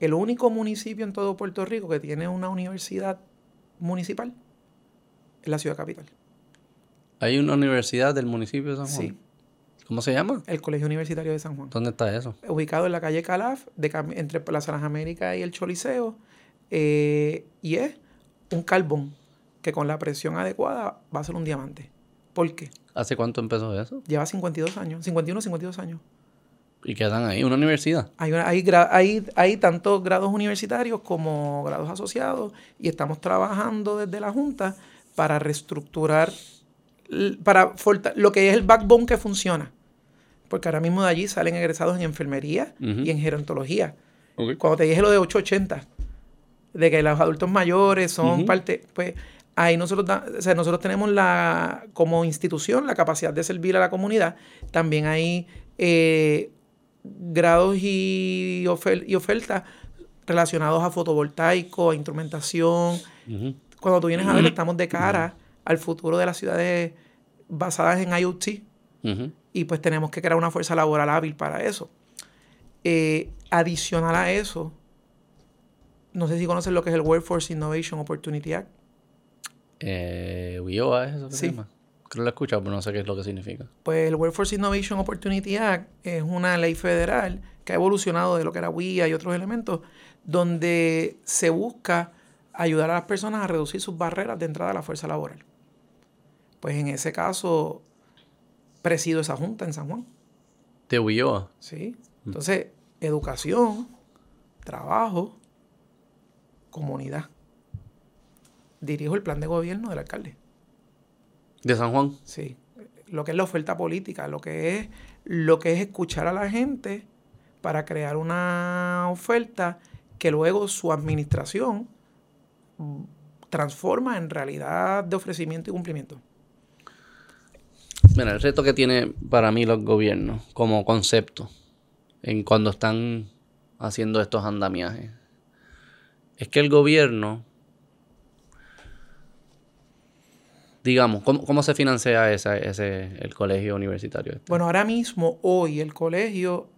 El único municipio en todo Puerto Rico que tiene una universidad municipal en la ciudad capital. ¿Hay una universidad del municipio de San Juan? Sí. ¿Cómo se llama? El Colegio Universitario de San Juan. ¿Dónde está eso? Ubicado en la calle Calaf, entre Plaza Las Américas y el Choliseo. Eh, y es un carbón que con la presión adecuada va a ser un diamante. ¿Por qué? ¿Hace cuánto empezó eso? Lleva 52 años, 51, 52 años. ¿Y qué dan ahí? ¿Una universidad? Hay, hay, hay, hay tanto grados universitarios como grados asociados y estamos trabajando desde la Junta para reestructurar, para lo que es el backbone que funciona. Porque ahora mismo de allí salen egresados en enfermería y en gerontología. Cuando te dije lo de 880, de que los adultos mayores son parte, pues ahí nosotros, nosotros tenemos la, como institución la capacidad de servir a la comunidad. También hay eh, grados y, y ofertas relacionados a fotovoltaico, a instrumentación, cuando tú vienes a ver, estamos de cara al futuro de las ciudades basadas en IoT. Y pues tenemos que crear una fuerza laboral hábil para eso. Eh, adicional a eso, no sé si conocen lo que es el Workforce Innovation Opportunity Act. Eh, UIOA es eso que se llama. Creo que lo he escuchado, pero no sé qué es lo que significa. Pues el Workforce Innovation Opportunity Act es una ley federal que ha evolucionado de lo que era WIA y otros elementos, donde se busca ayudar a las personas a reducir sus barreras de entrada a la fuerza laboral. Pues en ese caso, presido esa junta en San Juan. ¿Te huyó? Sí. Entonces, educación, trabajo, comunidad. Dirijo el plan de gobierno del alcalde. ¿De San Juan? Sí. lo que es la oferta política, lo que es, lo que es escuchar a la gente para crear una oferta que luego su administración transforma en realidad de ofrecimiento y cumplimiento. Mira, el reto que tiene para mí los gobiernos como concepto en cuando están haciendo estos andamiajes es que el gobierno digamos, ¿cómo, se financia ese, el colegio universitario? Este? Bueno, ahora mismo, hoy, el colegio,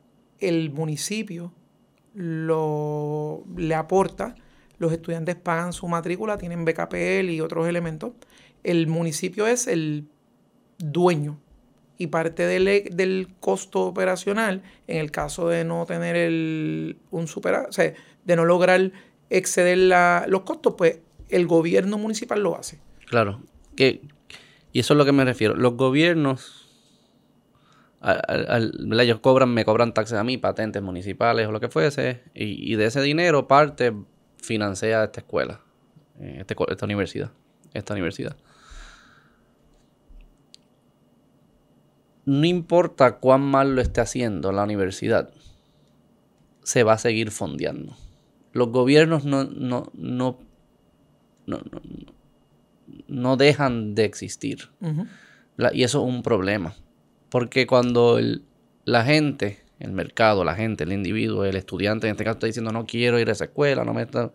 el municipio lo, le aporta, los estudiantes pagan su matrícula, tienen BKPL y otros elementos. El municipio es el dueño y parte del, del costo operacional, en el caso de no tener el, un super, o sea, de no lograr exceder los costos, pues el gobierno municipal lo hace. Claro, que, y eso es lo que me refiero. Los gobiernos, ellos cobran, me cobran taxes a mí, patentes municipales o lo que fuese, y, de ese dinero parte financia esta escuela, eh, este, esta universidad, esta universidad. No importa cuán mal lo esté haciendo la universidad, se va a seguir fondeando. Los gobiernos no, no, no, no, no no dejan de existir. y eso es un problema. Porque cuando la gente, el mercado, la gente, el individuo, el estudiante, en este caso está diciendo no quiero ir a esa escuela, no me está,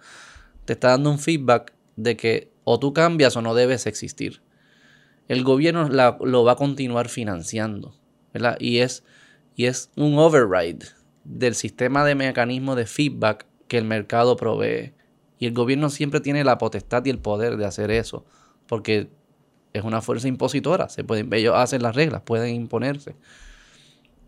te está dando un feedback de que o tú cambias o no debes existir. El gobierno lo va a continuar financiando. Y, es, y es un override del sistema de mecanismo de feedback que el mercado provee. Y el gobierno siempre tiene la potestad y el poder de hacer eso porque es una fuerza impositora. Se pueden, ellos hacen las reglas, pueden imponerse.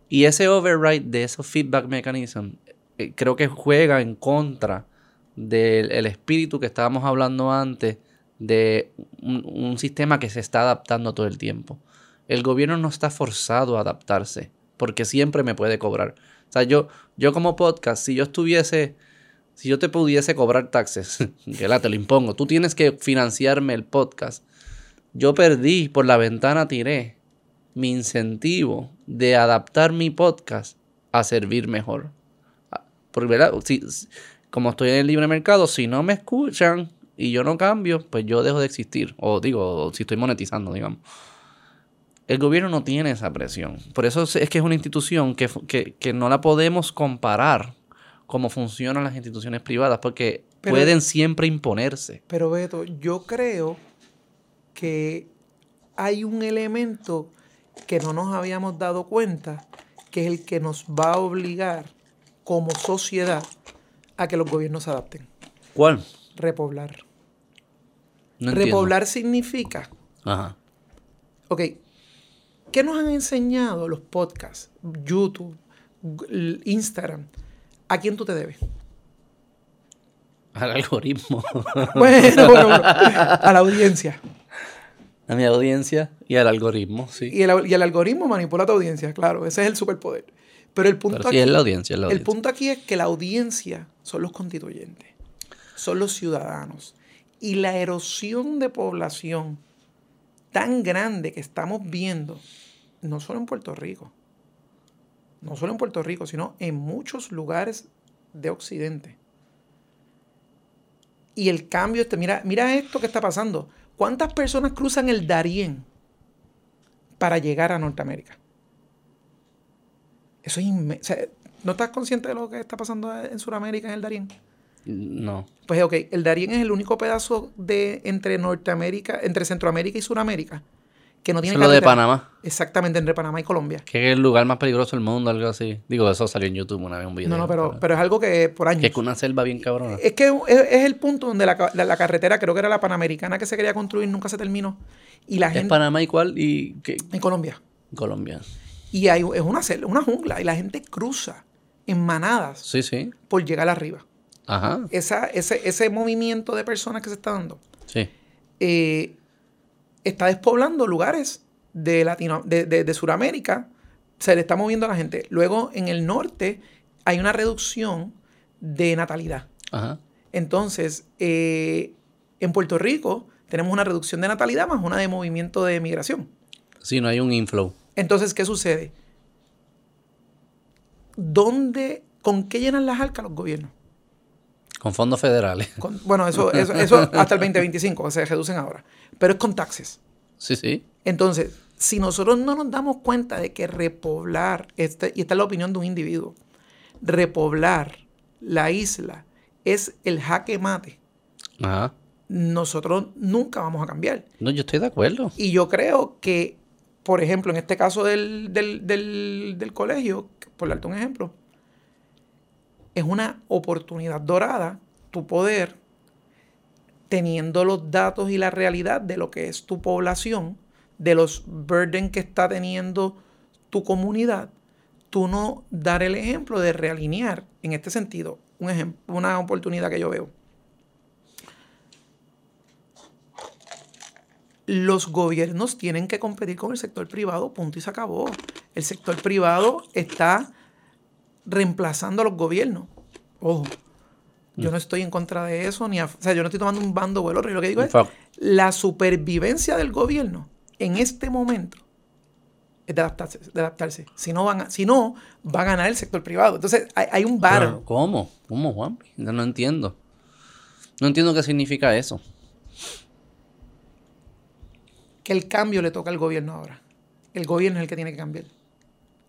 Y ese override de esos feedback mechanisms eh, creo que juega en contra del espíritu que estábamos hablando antes de un, sistema que se está adaptando todo el tiempo. El gobierno no está forzado a adaptarse porque siempre me puede cobrar. O sea, yo, yo como podcast, si yo estuviese si yo te pudiese cobrar taxes, que la te lo impongo, tú tienes que financiarme el podcast. Yo perdí, por la ventana tiré mi incentivo de adaptar mi podcast a servir mejor. Ah, porque, ¿verdad? Si, como estoy en el libre mercado, si no me escuchan y yo no cambio, pues yo dejo de existir. O digo, si estoy monetizando, digamos. El gobierno no tiene esa presión. Por eso es que es una institución que, que no la podemos comparar cómo funcionan las instituciones privadas, porque pueden siempre imponerse. Pero Beto, yo creo que hay un elemento que no nos habíamos dado cuenta, que es el que nos va a obligar como sociedad a que los gobiernos se adapten. ¿Cuál? Repoblar. Repoblar significa. Ajá. Ok. ¿Qué nos han enseñado los podcasts, YouTube, Instagram? ¿a quién tú te debes? Al algoritmo. bueno, bueno, a la audiencia. A mi audiencia y al algoritmo, sí. Y el, algoritmo manipula a tu audiencia, claro. Ese es el superpoder. Pero el punto aquí, es la audiencia, la El punto aquí es que la audiencia son los constituyentes, son los ciudadanos. Y la erosión de población tan grande que estamos viendo, no solo en Puerto Rico, no solo en Puerto Rico, sino en muchos lugares de Occidente. Y el cambio, este, mira, mira esto que está pasando. ¿Cuántas personas cruzan el Darién para llegar a Norteamérica? Eso es inmenso. ¿No estás consciente de lo que está pasando en Sudamérica, en el Darién? No. Pues ok, el Darién es el único pedazo de entre Norteamérica, entre Centroamérica y Sudamérica que no tiene lo de Panamá. Exactamente, entre Panamá y Colombia. Que es el lugar más peligroso del mundo, algo así. Digo, eso salió en YouTube una vez un video. No, no, pero, pero, es algo que por años. Que es una selva bien cabrona. Es que es, el punto donde la, carretera, creo que era la Panamericana que se quería construir, nunca se terminó. Y la gente, ¿Es Panamá y cuál? Y, En Colombia. Colombia. Y hay, es una, selva, una jungla y la gente cruza en manadas. Sí, sí. Por llegar arriba. Ajá. Esa, ese, ese movimiento de personas que se está dando. Sí. Eh, está despoblando lugares de, Latino, de, de, Sudamérica, se le está moviendo a la gente. Luego, en el norte, hay una reducción de natalidad. Entonces, eh, en Puerto Rico tenemos una reducción de natalidad más una de movimiento de migración. Sí, no hay un inflow. Entonces, ¿qué sucede? ¿Dónde, con qué llenan las arcas los gobiernos? Con fondos federales. bueno, eso, eso, eso hasta el 2025, se reducen ahora. Pero es con taxes. Sí, sí. Entonces, si nosotros no nos damos cuenta de que repoblar, este, y esta es la opinión de un individuo, repoblar la isla es el jaque mate, nosotros nunca vamos a cambiar. No, yo estoy de acuerdo. Y yo creo que, por ejemplo, en este caso del, del, del colegio, por darte un ejemplo, es una oportunidad dorada tu poder, teniendo los datos y la realidad de lo que es tu población, de los burden que está teniendo tu comunidad, tú no dar el ejemplo de realinear en este sentido, un ejemplo, una oportunidad que yo veo. Los gobiernos tienen que competir con el sector privado, punto y se acabó. El sector privado está reemplazando a los gobiernos. Ojo, yo no estoy en contra de eso, ni o sea, yo no estoy tomando un bando o el otro. Y lo que digo es, la supervivencia del gobierno en este momento es de adaptarse. De adaptarse. Si, no van a, si no, va a ganar el sector privado. Entonces, hay, un bar. ¿Cómo? ¿Cómo, Juan? No, no entiendo. No entiendo qué significa eso. Que el cambio le toca al gobierno ahora. El gobierno es el que tiene que cambiar.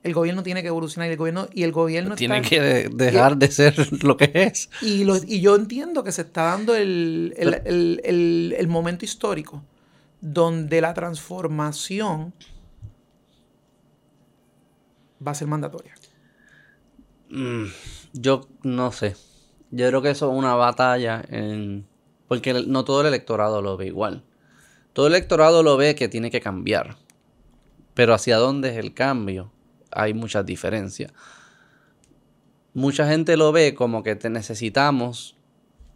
El gobierno tiene que evolucionar y el gobierno, y el gobierno tiene que dejar de ser lo que es. Y, y yo entiendo que se está dando el, el, momento histórico donde la transformación va a ser mandatoria. Mm, yo no sé. Yo creo que eso es una batalla en... Porque no todo el electorado lo ve igual. Todo el electorado lo ve que tiene que cambiar. Pero hacia dónde es el cambio hay muchas diferencias. Mucha gente lo ve como que te necesitamos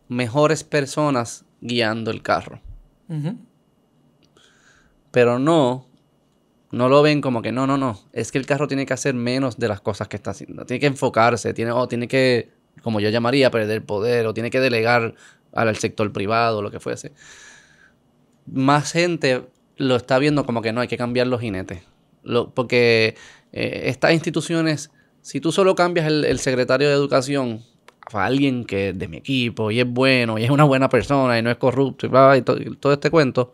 mejores personas guiando el carro. Pero no, no lo ven como que no, no, no. Es que el carro tiene que hacer menos de las cosas que está haciendo. Tiene que enfocarse, tiene, o tiene que, como yo llamaría, perder poder, o tiene que delegar al sector privado, lo que fuese. Más gente lo está viendo como que no, hay que cambiar los jinetes. porque eh, estas instituciones, si tú solo cambias el, secretario de educación a alguien que es de mi equipo y es bueno y es una buena persona y no es corrupto y, todo, este cuento,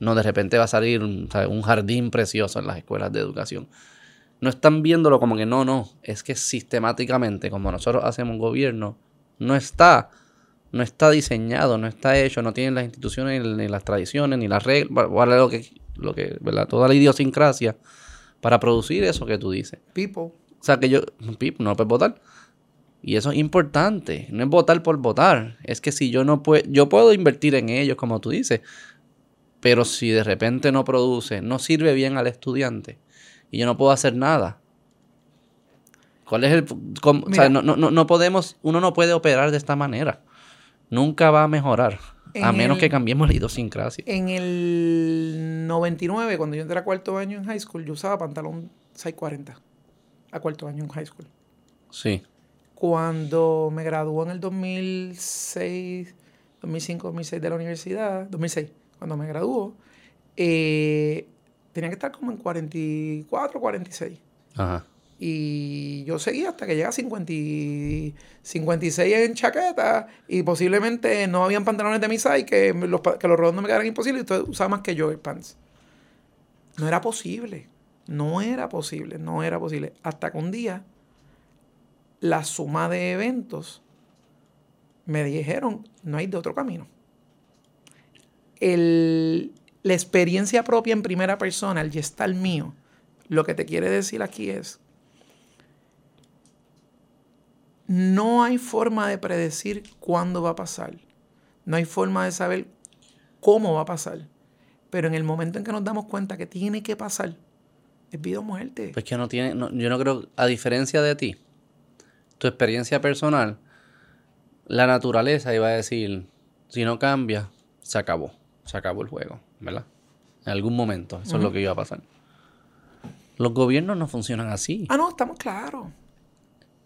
no de repente va a salir un, jardín precioso en las escuelas de educación. No están viéndolo como que no, no, es que sistemáticamente, como nosotros hacemos gobierno, no está, no está diseñado, no está hecho, no tienen las instituciones ni las tradiciones ni las reglas, lo que, lo que. Toda la idiosincrasia para producir eso que tú dices. People. O sea, que yo, people, no puedes votar. Y eso es importante. No es votar por votar. Es que si yo no puedo, yo puedo invertir en ellos, como tú dices. Pero si de repente no produce, no sirve bien al estudiante y yo no puedo hacer nada. ¿Cuál es el.? o sea, no, no, no podemos. Uno no puede operar de esta manera. Nunca va a mejorar. A menos que cambiemos la idiosincrasia. En el 99, cuando yo entré a cuarto año en high school, yo usaba pantalón 640. A cuarto año en high school. Sí. Cuando me graduó en el 2006, 2005, 2006 de la universidad, 2006, cuando me graduó, eh, tenía que estar como en 44, 46. Ajá. Y yo seguí hasta que llega a 56 en chaqueta y posiblemente no habían pantalones de mi size que los, que los redondos me quedaran imposibles y entonces usaba más que yo el pants. No era posible. No era posible. No era posible. Hasta que un día la suma de eventos me dijeron, no hay de otro camino. El, la experiencia propia en primera persona, el gestal mío, lo que te quiere decir aquí es no hay forma de predecir cuándo va a pasar. No hay forma de saber cómo va a pasar. Pero en el momento en que nos damos cuenta que tiene que pasar, es vida o muerte. Pues que no tiene, yo no creo, a diferencia de ti, tu experiencia personal, la naturaleza iba a decir, si no cambia, se acabó, se acabó el juego, ¿verdad? En algún momento, eso es lo que iba a pasar. Los gobiernos no funcionan así. Ah, no, estamos claros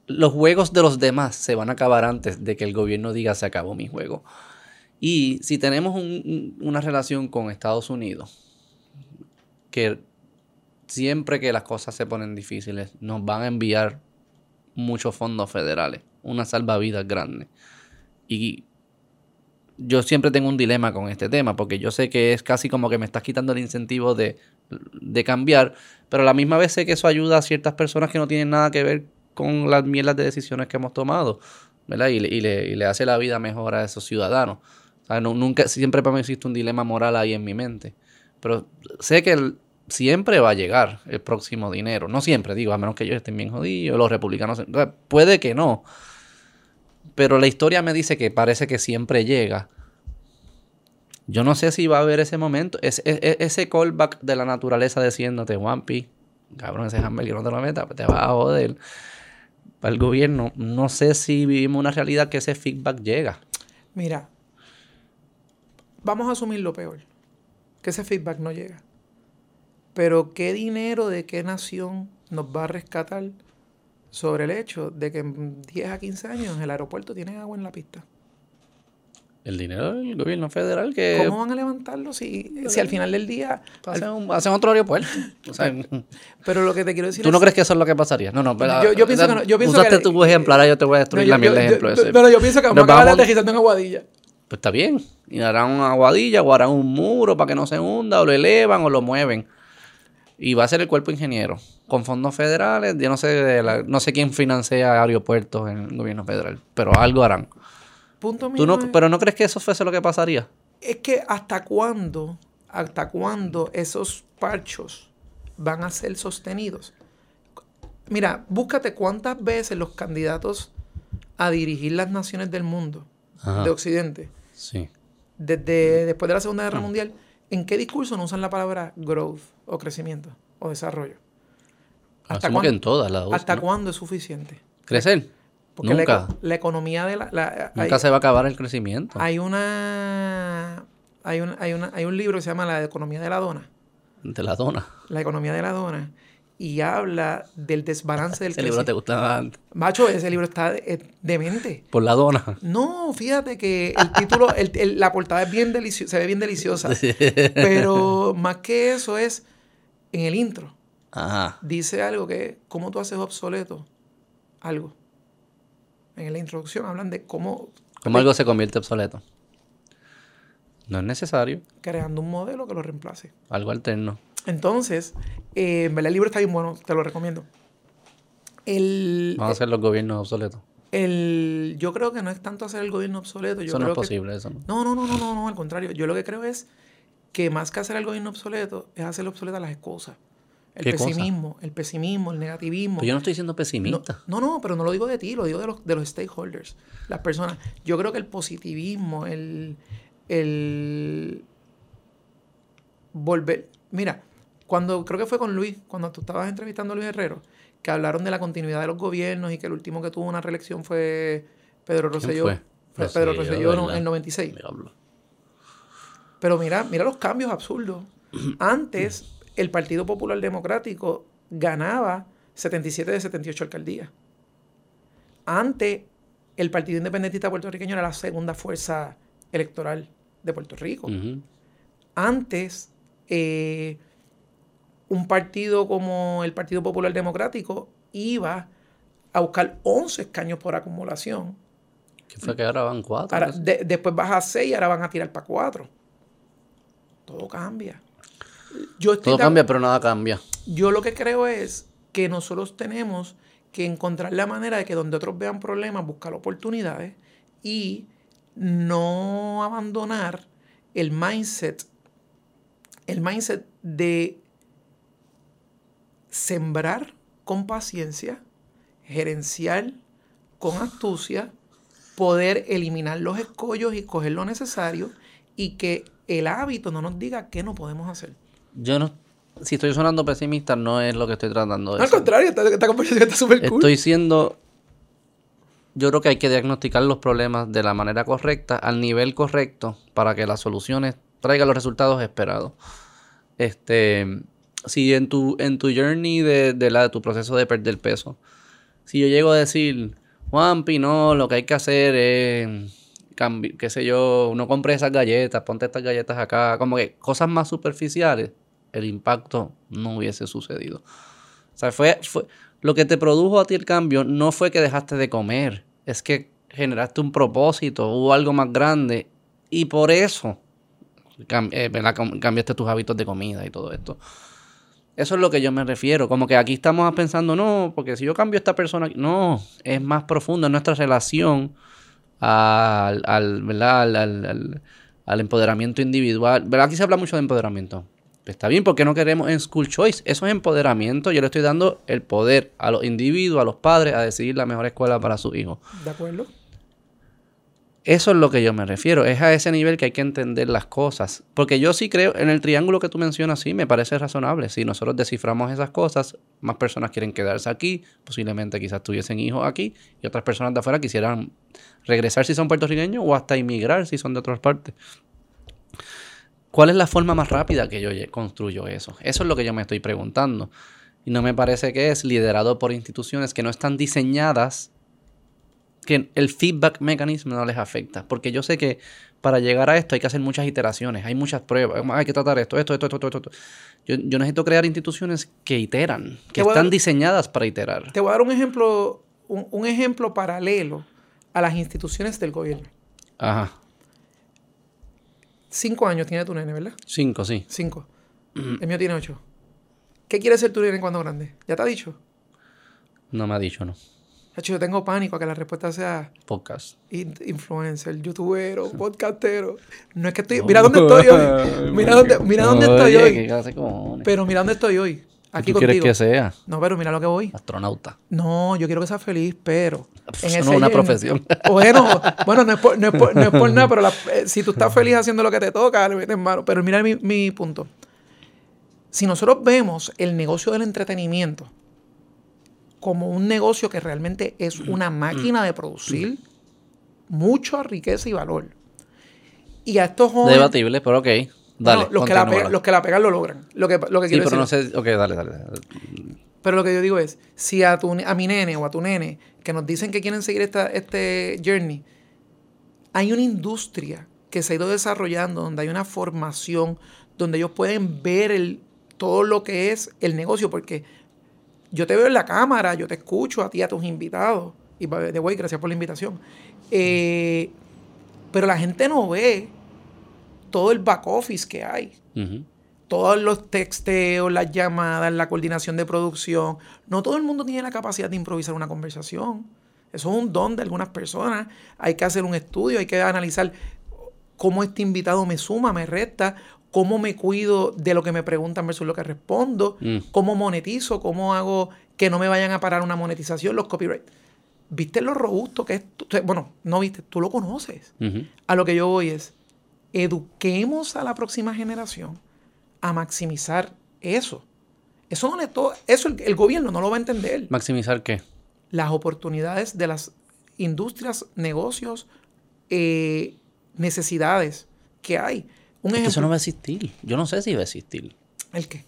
los juegos de los demás se van a acabar antes de que el gobierno diga se acabó mi juego. Y si tenemos una relación con Estados Unidos, que siempre que las cosas se ponen difíciles, nos van a enviar muchos fondos federales, una salvavidas grande. Y yo siempre tengo un dilema con este tema, porque yo sé que es casi como que me estás quitando el incentivo de, cambiar, pero a la misma vez sé que eso ayuda a ciertas personas que no tienen nada que ver con las mierdas de decisiones que hemos tomado, ¿verdad? Y, le, hace la vida mejor a esos ciudadanos. nunca, siempre para mí existe un dilema moral ahí en mi mente. Pero sé que siempre va a llegar el próximo dinero. No siempre, digo, a menos que ellos estén bien jodidos, los republicanos. Puede que no. Pero la historia me dice que parece que siempre llega. Yo no sé si va a haber ese momento, ese, callback de la naturaleza diciéndote, Wampi, cabrón, ese hamburger no te lo metas, te va a joder. Para el gobierno, no sé si vivimos una realidad que ese feedback llega. Mira, vamos a asumir lo peor, que ese feedback no llega. Pero ¿qué dinero de qué nación nos va a rescatar sobre el hecho de que en 10 a 15 años el aeropuerto tiene agua en la pista. El dinero del gobierno federal que... ¿Cómo van a levantarlo si, si al final del día... Hacen, otro aeropuerto. pero lo que te quiero decir ¿Tú no crees que eso es lo que pasaría? No, no, pero... Yo, pienso que no. Yo pienso usaste tu ejemplo, ahora yo te voy a destruir la mierda de ejemplo ese. Pero yo pienso que vamos a acabar legislando en Aguadilla. Pues está bien. Y harán una aguadilla o harán un muro para que no se hunda o lo elevan o lo mueven. Y va a ser el cuerpo ingeniero con fondos federales. Yo no sé, no sé quién financia aeropuertos en el gobierno federal, pero algo harán. Punto no, pero no crees que eso fuese lo que pasaría? Es que hasta cuándo, hasta cuándo esos parchos van a ser sostenidos. Mira, búscate cuántas veces los candidatos a dirigir las naciones del mundo, de Occidente, sí. desde después de la Segunda Guerra mm. Mundial, ¿en qué discurso no usan la palabra growth o crecimiento o desarrollo? ¿Hasta cuándo, en todas las ¿Hasta cuándo es suficiente? ¿Crecer? Porque Nunca. La, economía de la... Nunca se va a acabar el crecimiento. Hay una, hay, una, hay, una, hay un libro que se llama La economía de la dona. De la dona. La economía de la dona. Y habla del desbalance del Ese libro te gustaba antes. Macho, ese libro está demente. Por la dona. No, fíjate que el título, la portada es bien deliciosa, se ve bien deliciosa. Pero más que eso es en el intro dice algo que, ¿cómo tú haces obsoleto algo? En la introducción hablan de cómo... ¿Cómo algo se convierte obsoleto? No es necesario. Creando un modelo que lo reemplace. Algo alterno. Entonces, eh, el libro está bien bueno, te lo recomiendo. El, Vamos a hacer los gobiernos obsoletos. El, yo creo que no es tanto hacer el gobierno obsoleto. Yo eso no es posible, eso no. No, no, no, no, no, al contrario. Yo lo que creo es que más que hacer el gobierno obsoleto, es hacer obsoleta las cosas. El pesimismo, el pesimismo, el negativismo. Pero yo no estoy siendo pesimista. No, no, pero no lo digo de ti, lo digo de los, de los stakeholders, las personas. Yo creo que el positivismo, el, el volver. Mira, cuando creo que fue con Luis, cuando tú estabas entrevistando a Luis Herrero, que hablaron de la continuidad de los gobiernos y que el último que tuvo una reelección fue Pedro Rosselló. Fue? Pedro Rosselló en el 96. Pero mira, mira los cambios absurdos. Antes el Partido Popular Democrático ganaba 77 de 78 alcaldías. Antes, el Partido Independentista Puertorriqueño era la segunda fuerza electoral de Puerto Rico. Antes, eh, un partido como el Partido Popular Democrático iba a buscar 11 escaños por acumulación. ¿Qué fue que ahora van cuatro? después baja a 6 y ahora van a tirar para cuatro. Todo cambia. Todo cambia, pero nada cambia. Yo lo que creo es que nosotros tenemos que encontrar la manera de que donde otros vean problemas, buscar oportunidades y no abandonar el mindset, el mindset de sembrar con paciencia, gerenciar con astucia, poder eliminar los escollos y coger lo necesario y que el hábito no nos diga qué no podemos hacer yo no. Si estoy sonando pesimista, no es lo que estoy tratando de Al contrario, esta, conversación está súper cool. Estoy siendo. Yo creo que hay que diagnosticar los problemas de la manera correcta, al nivel correcto, para que las soluciones traigan los resultados esperados. Este. Si en tu, en tu journey de, de, la, de tu proceso de perder peso, si yo llego a decir, Juanpi, no, lo que hay que hacer es qué sé yo, no compre esas galletas, ponte estas galletas acá, como que cosas más superficiales, el impacto no hubiese sucedido. O sea, fue, fue lo que te produjo a ti el cambio no fue que dejaste de comer, es que generaste un propósito o algo más grande y por eso eh, cambiaste tus hábitos de comida y todo esto. Eso es lo que yo me refiero. Como que aquí estamos pensando, no, porque si yo cambio a esta persona, no, es más profundo, es nuestra relación al, al, al, al empoderamiento individual. ¿Verdad? Aquí se habla mucho de empoderamiento. Está bien, porque no queremos en School Choice. Eso es empoderamiento. Yo le estoy dando el poder a los individuos, a los padres, a decidir la mejor escuela para su hijo. ¿De acuerdo? Eso es lo que yo me refiero. Es a ese nivel que hay que entender las cosas. Porque yo sí creo, en el triángulo que tú mencionas, sí, me parece razonable. Si nosotros desciframos esas cosas, más personas quieren quedarse aquí. Posiblemente quizás tuviesen hijos aquí. Y otras personas de afuera quisieran regresar si son puertorriqueños o hasta inmigrar si son de otras partes. ¿Cuál es la forma más rápida que yo construyo eso? Eso es lo que yo me estoy preguntando. Y no me parece que es liderado por instituciones que no están diseñadas, que el feedback mecanismo no les afecta. Porque yo sé que para llegar a esto hay que hacer muchas iteraciones, hay muchas pruebas, hay que tratar esto, esto, esto, esto, esto. Yo, yo necesito crear instituciones que iteran, que están diseñadas para iterar. Te voy a dar un ejemplo, un, un ejemplo paralelo a las instituciones del gobierno. Ajá. Cinco años tiene tu nene, ¿verdad? Cinco, sí. Cinco. El mío tiene ocho. ¿Qué quiere ser tu nene cuando grande? ¿Ya te ha dicho? No me ha dicho, no. Hecho, yo tengo pánico a que la respuesta sea... Podcast. influencer, youtubero, podcastero. No es que estoy... Mira dónde estoy hoy. Mira dónde, mira dónde estoy hoy. Pero mira dónde estoy hoy. Aquí ¿Tú quieres que sea? No, pero mira lo que voy. Astronauta. No, yo quiero que sea feliz, pero... Pues eso no es una profesión. Bueno, bueno no, es por, no, es por, no es por nada, pero eh, si tú estás feliz haciendo lo que te toca, le metes mano. Pero mira mi, mi punto. Si nosotros vemos el negocio del entretenimiento como un negocio que realmente es una máquina de producir mucha riqueza y valor. Y a estos jóvenes... Debatible, pero ok los, que la pegan, los que la pegan lo logran. Lo que, lo que sí, pero no sé. Ok, dale, dale, Pero lo que yo digo es: si a, tu, a mi nene o a tu nene que nos dicen que quieren seguir esta, este journey, hay una industria que se ha ido desarrollando, donde hay una formación, donde ellos pueden ver el, todo lo que es el negocio, porque yo te veo en la cámara, yo te escucho a ti, a tus invitados, y de güey, gracias por la invitación. Eh, pero la gente no ve todo el back office que hay. Todos los texteos, las llamadas, la coordinación de producción. No todo el mundo tiene la capacidad de improvisar una conversación. Eso es un don de algunas personas. Hay que hacer un estudio, hay que analizar cómo este invitado me suma, me resta, cómo me cuido de lo que me preguntan versus lo que respondo, mm. cómo monetizo, cómo hago que no me vayan a parar una monetización, los copyright. ¿Viste lo robusto que es? Bueno, no viste, tú lo conoces. A lo que yo voy es, eduquemos a la próxima generación a maximizar eso. Eso, no le eso el, gobierno no lo va a entender. ¿Maximizar qué? Las oportunidades de las industrias, negocios, eh, necesidades que hay. Un eso no va a existir. Yo no sé si va a existir. ¿El qué?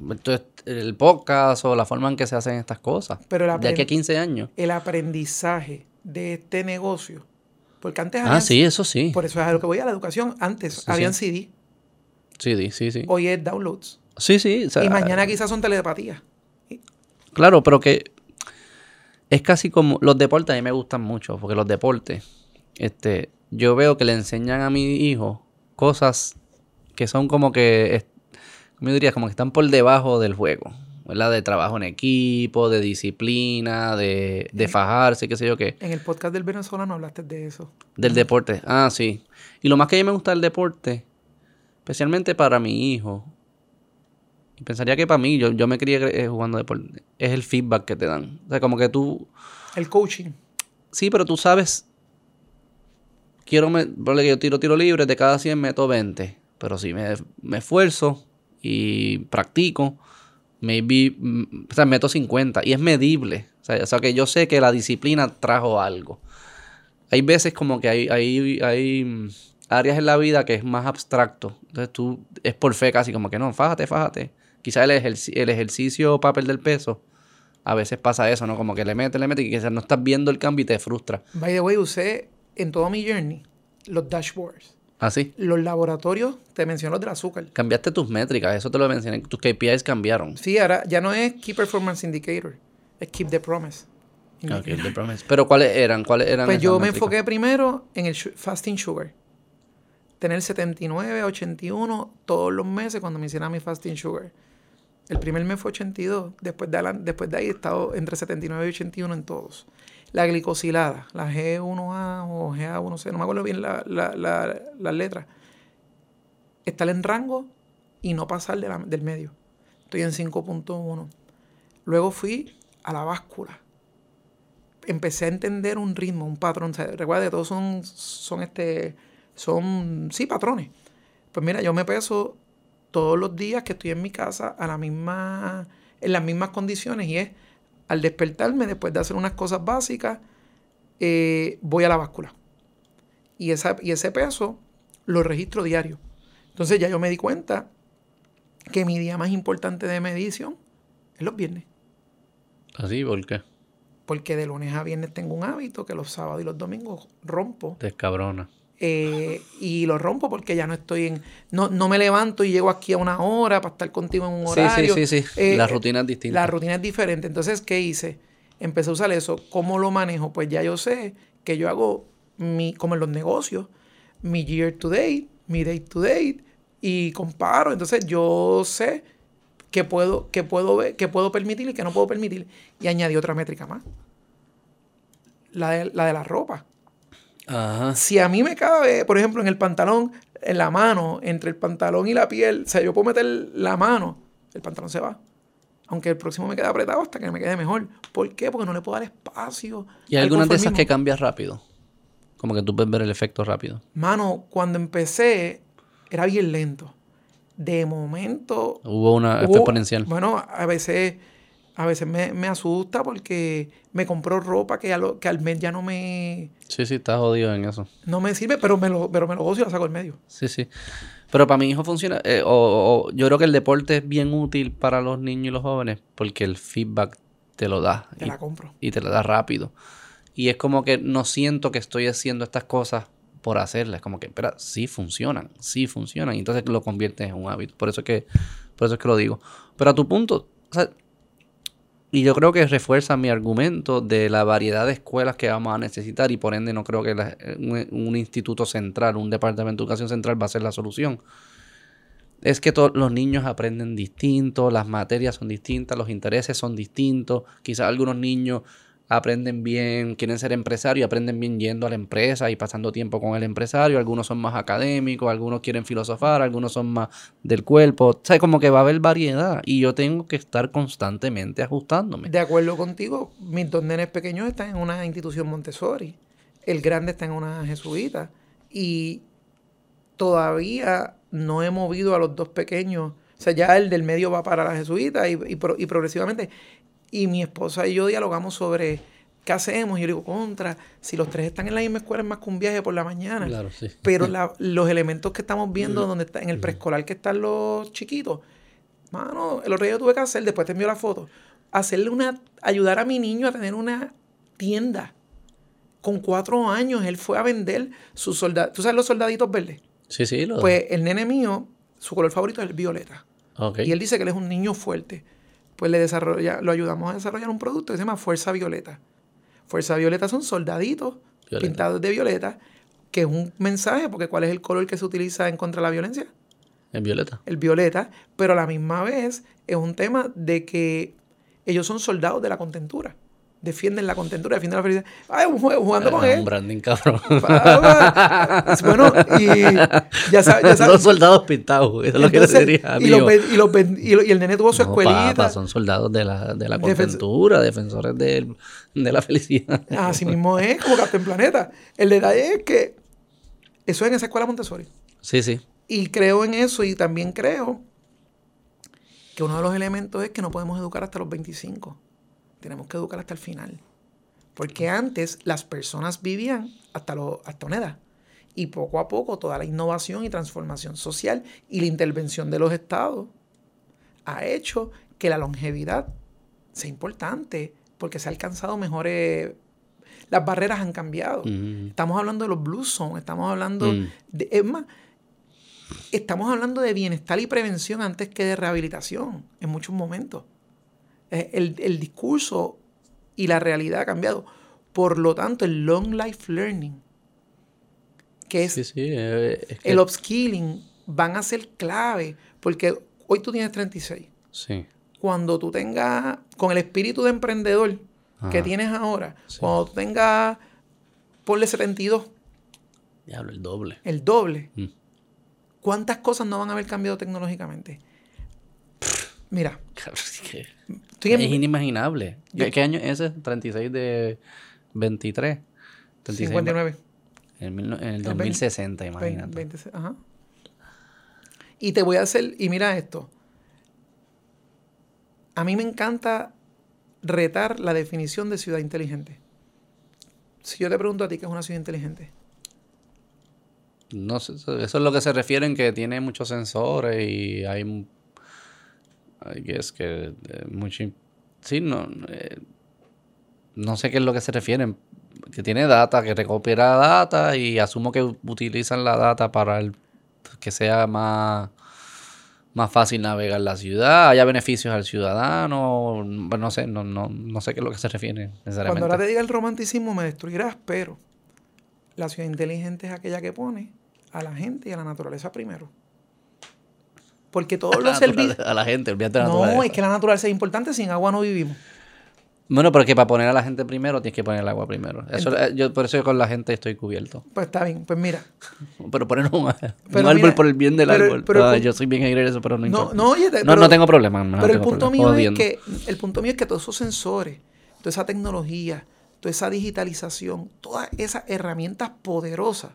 Entonces, el podcast o la forma en que se hacen estas cosas. Pero de aquí a 15 años. El aprendizaje de este negocio porque antes Ah, sí, eso sí. Por eso es a lo que voy a la educación. Antes habían CD. CD, sí, sí. Hoy es downloads. Sí, sí. y mañana quizás son telepatía. Claro, pero que es casi como los deportes a mí me gustan mucho, porque los deportes, este, yo veo que le enseñan a mi hijo cosas que son como que, ¿cómo diría? Como que están por debajo del juego. ¿verdad? De trabajo en equipo, de disciplina, de, de fajarse, qué sé yo qué. En el podcast del venezolano hablaste de eso. Del deporte, ah, sí. Y lo más que a mí me gusta del deporte, especialmente para mi hijo, y pensaría que para mí, yo, yo me crié eh, jugando deporte, es el feedback que te dan. O sea, como que tú... El coaching. Sí, pero tú sabes, quiero, me, que yo tiro tiro libre, de cada 100 meto 20. Pero si me, me esfuerzo y practico, maybe, mm, o sea, meto 50 y es medible. O sea, que yo sé que la disciplina trajo algo. Hay veces como que hay, hay, hay mm, áreas en la vida que es más abstracto. Entonces tú es por fe casi como que no, fájate, fájate. Quizás el, el ejercicio para perder peso, a veces pasa eso, ¿no? Como que le metes, le metes y quizás no estás viendo el cambio y te frustra. By the way, usé en todo mi journey los dashboards. ¿Ah, sí? Los laboratorios, te menciono los del azúcar. Cambiaste tus métricas, eso te lo mencioné. Tus KPIs cambiaron. Sí, ahora ya no es Key Performance Indicator, es Keep the Promise. Ah, keep the promise. Pero ¿cuáles eran? ¿Cuáles eran pues yo me enfoqué primero en el fasting sugar. Tener 79, 81 todos los meses cuando me hiciera mi fasting sugar. El primer mes fue 82. Después de, de ahí he estado entre 79 y 81 en todos. La glicosilada, la G1A o GA1C, no me acuerdo bien las la, la, letras. Estar en rango y no pasar del medio. Estoy en 5.1. Luego fui a la báscula. Empecé a entender un ritmo, un patrón. recuerda que todos son, son, este, son, sí, patrones. Pues mira, yo me peso todos los días que estoy en mi casa a la misma, en las mismas condiciones y es al despertarme después de hacer unas cosas básicas, eh, voy a la báscula. Y, esa, y ese peso lo registro diario. Entonces ya yo me di cuenta que mi día más importante de medición es los viernes. ¿Así? ¿Por qué? Porque de lunes a viernes tengo un hábito que los sábados y los domingos rompo. Descabrona. Eh, y lo rompo porque ya no estoy en. No, no me levanto y llego aquí a una hora para estar contigo en un horario. Sí, sí, sí. sí. la rutina es distinta. La rutina es diferente. Entonces, ¿qué hice? Empecé a usar eso. ¿Cómo lo manejo? Pues ya yo sé que yo hago mi, como en los negocios, mi year to date, mi date to date, y comparo. Entonces yo sé qué puedo, qué puedo ver, qué puedo permitir y qué no puedo permitir. Y añadí otra métrica más. La de la, de la ropa. Si a mí me cabe, por ejemplo, en el pantalón, en la mano, entre el pantalón y la piel, o sea, yo puedo meter la mano, el pantalón se va. Aunque el próximo me quede apretado hasta que me quede mejor. ¿Por qué? Porque no le puedo dar espacio. ¿Y hay algunas de esas que cambias rápido? Como que tú puedes ver el efecto rápido. Mano, cuando empecé, era bien lento. De momento. Hubo una exponencial. Bueno, a veces a veces me, asusta porque me compró ropa que, que al mes ya no me... Sí, sí, está jodido en eso. No me sirve, pero me lo, pero me lo gozo y lo saco al medio. Sí, sí. Pero para mi hijo funciona... Eh, o, yo creo que el deporte es bien útil para los niños y los jóvenes porque el feedback te lo da. Te la compro. Y te lo da rápido. Y es como que no siento que estoy haciendo estas cosas por hacerlas. Como que, espera, sí funcionan, sí funcionan. Y entonces lo conviertes en un hábito. Por eso que, por eso es que lo digo. Pero a tu punto, o sea, y yo creo que refuerza mi argumento de la variedad de escuelas que vamos a necesitar y por ende no creo que un, instituto central, un departamento de educación central va a ser la solución. Es que los niños aprenden distinto, las materias son distintas, los intereses son distintos. Quizás algunos niños aprenden bien, quieren ser empresarios, aprenden bien yendo a la empresa y pasando tiempo con el empresario. Algunos son más académicos, algunos quieren filosofar, algunos son más del cuerpo. O sea, como que va a haber variedad y yo tengo que estar constantemente ajustándome. De acuerdo contigo, mis dos nenes pequeños están en una institución Montessori, el grande está en una jesuita y todavía no he movido a los dos pequeños. O sea, ya el del medio va para la jesuita y, y progresivamente. Y mi esposa y yo dialogamos sobre qué hacemos. Y yo digo, contra, si los tres están en la misma escuela es más que un viaje por la mañana. Claro, sí. Pero los elementos que estamos viendo donde está, en el preescolar que están los chiquitos, mano, el otro día tuve que hacer, después te envío la foto, hacerle una, ayudar a mi niño a tener una tienda. Con cuatro años él fue a vender sus soldados. ¿Tú sabes los soldaditos verdes? Sí, sí. Lo... Pues el nene mío, su color favorito es el violeta. Y él dice que él es un niño fuerte pues le desarrolla, lo ayudamos a desarrollar un producto que se llama Fuerza Violeta. Fuerza Violeta son soldaditos pintados de violeta, que es un mensaje, porque ¿cuál es el color que se utiliza en contra de la violencia? El violeta. El violeta, pero a la misma vez es un tema de que ellos son soldados de la contentura defienden la contentura, defienden la felicidad. Ay, un juego jugando con él. Un branding cabrón. bueno, y ya sabes. Son soldados pintados, eso es lo que diría. Y, los, y, los, y, el nene tuvo su escuelita. son soldados de la, de la contentura, defensores de, de, la felicidad. Así mismo es, como Captain Planeta. El detalle es que eso es en esa escuela Montessori. Sí, sí. Y creo en eso y también creo que uno de los elementos es que no podemos educar hasta los 25 tenemos que educar hasta el final. Porque antes las personas vivían hasta, lo, hasta una edad. Y poco a poco toda la innovación y transformación social y la intervención de los estados ha hecho que la longevidad sea importante porque se ha alcanzado mejores... Las barreras han cambiado. Estamos hablando de los Blue Zones, estamos hablando mm. de... Es más, estamos hablando de bienestar y prevención antes que de rehabilitación en muchos momentos. Eh, el, el discurso y la realidad ha cambiado. Por lo tanto, el long life learning, que es, eh, el upskilling, van a ser clave. Porque hoy tú tienes 36. Sí. Cuando tú tengas, con el espíritu de emprendedor que tienes ahora, cuando tú tengas, ponle 72. Diablo, el doble. El doble. Mm. ¿Cuántas cosas no van a haber cambiado tecnológicamente? Mira. Es inimaginable. ¿Qué, año es ese? 36 de 23. 59. En, el 2060, imagínate. ajá. Y te voy a hacer, y mira esto. A mí me encanta retar la definición de ciudad inteligente. Si yo te pregunto a ti qué es una ciudad inteligente. No sé, eso es lo que se refiere en que tiene muchos sensores y hay. Es que. Eh, mucho. Sí, no. Eh, no sé qué es lo que se refieren. Que tiene data, que recopila data y asumo que utilizan la data para el, que sea más, más fácil navegar la ciudad, haya beneficios al ciudadano. no sé, no, no, no sé qué es lo que se refiere necesariamente. Cuando ahora te diga el romanticismo me destruirás, pero la ciudad inteligente es aquella que pone a la gente y a la naturaleza primero. Porque todos los servicios. A la gente, olvídate de la No, es que la naturaleza es importante, sin agua no vivimos. Bueno, porque para poner a la gente primero tienes que poner el agua primero. Eso, eh, yo, por eso yo con la gente estoy cubierto. Pues está bien, pues mira. pero poner un, árbol por el bien del árbol. yo soy bien eso, pero no No, no, oye, no, no tengo problema. pero el punto mío es que el punto mío es que todos esos sensores, toda esa tecnología, toda esa digitalización, todas esas herramientas poderosas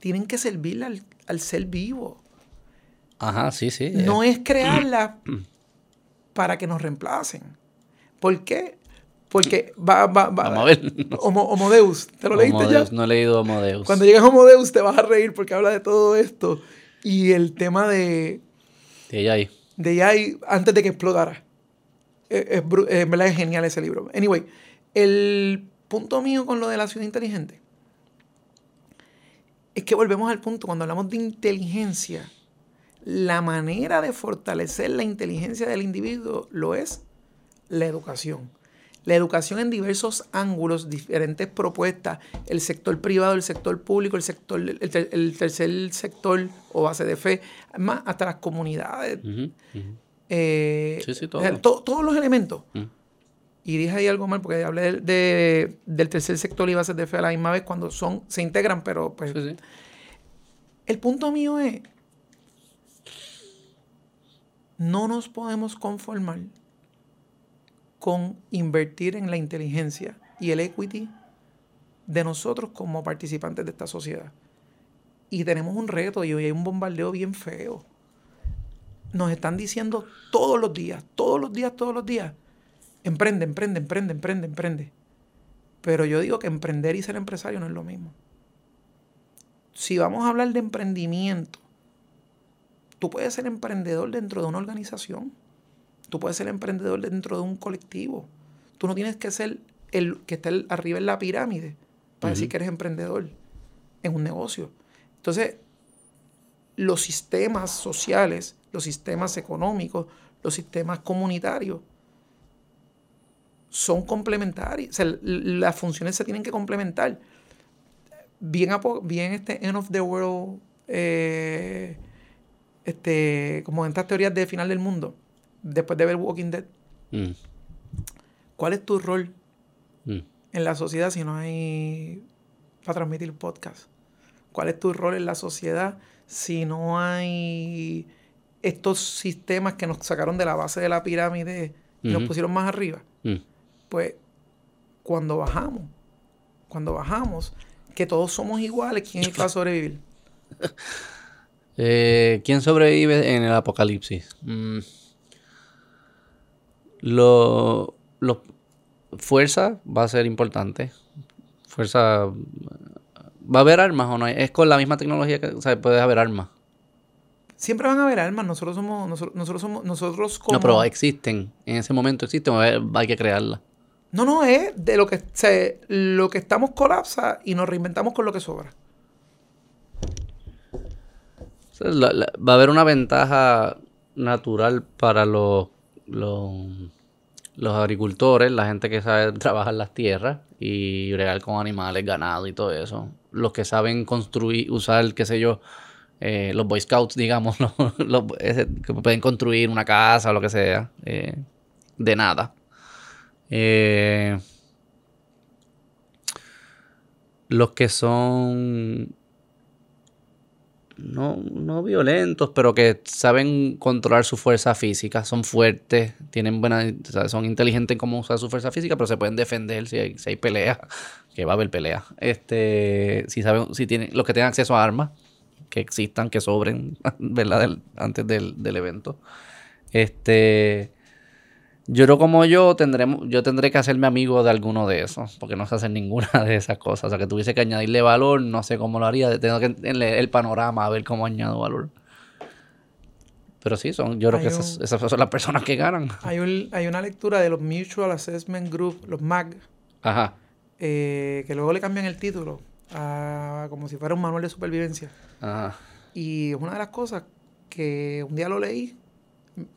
tienen que servirle al, ser vivo. Ajá, sí, sí. No es crearla para que nos reemplacen. ¿Por qué? Porque va, va, va. Vamos a ver. Homo, Deus. ¿Te lo leíste ya? No he leído Homo Deus. Cuando llegues a Homo Deus te vas a reír porque habla de todo esto. Y el tema de. De AI. De AI antes de que explotara. Es, en verdad es genial ese libro. Anyway, el punto mío con lo de la ciudad inteligente es que volvemos al punto, cuando hablamos de inteligencia, la manera de fortalecer la inteligencia del individuo lo es la educación. La educación en diversos ángulos, diferentes propuestas, el sector privado, el sector público, el sector, el, tercer sector o base de fe, más hasta las comunidades. Eh, sí, sí, todo. todos los elementos. Y dije ahí algo mal porque hablé de, del tercer sector y bases de fe a la misma vez cuando son, se integran, pero pues. El punto mío es. No nos podemos conformar con invertir en la inteligencia y el equity de nosotros como participantes de esta sociedad. Y tenemos un reto y hoy hay un bombardeo bien feo. Nos están diciendo todos los días, todos los días, todos los días Emprende, emprende, emprende, emprende, emprende. Pero yo digo que emprender y ser empresario no es lo mismo. Si vamos a hablar de emprendimiento, tú puedes ser emprendedor dentro de una organización. Tú puedes ser emprendedor dentro de un colectivo. Tú no tienes que ser el que esté arriba en la pirámide para decir que eres emprendedor en un negocio. Entonces, los sistemas sociales, los sistemas económicos, los sistemas comunitarios son complementarias. O sea, las funciones se tienen que complementar. Bien, bien este end of the world, eh, este, como en estas teorías de final del mundo, después de ver Walking Dead. Mm. ¿Cuál es tu rol mm. en la sociedad si no hay para transmitir podcast? ¿Cuál es tu rol en la sociedad si no hay estos sistemas que nos sacaron de la base de la pirámide y nos pusieron más arriba? Mm pues cuando bajamos, cuando bajamos, que todos somos iguales, ¿quién va a sobrevivir? Eh, ¿Quién sobrevive en el apocalipsis? Mm. Lo, fuerza va a ser importante. Fuerza. ¿Va a haber armas o no? Es con la misma tecnología que o sea, puede haber armas. Siempre van a haber armas. Nosotros somos. Nosotros, somos. Nosotros como. No, pero existen. En ese momento existen. Hay que crearlas. No, no, es de lo que, se, lo que estamos colapsa y nos reinventamos con lo que sobra. Va a haber una ventaja natural para los, los, agricultores, la gente que sabe trabajar las tierras y bregar con animales, ganado y todo eso. Los que saben construir, usar, qué sé yo, eh, los Boy Scouts, digamos, los, que pueden construir una casa o lo que sea, eh, de nada. Eh, los que son no, no violentos, pero que saben controlar su fuerza física, son fuertes, tienen buena, son inteligentes en cómo usar su fuerza física, pero se pueden defender si hay, si hay pelea, que va a haber pelea. Este, si saben, si tienen, los que tengan acceso a armas, que existan, que sobren, ¿verdad? antes del, del evento. Este, yo no como yo tendremos, yo tendré que hacerme amigo de alguno de esos, porque no sé hacer ninguna de esas cosas. O sea, que tuviese que añadirle valor, no sé cómo lo haría. Tengo que leer el panorama a ver cómo añado valor. Pero sí, son, yo creo que esas, son las personas que ganan. Hay, hay una lectura de los Mutual Assessment Group, los MAG, Ajá. Eh, que luego le cambian el título a, como si fuera un manual de supervivencia. Ajá. Y una de las cosas que un día lo leí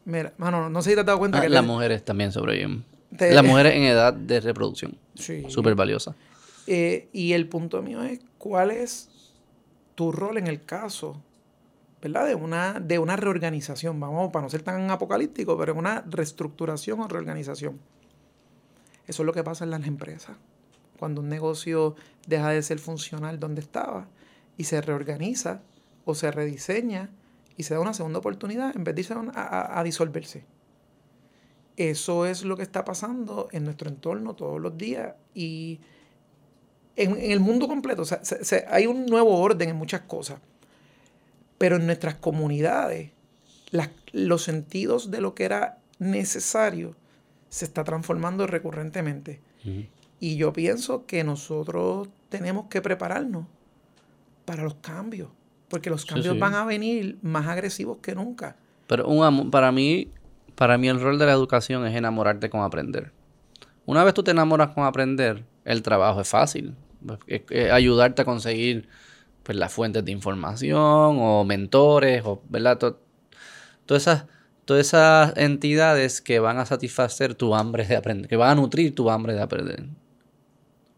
Mira, mano, no sé si te has dado cuenta ah, que... Las mujeres también sobreviven. Las mujeres en edad de reproducción. Sí. Súper valiosa. Eh, y el punto mío es, ¿cuál es tu rol en el caso, ¿verdad? De una, de una reorganización, vamos, para no ser tan apocalíptico, pero una reestructuración o reorganización. Eso es lo que pasa en las empresas. Cuando un negocio deja de ser funcional donde estaba y se reorganiza o se rediseña y se da una segunda oportunidad en vez de irse a, disolverse. Eso es lo que está pasando en nuestro entorno todos los días y en, el mundo completo. O sea, hay un nuevo orden en muchas cosas, pero en nuestras comunidades los sentidos de lo que era necesario se está transformando recurrentemente. Y yo pienso que nosotros tenemos que prepararnos para los cambios. Porque los cambios van a venir más agresivos que nunca. Pero un, para mí, para mí el rol de la educación es enamorarte con aprender. Una vez tú te enamoras con aprender, el trabajo es fácil. Es, ayudarte a conseguir pues, las fuentes de información o mentores, o, ¿verdad? todas, esas, todas esas entidades que van a satisfacer tu hambre de aprender, que van a nutrir tu hambre de aprender.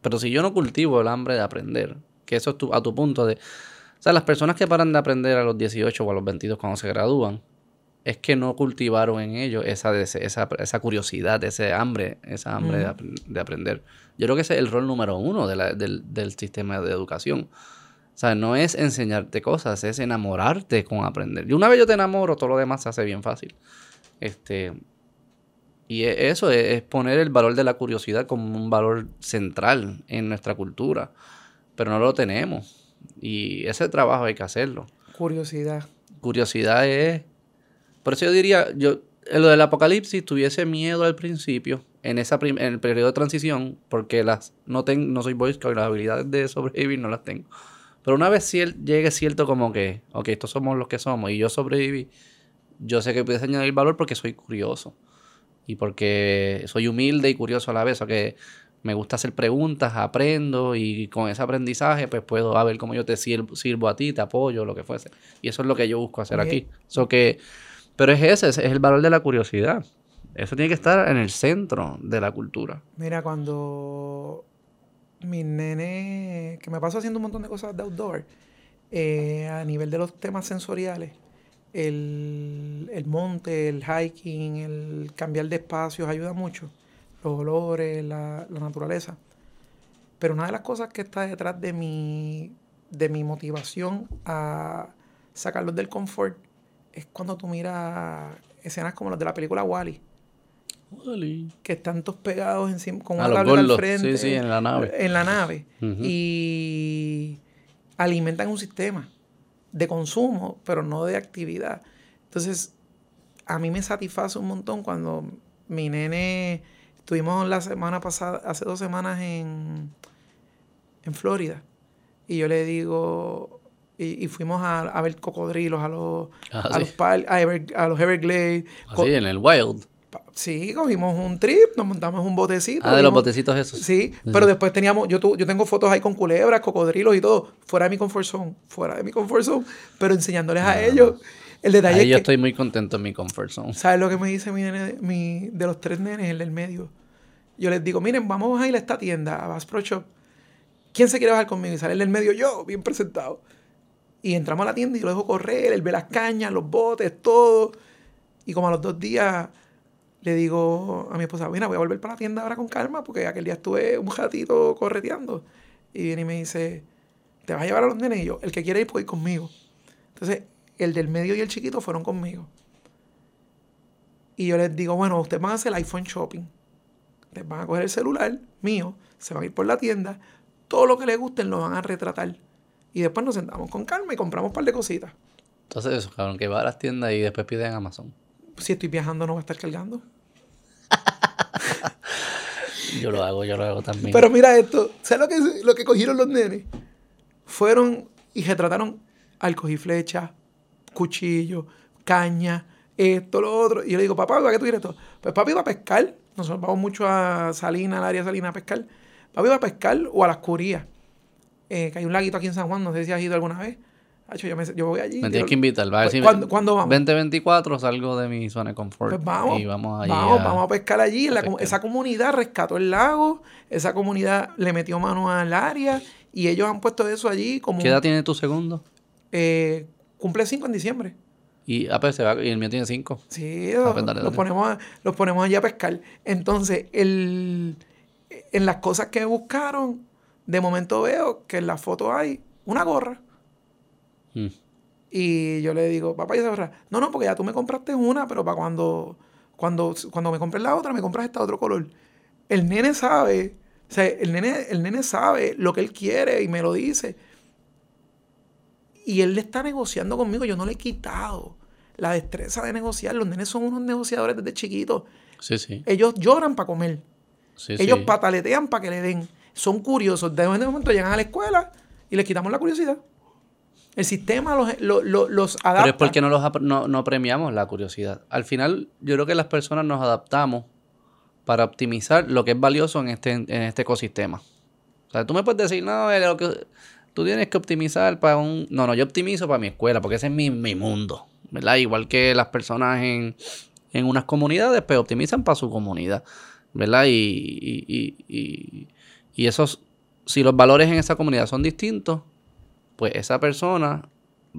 Pero si yo no cultivo el hambre de aprender, que eso es tu, a tu punto de o sea, las personas que paran de aprender a los 18 o a los 22 cuando se gradúan, es que no cultivaron en ellos esa, esa, esa curiosidad, ese hambre, esa hambre de, aprender. Yo creo que ese es el rol número uno del, sistema de educación. O sea, no es enseñarte cosas, es enamorarte con aprender. Y una vez yo te enamoro, todo lo demás se hace bien fácil. Este, y e, eso es, poner el valor de la curiosidad como un valor central en nuestra cultura. Pero no lo tenemos. Y ese trabajo hay que hacerlo. Curiosidad. Curiosidad es... Por eso yo diría, yo, en lo del apocalipsis tuviese miedo al principio, en, esa en el periodo de transición, porque las no, tengo no soy Boy Scout, las habilidades de sobrevivir no las tengo. Pero una vez si llegue cierto como que, ok, estos somos los que somos y yo sobreviví, yo sé que puedes añadir valor porque soy curioso. Y porque soy humilde y curioso a la vez. O que me gusta hacer preguntas, aprendo y con ese aprendizaje pues puedo a ver cómo yo te sirvo, a ti, te apoyo, lo que fuese. Y eso es lo que yo busco hacer aquí. que, pero es ese, es el valor de la curiosidad. Eso tiene que estar en el centro de la cultura. Mira, cuando mi nene, que me paso haciendo un montón de cosas de outdoor, eh, a nivel de los temas sensoriales, el, el monte, el hiking, el cambiar de espacios ayuda mucho los olores, la, naturaleza. Pero una de las cosas que está detrás de mi, de mi motivación a sacarlos del confort es cuando tú miras escenas como las de la película Wally. Wally. Que están todos pegados encima, con una tabla al frente. Sí, sí, en la nave. En la nave. Y alimentan un sistema de consumo, pero no de actividad. Entonces, a mí me satisface un montón cuando mi nene Estuvimos la semana pasada, hace dos semanas en, en Florida. Y yo le digo, y, fuimos a, ver cocodrilos, a los, ah, a, los a, los Everglades. Así, en el wild. Sí, cogimos un trip, nos montamos un botecito. Ah, de los botecitos esos. Sí, pero después teníamos, yo, yo tengo fotos ahí con culebras, cocodrilos y todo, fuera de mi comfort zone, fuera de mi comfort zone, pero enseñándoles a ah. ellos. El detalle ahí yo estoy muy contento en mi comfort zone. ¿Sabes lo que me dice mi nene, mi, de los tres nenes, el del medio? Yo les digo, miren, vamos a ir a esta tienda, a Bass Pro Shop. ¿Quién se quiere bajar conmigo? Y sale el del medio yo, bien presentado. Y entramos a la tienda y lo dejo correr, él ve las cañas, los botes, todo. Y como a los dos días le digo a mi esposa, mira, voy a volver para la tienda ahora con calma porque aquel día estuve un ratito correteando. Y viene y me dice, ¿te vas a llevar a los nenes? Y yo, el que quiere ir puede ir conmigo. Entonces, el del medio y el chiquito fueron conmigo. Y yo les digo, bueno, ustedes van a hacer el iPhone shopping. Les van a coger el celular mío, se van a ir por la tienda, todo lo que les gusten lo van a retratar. Y después nos sentamos con calma y compramos un par de cositas. Entonces eso, cabrón, que va a las tiendas y después piden Amazon. Si estoy viajando no va a estar cargando. yo lo hago, yo lo hago también. Pero mira esto, ¿sabes lo que, lo que cogieron los nenes? Fueron y retrataron al flecha, cuchillo, caña, esto, lo otro. Y yo le digo, papá, ¿para qué tú quieres esto? Pues papi va a pescar. Nosotros vamos mucho a Salina, al área Salina a pescar. Papi va a pescar o a las curías. Eh, que hay un laguito aquí en San Juan, no sé si has ido alguna vez. yo, me, yo, voy allí. Me tienes que invitar. Va a decir, ¿Cuándo, ¿Cuándo, vamos? 2024 salgo de mi zona de confort. Pues vamos. Y vamos allí. Vamos, a, vamos a pescar allí. esa comunidad rescató el lago. Esa comunidad le metió mano al área. Y ellos han puesto eso allí como... ¿Qué edad tiene tu segundo? Eh, cumple 5 en diciembre. Y, ah, pues, y el mío tiene 5. Sí, ah, pues los, ponemos, los ponemos allí a pescar. Entonces, el, en las cosas que buscaron de momento veo que en la foto hay una gorra. Hmm. Y yo le digo, papá, ¿y esa gorra? No, no, porque ya tú me compraste una, pero para cuando, cuando, cuando me compres la otra, me compras esta otro color. El nene sabe, o sea, el nene, el nene sabe lo que él quiere y me lo dice. Y él le está negociando conmigo, yo no le he quitado la destreza de negociar. Los nenes son unos negociadores desde chiquitos. Sí, sí. Ellos lloran para comer. Ellos pataletean para que le den son curiosos. De momento llegan a la escuela y les quitamos la curiosidad. El sistema los, los, adapta. Pero es porque no, los, no, premiamos la curiosidad. Al final, yo creo que las personas nos adaptamos para optimizar lo que es valioso en este, en este ecosistema. O sea, tú me puedes decir, no, lo que, tú tienes que optimizar para un... No, no, yo optimizo para mi escuela, porque ese es mi, mundo, ¿verdad? Igual que las personas en, en unas comunidades, pues optimizan para su comunidad, ¿verdad? y, y esos, si los valores en esa comunidad son distintos, pues esa persona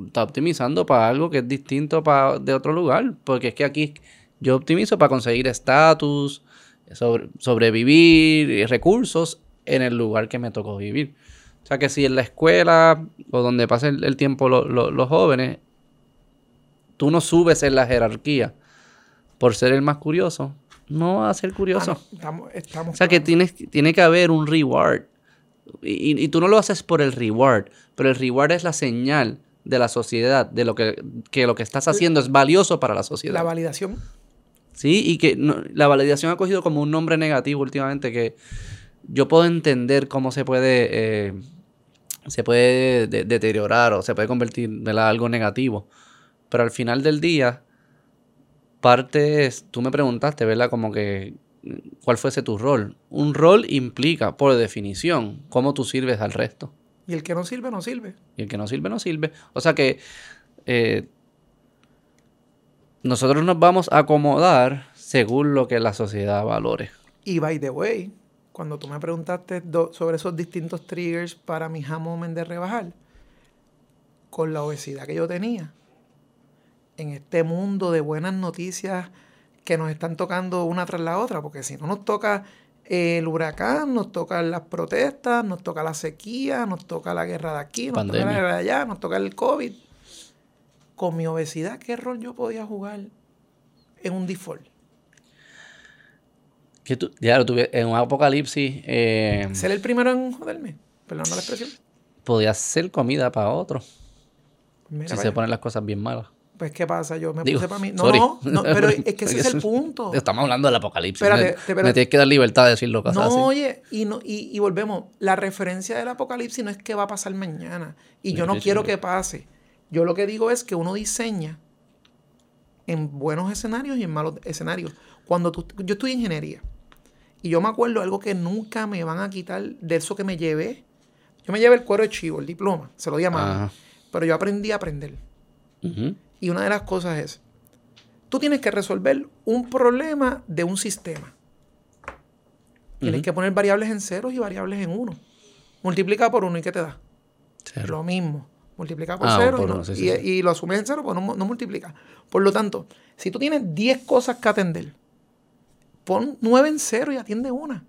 está optimizando para algo que es distinto para de otro lugar. Porque es que aquí yo optimizo para conseguir estatus, sobrevivir y recursos en el lugar que me tocó vivir. O sea que si en la escuela o donde pasen el, tiempo los jóvenes, tú no subes en la jerarquía por ser el más curioso, no va a ser curioso. Ah, estamos, o sea que tienes, tiene que haber un reward. Y, tú no lo haces por el reward, pero el reward es la señal de la sociedad, de lo que, lo que estás haciendo es valioso para la sociedad. La validación. Sí, y que la validación ha cogido como un nombre negativo últimamente que yo puedo entender cómo se puede, eh, se puede deteriorar o se puede convertir en algo negativo. Pero al final del día, parte es, tú me preguntaste, ¿verdad? Como que, ¿cuál fuese tu rol? Un rol implica, por definición, cómo tú sirves al resto. Y el que no sirve, no sirve. Y el que no sirve, no sirve. O sea que eh, nosotros nos vamos a acomodar según lo que la sociedad valore. Y by the way, cuando tú me preguntaste sobre esos distintos triggers para mi moment de rebajar, con la obesidad que yo tenía, en este mundo de buenas noticias que nos están tocando una tras la otra, porque si no nos toca el huracán, nos toca las protestas, nos toca la sequía, nos toca la guerra de aquí, nos toca la guerra de allá, nos toca el COVID. Con mi obesidad, ¿qué rol yo podía jugar en un default? Que tú, ya lo tuve en un apocalipsis. Eh, ¿Ser el primero en joderme? Perdón la expresión. Podía ser comida para otro. si se ponen las cosas bien malas. Pues, ¿qué pasa? Yo me puse para mí. No, no, pero es que ese es el punto. Estamos hablando del apocalipsis. Espérate, me, tienes que dar libertad de decirlo cosas No, oye, y, no, y, volvemos. La referencia del apocalipsis no es que va a pasar mañana. Y yo no quiero que pase. Yo lo que digo es que uno diseña en buenos escenarios y en malos escenarios. Cuando tú, yo estudié ingeniería. Y yo me acuerdo algo que nunca me van a quitar de eso que me llevé. Yo me llevé el cuero de chivo, el diploma, se lo di a mami. Pero yo aprendí a aprender. Y una de las cosas es, tú tienes que resolver un problema de un sistema. Tienes que poner variables en ceros y variables en uno. Multiplica por uno y ¿qué te da? Lo mismo. Multiplica por ah, cero y, lo asumes en cero, pues no, no, multiplica. Por lo tanto, si tú tienes 10 cosas que atender, pon 9 en cero y atiende una.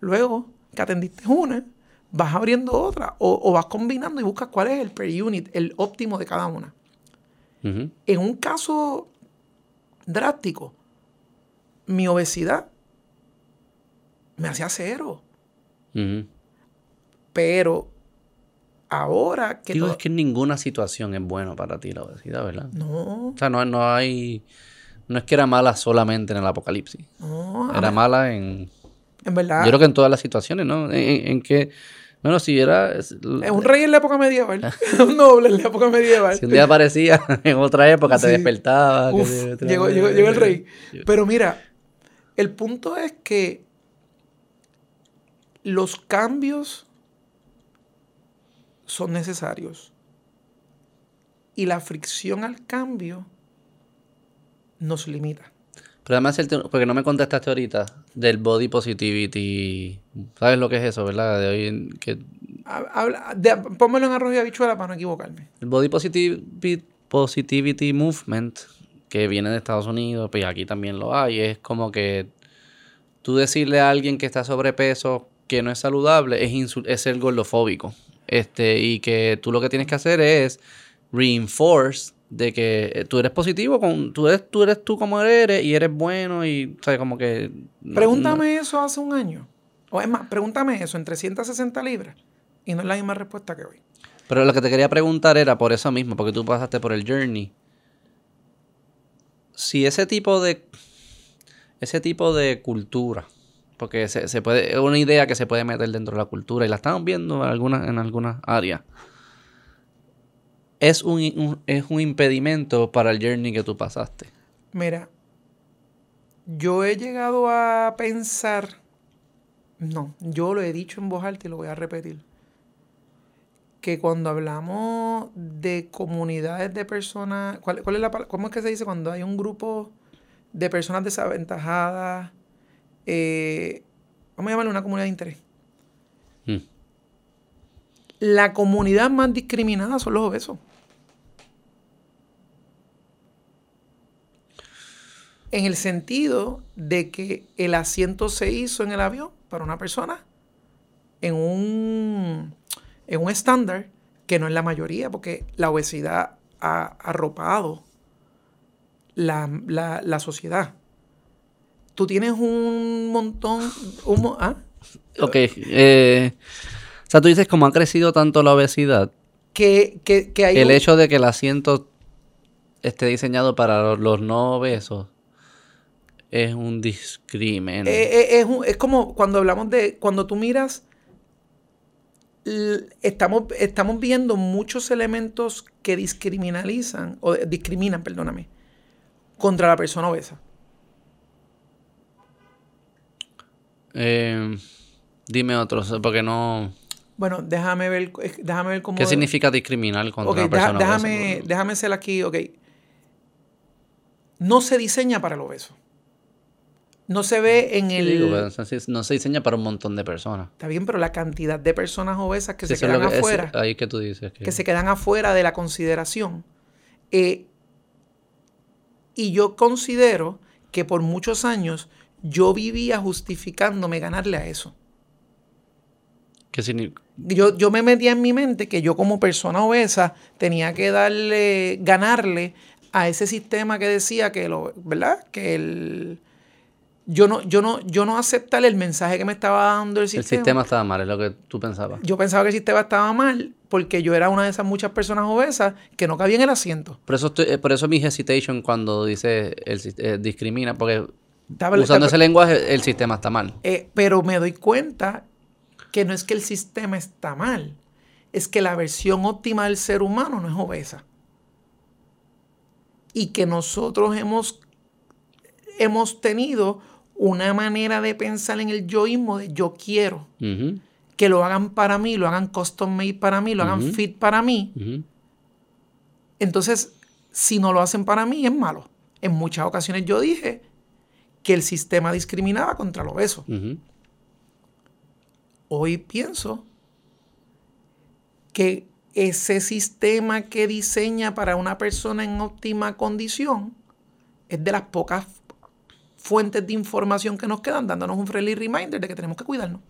Luego que atendiste una, vas abriendo otra o, vas combinando y buscas cuál es el per unit, el óptimo de cada una. En un caso drástico, mi obesidad me hacía cero. Pero ahora que... Digo, es que en ninguna situación es bueno para ti la obesidad, ¿verdad? No. O sea, no, no hay... No es que era mala solamente en el apocalipsis. No. Era mala en... En verdad. Yo creo que en todas las situaciones, ¿no? En, que... Bueno, si era... Es un rey en la época medieval. un noble en la época medieval. Si un día aparecía en otra época, te despertaba. llegó, llegó, llegó el rey. Pero mira, el punto es que los cambios son necesarios. Y la fricción al cambio nos limita. Pero además, porque no me contestaste ahorita del body positivity. ¿Sabes lo que es eso, verdad? De hoy que... Habla, pónmelo en arroz y habichuela para no equivocarme. El body positivity, positivity movement, que viene de Estados Unidos, pues aquí también lo hay. Es como que tú decirle a alguien que está sobrepeso que no es saludable es, es ser gordofóbico. Este, y que tú lo que tienes que hacer es reinforce de que eh, tú eres positivo, con, tú, eres, tú eres tú como eres y eres bueno y, ¿sabes? Como que... pregúntame eso hace un año. O es más, pregúntame eso en 360 libras y no es la misma respuesta que hoy. Pero lo que te quería preguntar era por eso mismo, porque tú pasaste por el journey. Si ese tipo de... Ese tipo de cultura porque se, puede, es una idea que se puede meter dentro de la cultura y la estamos viendo en algunas, en algunas áreas. Es un, es un impedimento para el journey que tú pasaste. Mira, yo he llegado a pensar, no, yo lo he dicho en voz alta y lo voy a repetir, que cuando hablamos de comunidades de personas, ¿cuál, cuál es la, ¿cómo es que se dice cuando hay un grupo de personas desaventajadas? Eh, vamos a llamarle una comunidad de interés. Hmm. La comunidad más discriminada son los obesos. En el sentido de que el asiento se hizo en el avión para una persona en un, en un estándar que no es la mayoría, porque la obesidad ha arropado la, la sociedad tú tienes un montón... ¿ah? Ok. Eh, o sea, tú dices como ha crecido tanto la obesidad. Que, que, hay El hecho de que el asiento esté diseñado para los, no obesos es un discrimen. Eh, eh, es, como cuando hablamos de... Cuando tú miras... Estamos, estamos viendo muchos elementos que discriminalizan, o discriminan, perdóname, contra la persona obesa. Eh, dime otros, porque no... Bueno, déjame ver, déjame ver cómo... ¿Qué significa discriminar contra una persona déjame, déjame ser aquí, ok. No se diseña para el obeso. No se ve en el... no se diseña para un montón de personas. Está bien, pero la cantidad de personas obesas que se quedan afuera... ahí que tú dices. Que... se quedan afuera de la consideración. Eh, y yo considero que por muchos años yo vivía justificándome ganarle a eso. ¿Qué significa? Yo, yo me metía en mi mente que yo como persona obesa tenía que darle, ganarle a ese sistema que decía que lo, ¿verdad? Que el yo no, yo no, yo no aceptar el mensaje que me estaba dando el sistema. El sistema estaba mal, es lo que tú pensabas. Yo pensaba que el sistema estaba mal porque yo era una de esas muchas personas obesas que no cabía en el asiento. Por eso, estoy, eh, por eso mi hesitation cuando dice el, eh, discrimina, porque Usando ese lenguaje, el sistema está mal. Eh, pero me doy cuenta que no es que el sistema está mal, es que la versión óptima del ser humano no es obesa. Y que nosotros hemos hemos tenido una manera de pensar en el yoísmo de yo quiero. Que lo hagan para mí, lo hagan custom made para mí, lo hagan fit para mí. Entonces, si no lo hacen para mí, es malo. En muchas ocasiones yo dije que el sistema discriminaba contra los besos. Hoy pienso que ese sistema que diseña para una persona en óptima condición es de las pocas fuentes de información que nos quedan, dándonos un friendly reminder de que tenemos que cuidarnos.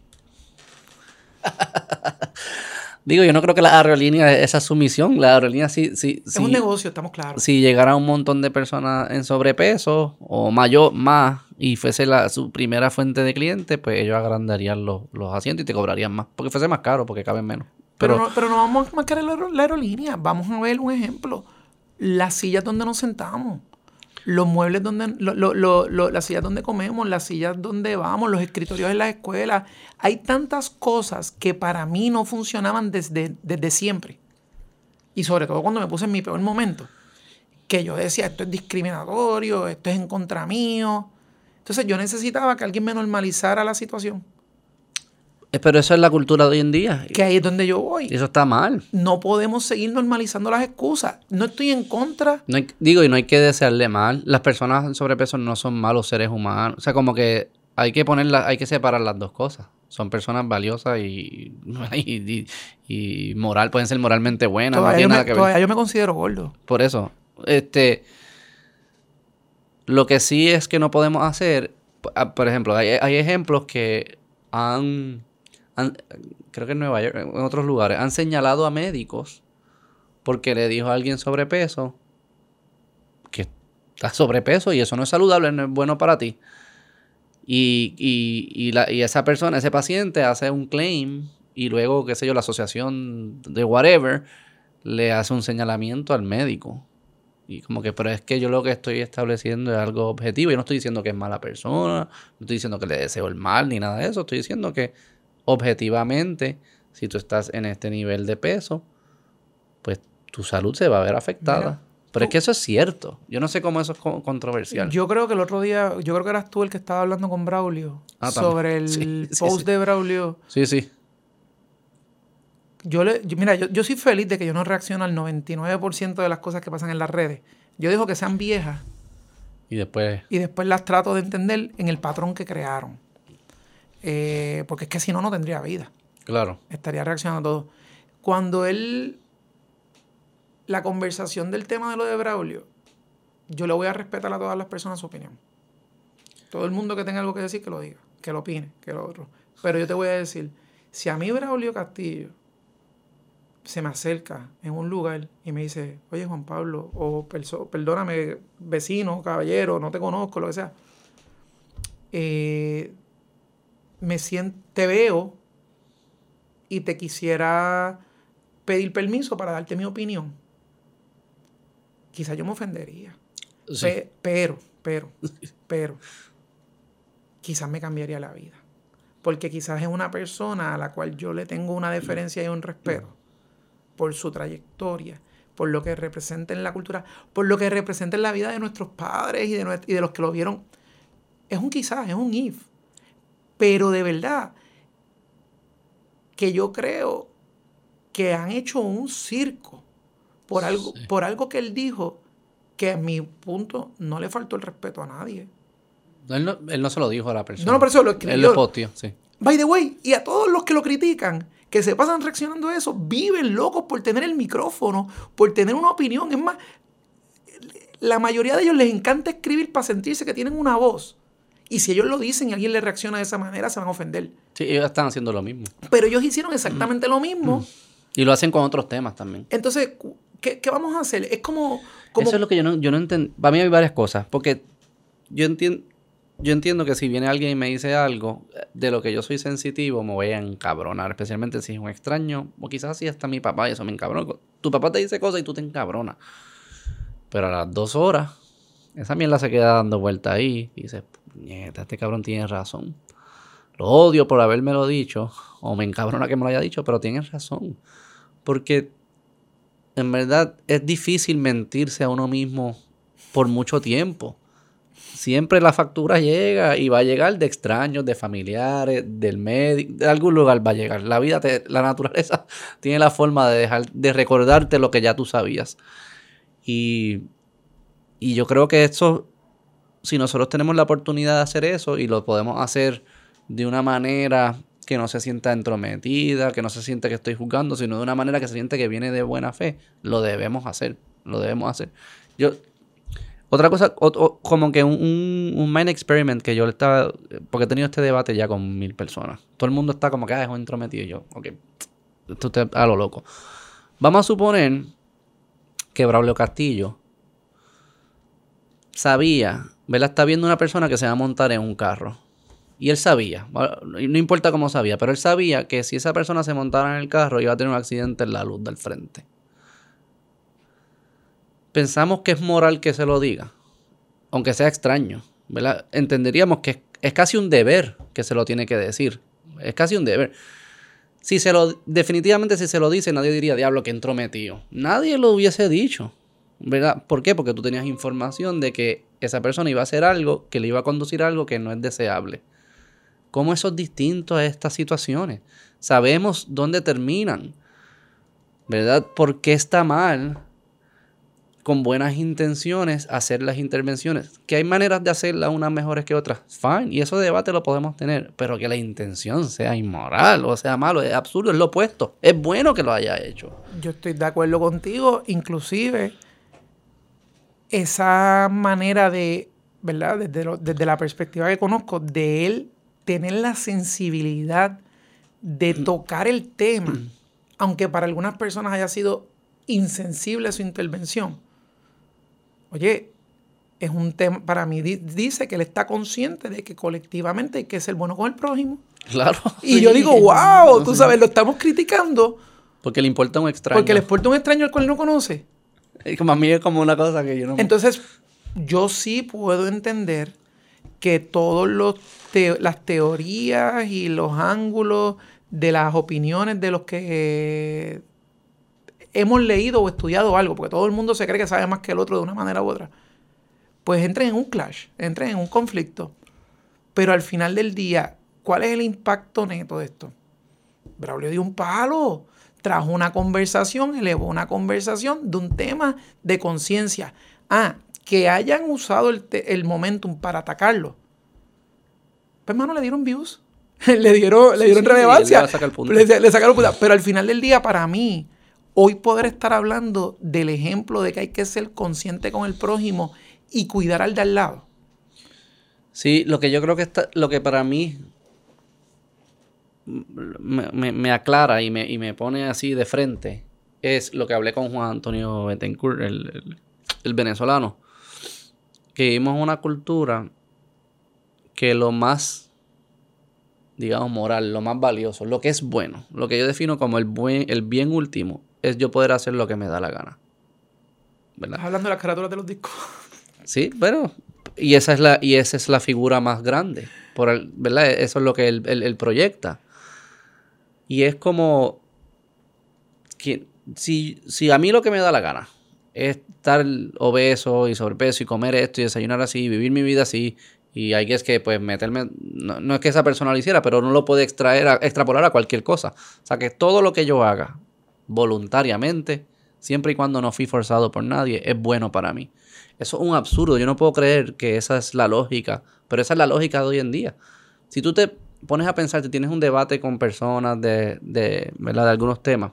Digo, yo no creo que la aerolínea, esa es su misión. La aerolínea sí, sí, Es un negocio, estamos claros. Si llegara un montón de personas en sobrepeso o mayor, más, y fuese la, su primera fuente de clientes, pues ellos agrandarían los, asientos y te cobrarían más. Porque fuese más caro, porque caben menos. Pero, no, pero no vamos a marcar la aerolínea. Vamos a ver un ejemplo. Las sillas donde nos sentamos los muebles donde, las sillas donde comemos, las sillas donde vamos, los escritorios en la escuela. Hay tantas cosas que para mí no funcionaban desde, desde siempre. Y sobre todo cuando me puse en mi peor momento. Que yo decía, esto es discriminatorio, esto es en contra mío. Entonces yo necesitaba que alguien me normalizara la situación. Eh, pero eso es la cultura de hoy en día. Que ahí es donde yo voy. Eso está mal. No podemos seguir normalizando las excusas. No estoy en contra. No digo, y no hay que desearle mal. Las personas en sobrepeso no son malos seres humanos. O sea, como que hay que ponerla, hay que separar las dos cosas. Son personas valiosas y, y, moral, pueden ser moralmente buenas. Todavía, no yo, me, yo me considero gordo. Por eso. Este. Lo que sí es que no podemos hacer. Ah, por ejemplo, hay ejemplos que han creo que en Nueva York, en otros lugares, han señalado a médicos porque le dijo a alguien sobrepeso que está sobrepeso y eso no es saludable, no es bueno para ti. Y, y, la, y esa persona, ese paciente hace un claim y luego, qué sé yo, la asociación de whatever le hace un señalamiento al médico. Y como que, pero es que yo lo que estoy estableciendo es algo objetivo. Yo no estoy diciendo que es mala persona, no estoy diciendo que le deseo el mal ni nada de eso. Estoy diciendo que objetivamente, si tú estás en este nivel de peso, pues tu salud se va a ver afectada. Pero es que eso es cierto. Yo no sé cómo eso es controversial. Yo creo que el otro día, yo creo que eras tú el que estaba hablando con Braulio ah, sobre el post de Braulio. Sí, sí. Yo le, mira, yo, yo, soy feliz de que yo no reacciono al 99% de las cosas que pasan en las redes. Yo dejo que sean viejas. Y después. Y después las trato de entender en el patrón que crearon. Eh, porque es que si no, no tendría vida. Claro. Estaría reaccionando a todo. Cuando él, la conversación del tema de lo de Braulio, yo le voy a respetar a todas las personas su opinión. Todo el mundo que tenga algo que decir, que lo diga, que lo opine, que lo otro. Pero yo te voy a decir, si a mí Braulio Castillo se me acerca en un lugar y me dice, oye Juan Pablo, o perdóname, vecino, caballero, no te conozco, lo que sea, eh, me siento, te veo y te quisiera pedir permiso para darte mi opinión, quizás yo me ofendería. pero, pero, pero, quizás me cambiaría la vida. Porque quizás es una persona a la cual yo le tengo una deferencia y un respeto por su trayectoria, por lo que representa en la cultura, por lo que representa en la vida de nuestros padres y de, y de los que lo vieron. Es un quizás, es un if. Pero de verdad que yo creo que han hecho un circo por algo, por algo que él dijo que a mi punto no le faltó el respeto a nadie. Él no, él no se lo dijo a la persona. No, no, pero eso lo escribió. Él lo posteó, sí. By the way, y a todos los que lo critican, que se pasan reaccionando a eso, viven locos por tener el micrófono, por tener una opinión. Es más, la mayoría de ellos les encanta escribir para sentirse que tienen una voz. Y si ellos lo dicen y alguien le reacciona de esa manera, se van a ofender. Sí, ellos están haciendo lo mismo. Pero ellos hicieron exactamente lo mismo. Y lo hacen con otros temas también. Entonces, ¿qué, vamos a hacer? Es como, Eso es lo que yo no, yo no entiendo. Para mí hay varias cosas. Porque yo entiendo, yo entiendo que si viene alguien y me dice algo de lo que yo soy sensitivo, me voy a encabronar. Especialmente si es un extraño. O quizás así está mi papá y eso me encabrona. Tu papá te dice cosas y tú te encabronas. Pero a las dos horas, esa mierda se queda dando vuelta ahí. Y dices, este cabrón tiene razón. Lo odio por haberme lo dicho, o me encabrona que me lo haya dicho, pero tiene razón. Porque en verdad es difícil mentirse a uno mismo por mucho tiempo. siempre la factura llega y va a llegar de extraños, de familiares, del médico, de algún lugar va a llegar. La vida, te, la naturaleza tiene la forma de dejar, de recordarte lo que ya tú sabías. Y, y yo creo que eso, si nosotros tenemos la oportunidad de hacer eso y lo podemos hacer de una manera que no se sienta entrometida, que no se siente que estoy juzgando, sino de una manera que se siente que viene de buena fe, lo debemos hacer, lo debemos hacer. Yo, otra cosa, como que un, un, mind experiment que yo estaba, porque he tenido este debate ya con mil personas. Todo el mundo está como que, ah, es un entrometido. Yo, ok, esto está a lo loco. Vamos a suponer que Braulio Castillo sabía, ¿verdad? Está viendo una persona que se va a montar en un carro. Y él sabía, no importa cómo sabía, pero él sabía que si esa persona se montara en el carro iba a tener un accidente en la luz del frente pensamos que es moral que se lo diga, aunque sea extraño, ¿verdad? Entenderíamos que es, casi un deber que se lo tiene que decir. Es casi un deber. Si se lo, definitivamente si se lo dice, nadie diría, diablo, que entrometido. Nadie lo hubiese dicho, ¿verdad? ¿Por qué? Porque tú tenías información de que esa persona iba a hacer algo, que le iba a conducir a algo que no es deseable. ¿Cómo eso es distinto a estas situaciones? Sabemos dónde terminan, ¿verdad? ¿Por qué está mal con buenas intenciones hacer las intervenciones. Que hay maneras de hacerlas unas mejores que otras. Fine. Y eso debate lo podemos tener. Pero que la intención sea inmoral o sea malo, es absurdo, es lo opuesto. Es bueno que lo haya hecho. Yo estoy de acuerdo contigo. Inclusive, esa manera de, ¿verdad? Desde, desde la perspectiva que conozco, de él tener la sensibilidad de mm. tocar el tema, mm. aunque para algunas personas haya sido insensible su intervención Oye, es un tema, para mí dice que él está consciente de que colectivamente hay que ser bueno con el prójimo. Claro. Y yo digo, wow, tú sabes, lo estamos criticando. Porque le importa un extraño. Porque le importa un extraño al cual no conoce. Como a mí es como una cosa que yo no... Entonces, yo sí puedo entender que todas las teorías y los ángulos de las opiniones de los que hemos leído o estudiado algo, porque todo el mundo se cree que sabe más que el otro de una manera u otra, pues entren en un clash, entren en un conflicto. Pero al final del día, ¿cuál es el impacto neto de esto? Braulio dio un palo, trajo una conversación, elevó una conversación de un tema de conciencia. Ah, que hayan usado el, el, momentum para atacarlo. Pues, hermano, le dieron views. le dieron, le dieron relevancia. Le, sacaron punto. Pero al final del día, para mí, hoy poder estar hablando del ejemplo de que hay que ser consciente con el prójimo y cuidar al de al lado. Sí, lo que yo creo que está, lo que para mí me, aclara y me, y me, pone así de frente es lo que hablé con Juan Antonio Betancourt, el, el venezolano, que vivimos una cultura que lo más digamos, moral, lo más valioso, lo que es bueno, lo que yo defino como el, buen, el bien último, es yo poder hacer lo que me da la gana. ¿Verdad? hablando de las carátulas de los discos. Sí, bueno, y esa es la, y esa es la figura más grande, por ¿verdad? Eso es lo que él, proyecta. Y es como que si, si a mí lo que me da la gana es estar obeso y sobrepeso y comer esto y desayunar así y vivir mi vida así y hay que es que pues meterme, no, es que esa persona lo hiciera, pero no lo puede extraer, extrapolar a cualquier cosa. O sea que todo lo que yo haga voluntariamente, siempre y cuando no fui forzado por nadie, es bueno para mí. Eso es un absurdo. Yo no puedo creer que esa es la lógica, pero esa es la lógica de hoy en día. Si tú te pones a pensar, si tienes un debate con personas de, de, ¿verdad? de algunos temas,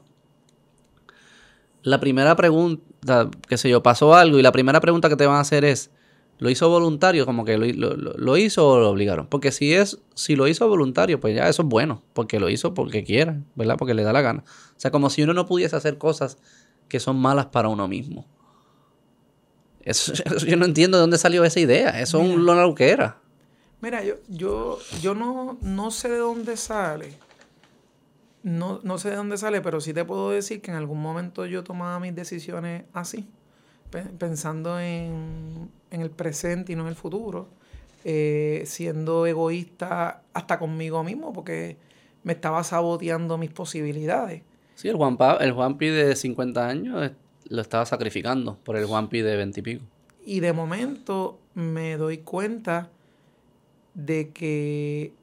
la primera pregunta, qué sé yo, pasó algo y la primera pregunta que te van a hacer es, ¿lo hizo voluntario? Como que lo, lo, hizo o lo obligaron. Porque si es, si lo hizo voluntario, pues ya eso es bueno, porque lo hizo porque quiera, ¿verdad? Porque le da la gana. O sea, como si uno no pudiese hacer cosas que son malas para uno mismo. Eso, yo no entiendo de dónde salió esa idea. Eso es un lo que era. Mira, yo, yo, yo no, no sé de dónde sale no, no sé de dónde sale, pero sí te puedo decir que en algún momento yo tomaba mis decisiones así, pensando en, el presente y no en el futuro, eh, siendo egoísta hasta conmigo mismo, porque me estaba saboteando mis posibilidades. Sí, el Juan, el Juanpi de 50 años lo estaba sacrificando por el Juanpi de 20 y pico. Y de momento me doy cuenta de que,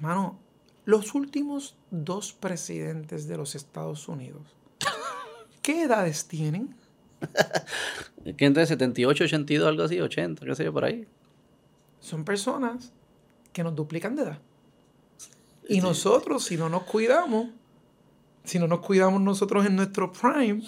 mano, los últimos dos presidentes de los Estados Unidos, ¿qué edades tienen? ¿Qué entre 78, 82, algo así, 80, qué sé yo, por ahí? Son personas que nos duplican de edad. Y nosotros, si no nos cuidamos, si no nos cuidamos nosotros en nuestro prime,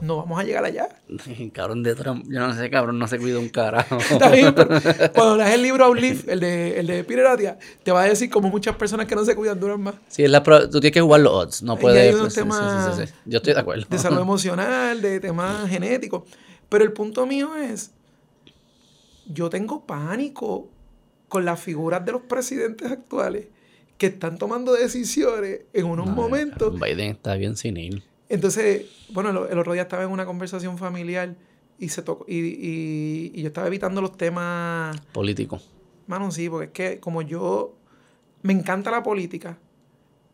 no vamos a llegar allá. cabrón de Trump, yo no sé, cabrón, no se cuida un carajo. Está bien, pero cuando leas el libro Outlive, el de, el de Peter te va a decir como muchas personas que no se cuidan duran más. Sí, es la tú tienes que jugar los odds, no puedes... Pues, yo estoy de acuerdo. De salud emocional, de temas genéticos. Pero el punto mío es, yo tengo pánico con las figuras de los presidentes actuales que están tomando decisiones en unos momentos. Biden está bien sin ir. Entonces, bueno, el, otro día estaba en una conversación familiar y se tocó, y, yo estaba evitando los temas políticos. Mano, sí, porque es que como yo me encanta la política,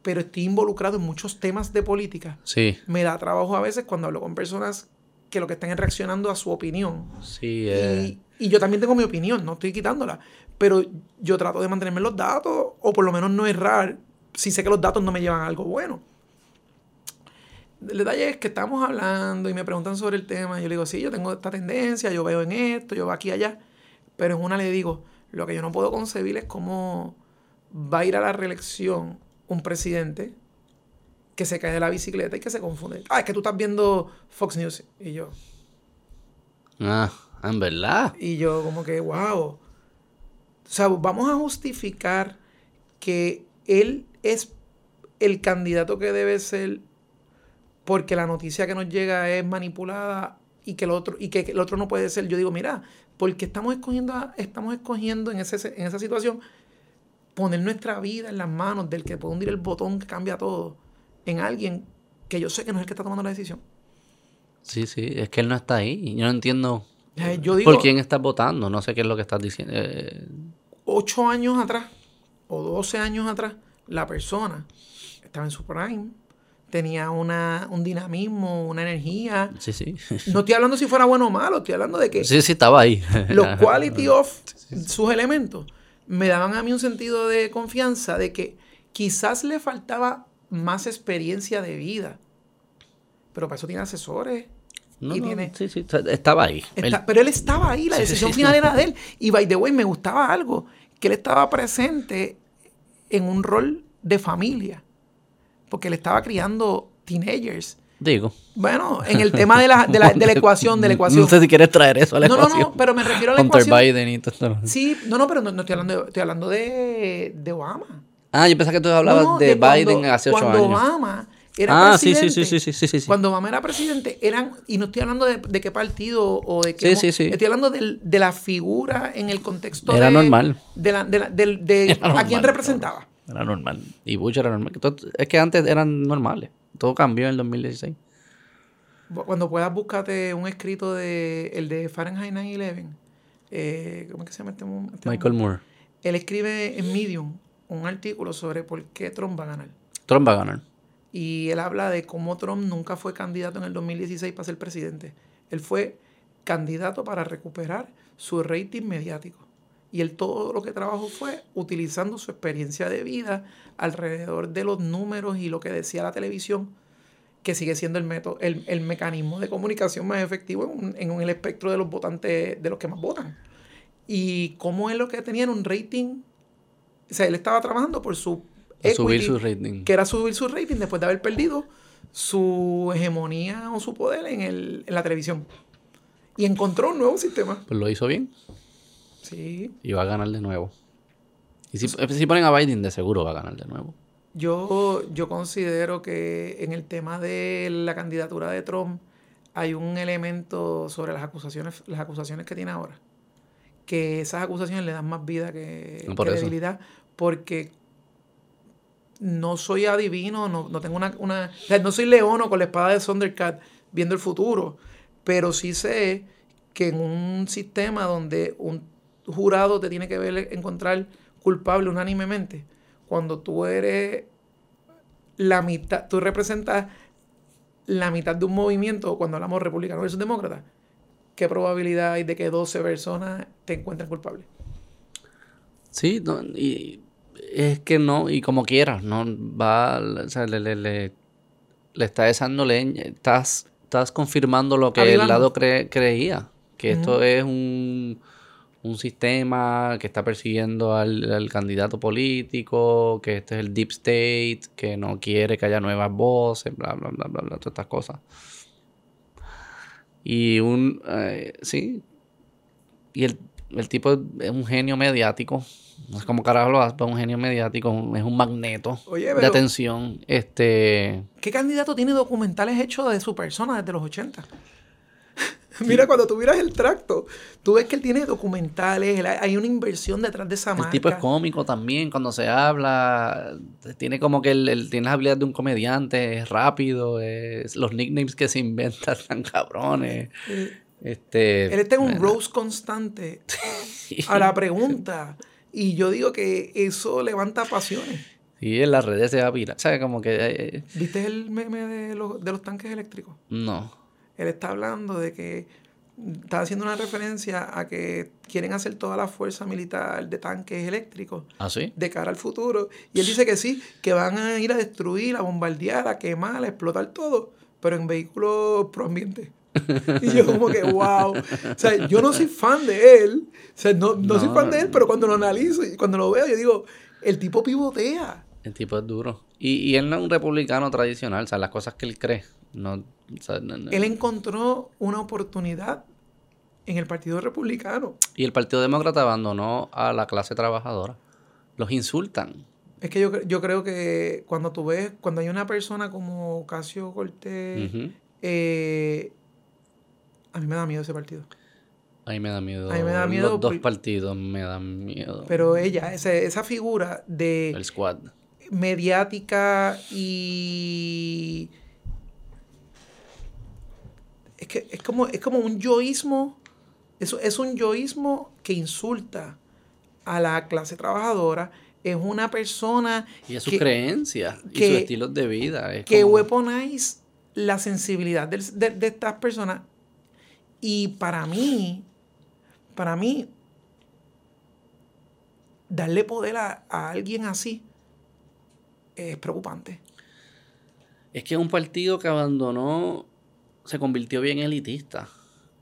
pero estoy involucrado en muchos temas de política. Sí. Me da trabajo a veces cuando hablo con personas que lo que están es reaccionando a su opinión. Sí, eh. y, y, yo también tengo mi opinión, no estoy quitándola. Pero yo trato de mantenerme los datos, o por lo menos no errar, si sé que los datos no me llevan a algo bueno. El detalle es que estamos hablando y me preguntan sobre el tema. Y yo le digo, sí, yo tengo esta tendencia, yo veo en esto, yo veo aquí y allá. Pero en una le digo, lo que yo no puedo concebir es cómo va a ir a la reelección un presidente que se cae de la bicicleta y que se confunde. Ah, es que tú estás viendo Fox News. Y yo. Ah, en verdad. Y yo, como que, wow. O sea, vamos a justificar que él es el candidato que debe ser porque la noticia que nos llega es manipulada y que el otro, y que el otro no puede ser. Yo digo, mira, porque estamos escogiendo, estamos escogiendo en, ese, en esa situación poner nuestra vida en las manos del que puede hundir el botón que cambia todo en alguien que yo sé que no es el que está tomando la decisión. Sí, sí, es que él no está ahí. Yo no entiendo eh, yo digo, por quién estás votando. No sé qué es lo que estás diciendo. Eh, ocho años atrás o doce años atrás, la persona estaba en su prime tenía una, un dinamismo, una energía. Sí, sí. No estoy hablando si fuera bueno o malo, estoy hablando de que... Sí, sí, estaba ahí. los quality of sus elementos me daban a mí un sentido de confianza de que quizás le faltaba más experiencia de vida. Pero para eso tiene asesores. No, y tiene... Sí, sí, estaba ahí. Pero él estaba ahí, la decisión final era de él. Y by the way, me gustaba algo, que él estaba presente en un rol de familia porque le estaba criando teenagers. Digo. Bueno, en el tema de la, de la, de la ecuación, de la ecuación. No sé si quieres traer eso a la ecuación. No, no, pero me refiero a la Hunter ecuación. Biden y todo Sí, no, no, pero no, estoy hablando, de, estoy hablando de, de Obama. Ah, yo pensaba que tú hablabas de, Biden hace ocho años. Cuando Obama era ah, presidente. Sí, sí, sí, sí, sí, sí, Cuando Obama era presidente, eran, y no estoy hablando de, de qué partido o de qué. Sí, sí, sí. Estoy hablando de, de la figura en el contexto. Era normal. De, la, de, la, de, a quién representaba. Era normal. Y Bush era normal. Es que antes eran normales. Todo cambió en el 2016. Cuando puedas, búscate un escrito de el de Fahrenheit 9-11. Eh, ¿Cómo es que se llama este, este Michael Moore. Él escribe en Medium un artículo sobre por qué Trump va a ganar. Trump va a ganar. Y él habla de cómo Trump nunca fue candidato en el 2016 para ser presidente. Él fue candidato para recuperar su rating mediático. Y él todo lo que trabajó fue utilizando su experiencia de vida alrededor de los números y lo que decía la televisión, que sigue siendo el, método, el, mecanismo de comunicación más efectivo en, el espectro de los votantes, de los que más votan. Y cómo es lo que tenía un rating, o sea, él estaba trabajando por su subir su rating. Que era subir su rating después de haber perdido su hegemonía o su poder en, el, en la televisión. Y encontró un nuevo sistema. Pues lo hizo bien. Sí. Y va a ganar de nuevo. Y si, si ponen a Biden, de seguro va a ganar de nuevo. Yo, yo considero que en el tema de la candidatura de Trump hay un elemento sobre las acusaciones, las acusaciones que tiene ahora. Que esas acusaciones le dan más vida que, debilidad. Porque no soy adivino, no, no tengo una, una no soy leono con la espada de Thundercat viendo el futuro, pero sí sé que en un sistema donde un jurado te tiene que ver encontrar culpable unánimemente. Cuando tú eres la mitad, tú representas la mitad de un movimiento, cuando hablamos republicano versus demócrata, ¿qué probabilidad hay de que 12 personas te encuentren culpable? Sí, y es que no, y como quieras, no va, o sea, le, le, le, está echando leña, estás, estás confirmando lo que el lado creía, que esto es un, un, sistema que está persiguiendo al, al, candidato político, que este es el deep state, que no quiere que haya nuevas voces, bla, bla, bla, bla, bla todas estas cosas. Y un, eh, sí, y el, el tipo es un genio mediático no sé cómo carajo lo hace, pero un genio mediático, es un magneto de atención. Este... ¿Qué candidato tiene documentales hechos de su persona desde los 80? Mira, cuando tú miras el tracto, tú ves que él tiene documentales, hay una inversión detrás de esa marca. El tipo es cómico también, cuando se habla, tiene como que él, tiene las habilidades de un comediante, es rápido, es, los nicknames que se inventan están cabrones. Eh, este, él está en un rose constante a la pregunta. Y yo digo que eso levanta pasiones. Sí, en las redes se va a. ¿Sabes? Como que... Eh, eh, ¿Viste el meme de los, de los tanques eléctricos? No. Él está hablando de que... Está haciendo una referencia a que quieren hacer toda la fuerza militar de tanques eléctricos. ¿Ah, sí? De cara al futuro. Y él dice que sí, que van a ir a destruir, a bombardear, a quemar, a explotar todo, pero en vehículos pro ambiente. y yo como que, wow. O sea, yo no soy fan de él. O sea, no, no, soy fan de él, pero cuando lo analizo y cuando lo veo, yo digo, el tipo pivotea. El tipo es duro. Y, y él no es un republicano tradicional, o sea, las cosas que él cree. No, Él encontró una oportunidad en el Partido Republicano. Y el Partido Demócrata abandonó a la clase trabajadora. Los insultan. Es que yo, yo creo que cuando tú ves, cuando hay una persona como Casio Cortés, eh, a mí me da miedo ese partido. A mí me da miedo. A mí me da miedo. Los dos partidos me dan miedo. Pero ella, esa, esa figura de. El squad. Mediática y. Es que es como, es como un yoísmo. Eso es un yoísmo que insulta a la clase trabajadora. Es una persona. Y a sus creencias y sus estilos de vida. que weaponize la sensibilidad de, de estas personas y para mí, para mí, darle poder a, alguien así es preocupante. Es que un partido que abandonó se convirtió bien elitista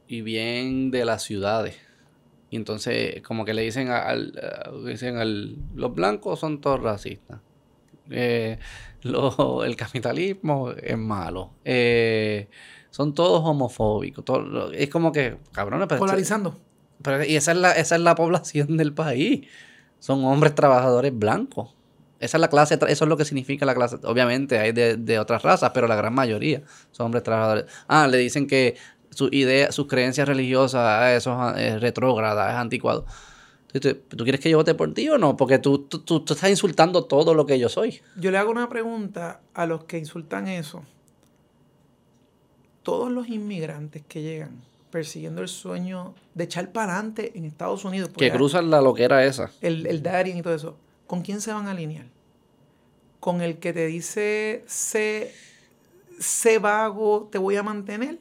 y bien de las ciudades. Y entonces, como que le dicen al, dicen al los blancos son todos racistas. Eh, el capitalismo es malo. Eh, son todos homofóbicos. es como que, cabrones, pero Polarizando. Pero, y esa es, la, esa es la población del país. Son hombres trabajadores blancos. Esa es la clase, eso es lo que significa la clase. Obviamente hay de, otras razas, pero la gran mayoría son hombres trabajadores. Ah, le dicen que su idea, sus creencias religiosas, ah, eso es, retrógrada, es anticuado. ¿Tú, quieres que yo vote por ti o no? Porque tú, tú, tú estás insultando todo lo que yo soy. Yo le hago una pregunta a los que insultan eso todos los inmigrantes que llegan persiguiendo el sueño de echar para adelante en Estados Unidos. Que cruzan la loquera esa. El, el Darien y todo eso. ¿Con quién se van a alinear? ¿Con el que te dice, sé, vago, te voy a mantener?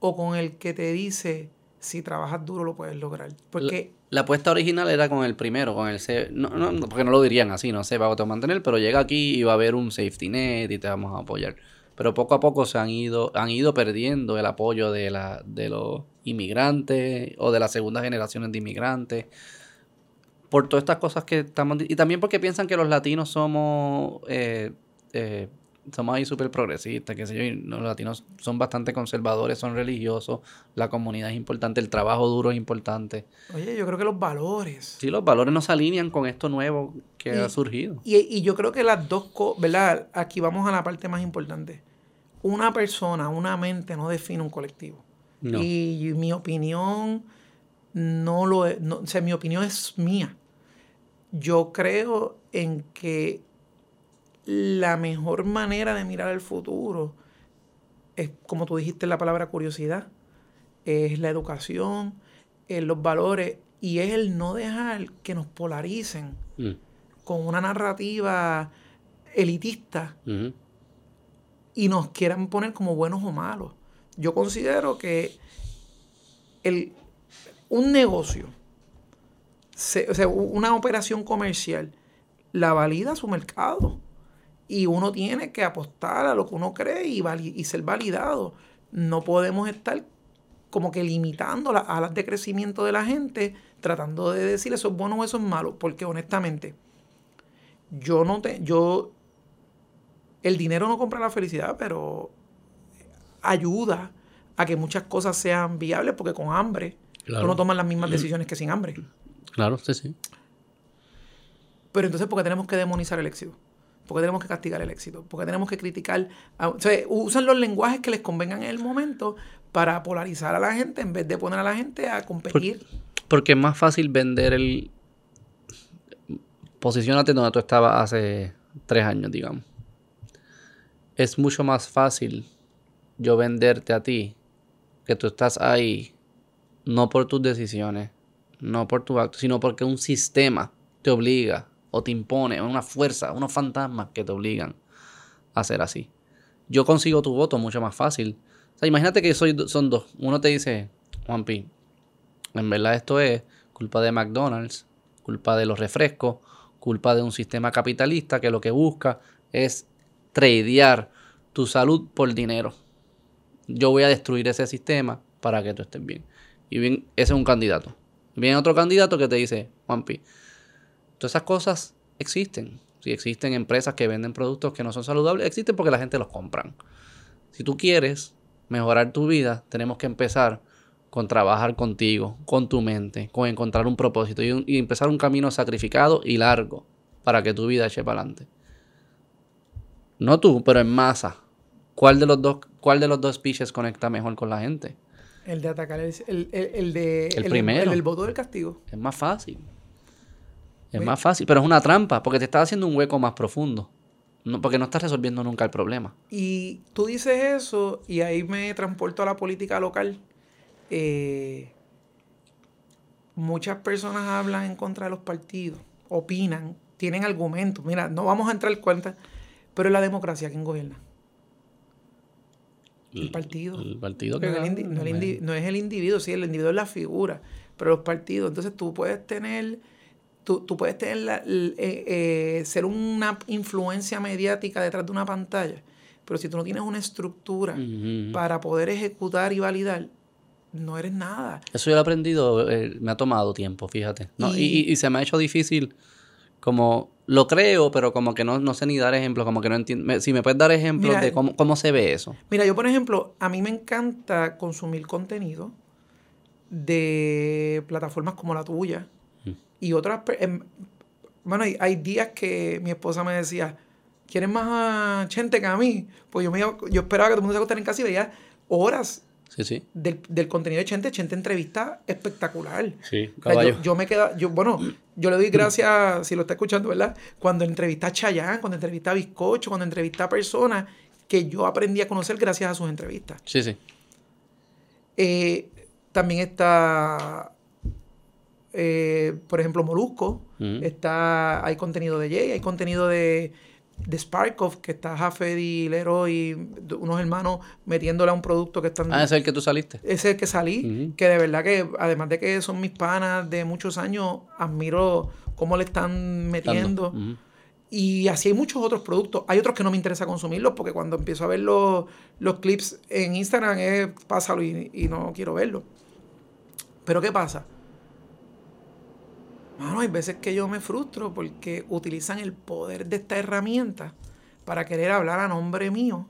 ¿O con el que te dice, si trabajas duro lo puedes lograr? Porque... La, apuesta original era con el primero, con el C... No, no, porque no lo dirían así, no sé, voy a mantener, pero llega aquí y va a haber un safety net y te vamos a apoyar pero poco a poco se han ido, han ido perdiendo el apoyo de, la, de los inmigrantes o de las segundas generaciones de inmigrantes. Por todas estas cosas que estamos... Y también porque piensan que los latinos somos... Eh, eh, somos ahí súper progresistas, qué sé yo, y los latinos son bastante conservadores, son religiosos, la comunidad es importante, el trabajo duro es importante. Oye, yo creo que los valores. Sí, los valores no se alinean con esto nuevo que ha surgido. Y, y, yo creo que las dos cosas, ¿verdad? Aquí vamos a la parte más importante una persona, una mente no define un colectivo. Y, mi opinión no lo es, o sea, mi opinión es mía. Yo creo en que la mejor manera de mirar el futuro es, como tú dijiste, la palabra curiosidad, es la educación, es los valores y es el no dejar que nos polaricen mm. con una narrativa elitista y nos quieran poner como buenos o malos. Yo considero que el, un negocio, o sea, una operación comercial, la valida su mercado. Y uno tiene que apostar a lo que uno cree y, y ser validado. No podemos estar como que limitando las alas de crecimiento de la gente, tratando de decir eso es bueno o eso es malo, porque honestamente, yo no te, yo, el dinero no compra la felicidad, pero ayuda a que muchas cosas sean viables, porque con hambre claro. tú no tomas las mismas decisiones que sin hambre. Claro, sí, sí. Pero entonces, ¿por qué tenemos que demonizar el éxito? ¿Por qué tenemos que castigar el éxito? ¿Por qué tenemos que criticar? o sea, usan los lenguajes que les convengan en el momento para polarizar a la gente en vez de poner a la gente a competir. porque es más fácil vender el... Posiciónate donde tú estabas hace tres años, digamos. Es mucho más fácil yo venderte a ti que tú estás ahí no por tus decisiones, no por tu acto, sino porque un sistema te obliga o te impone, una fuerza, unos fantasmas que te obligan a ser así. Yo consigo tu voto mucho más fácil. O sea, imagínate que son dos. Uno te dice, Juanpi, en verdad esto es culpa de McDonald's, culpa de los refrescos, culpa de un sistema capitalista que lo que busca es tradear tu salud por dinero. Yo voy a destruir ese sistema para que tú estés bien. Y bien, ese es un candidato. Viene otro candidato que te dice, Juanpi, todas esas cosas existen. Si existen empresas que venden productos que no son saludables, existen porque la gente los compra. Si tú quieres mejorar tu vida, tenemos que empezar con trabajar contigo, con tu mente, con encontrar un propósito y, empezar un camino sacrificado y largo para que tu vida eche para adelante. No tú, pero en masa. ¿Cuál de los dos, cuál de los dos conecta mejor con la gente? El de atacar, el, el, de... El, primero. El voto del castigo. Es más fácil. Es más fácil, pero es una trampa, porque te estás haciendo un hueco más profundo. No, porque no estás resolviendo nunca el problema. Y tú dices eso, y ahí me transporto a la política local. Eh, muchas personas hablan en contra de los partidos, opinan, tienen argumentos. Mira, no vamos a entrar en cuenta, pero es la democracia quien gobierna. El partido. El partido que no, es el individuo, sí, el individuo es la figura, pero los partidos. Entonces tú puedes tener, tú, puedes tener eh, eh, ser una influencia mediática detrás de una pantalla, pero si tú no tienes una estructura para poder ejecutar y validar, no eres nada. Eso yo lo he aprendido, eh, me ha tomado tiempo, fíjate. y, y se me ha hecho difícil como lo creo, pero como que no, no sé ni dar ejemplos, como que no entiendo. Si me puedes dar ejemplos de cómo, cómo se ve eso. Mira, yo por ejemplo, a mí me encanta consumir contenido de plataformas como la tuya mm. y otras... Em, bueno, hay, hay, días que mi esposa me decía, ¿quieres más gente que a mí? Pues yo, me, yo esperaba que todo el mundo se acostara en casa y veía horas Sí, sí. Del, del, contenido de Chente. Chente entrevista espectacular. Sí, caballo. yo, me queda, yo, bueno, yo le doy gracias, si lo está escuchando, ¿verdad? Cuando entrevista a Chayanne, cuando entrevista a Bizcocho, cuando entrevista a personas que yo aprendí a conocer gracias a sus entrevistas. Sí, sí. Eh, también está, eh, por ejemplo, Molusco. Está, hay contenido de Jay, hay contenido de de Sparkov, que está Jafed y Leroy, unos hermanos metiéndole a un producto que están... Ah, ese es el que tú saliste. Ese es el que salí, que de verdad que, además de que son mis panas de muchos años, admiro cómo le están metiendo. Y así hay muchos otros productos. Hay otros que no me interesa consumirlos porque cuando empiezo a ver los, los clips en Instagram es pásalo y, y no quiero verlo. Pero ¿qué pasa? Mano, hay veces que yo me frustro porque utilizan el poder de esta herramienta para querer hablar a nombre mío.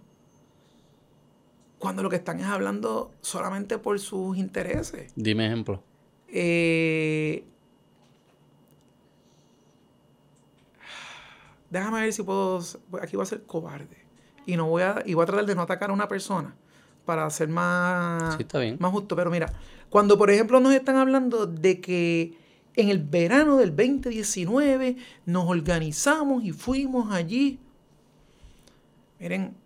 Cuando lo que están es hablando solamente por sus intereses. Dime ejemplo. Eh, déjame ver si puedo. Aquí voy a ser cobarde. Y no voy a. Y voy a tratar de no atacar a una persona. Para ser más. Más justo. Pero mira, cuando por ejemplo nos están hablando de que en el verano del 2019 nos organizamos y fuimos allí. Miren,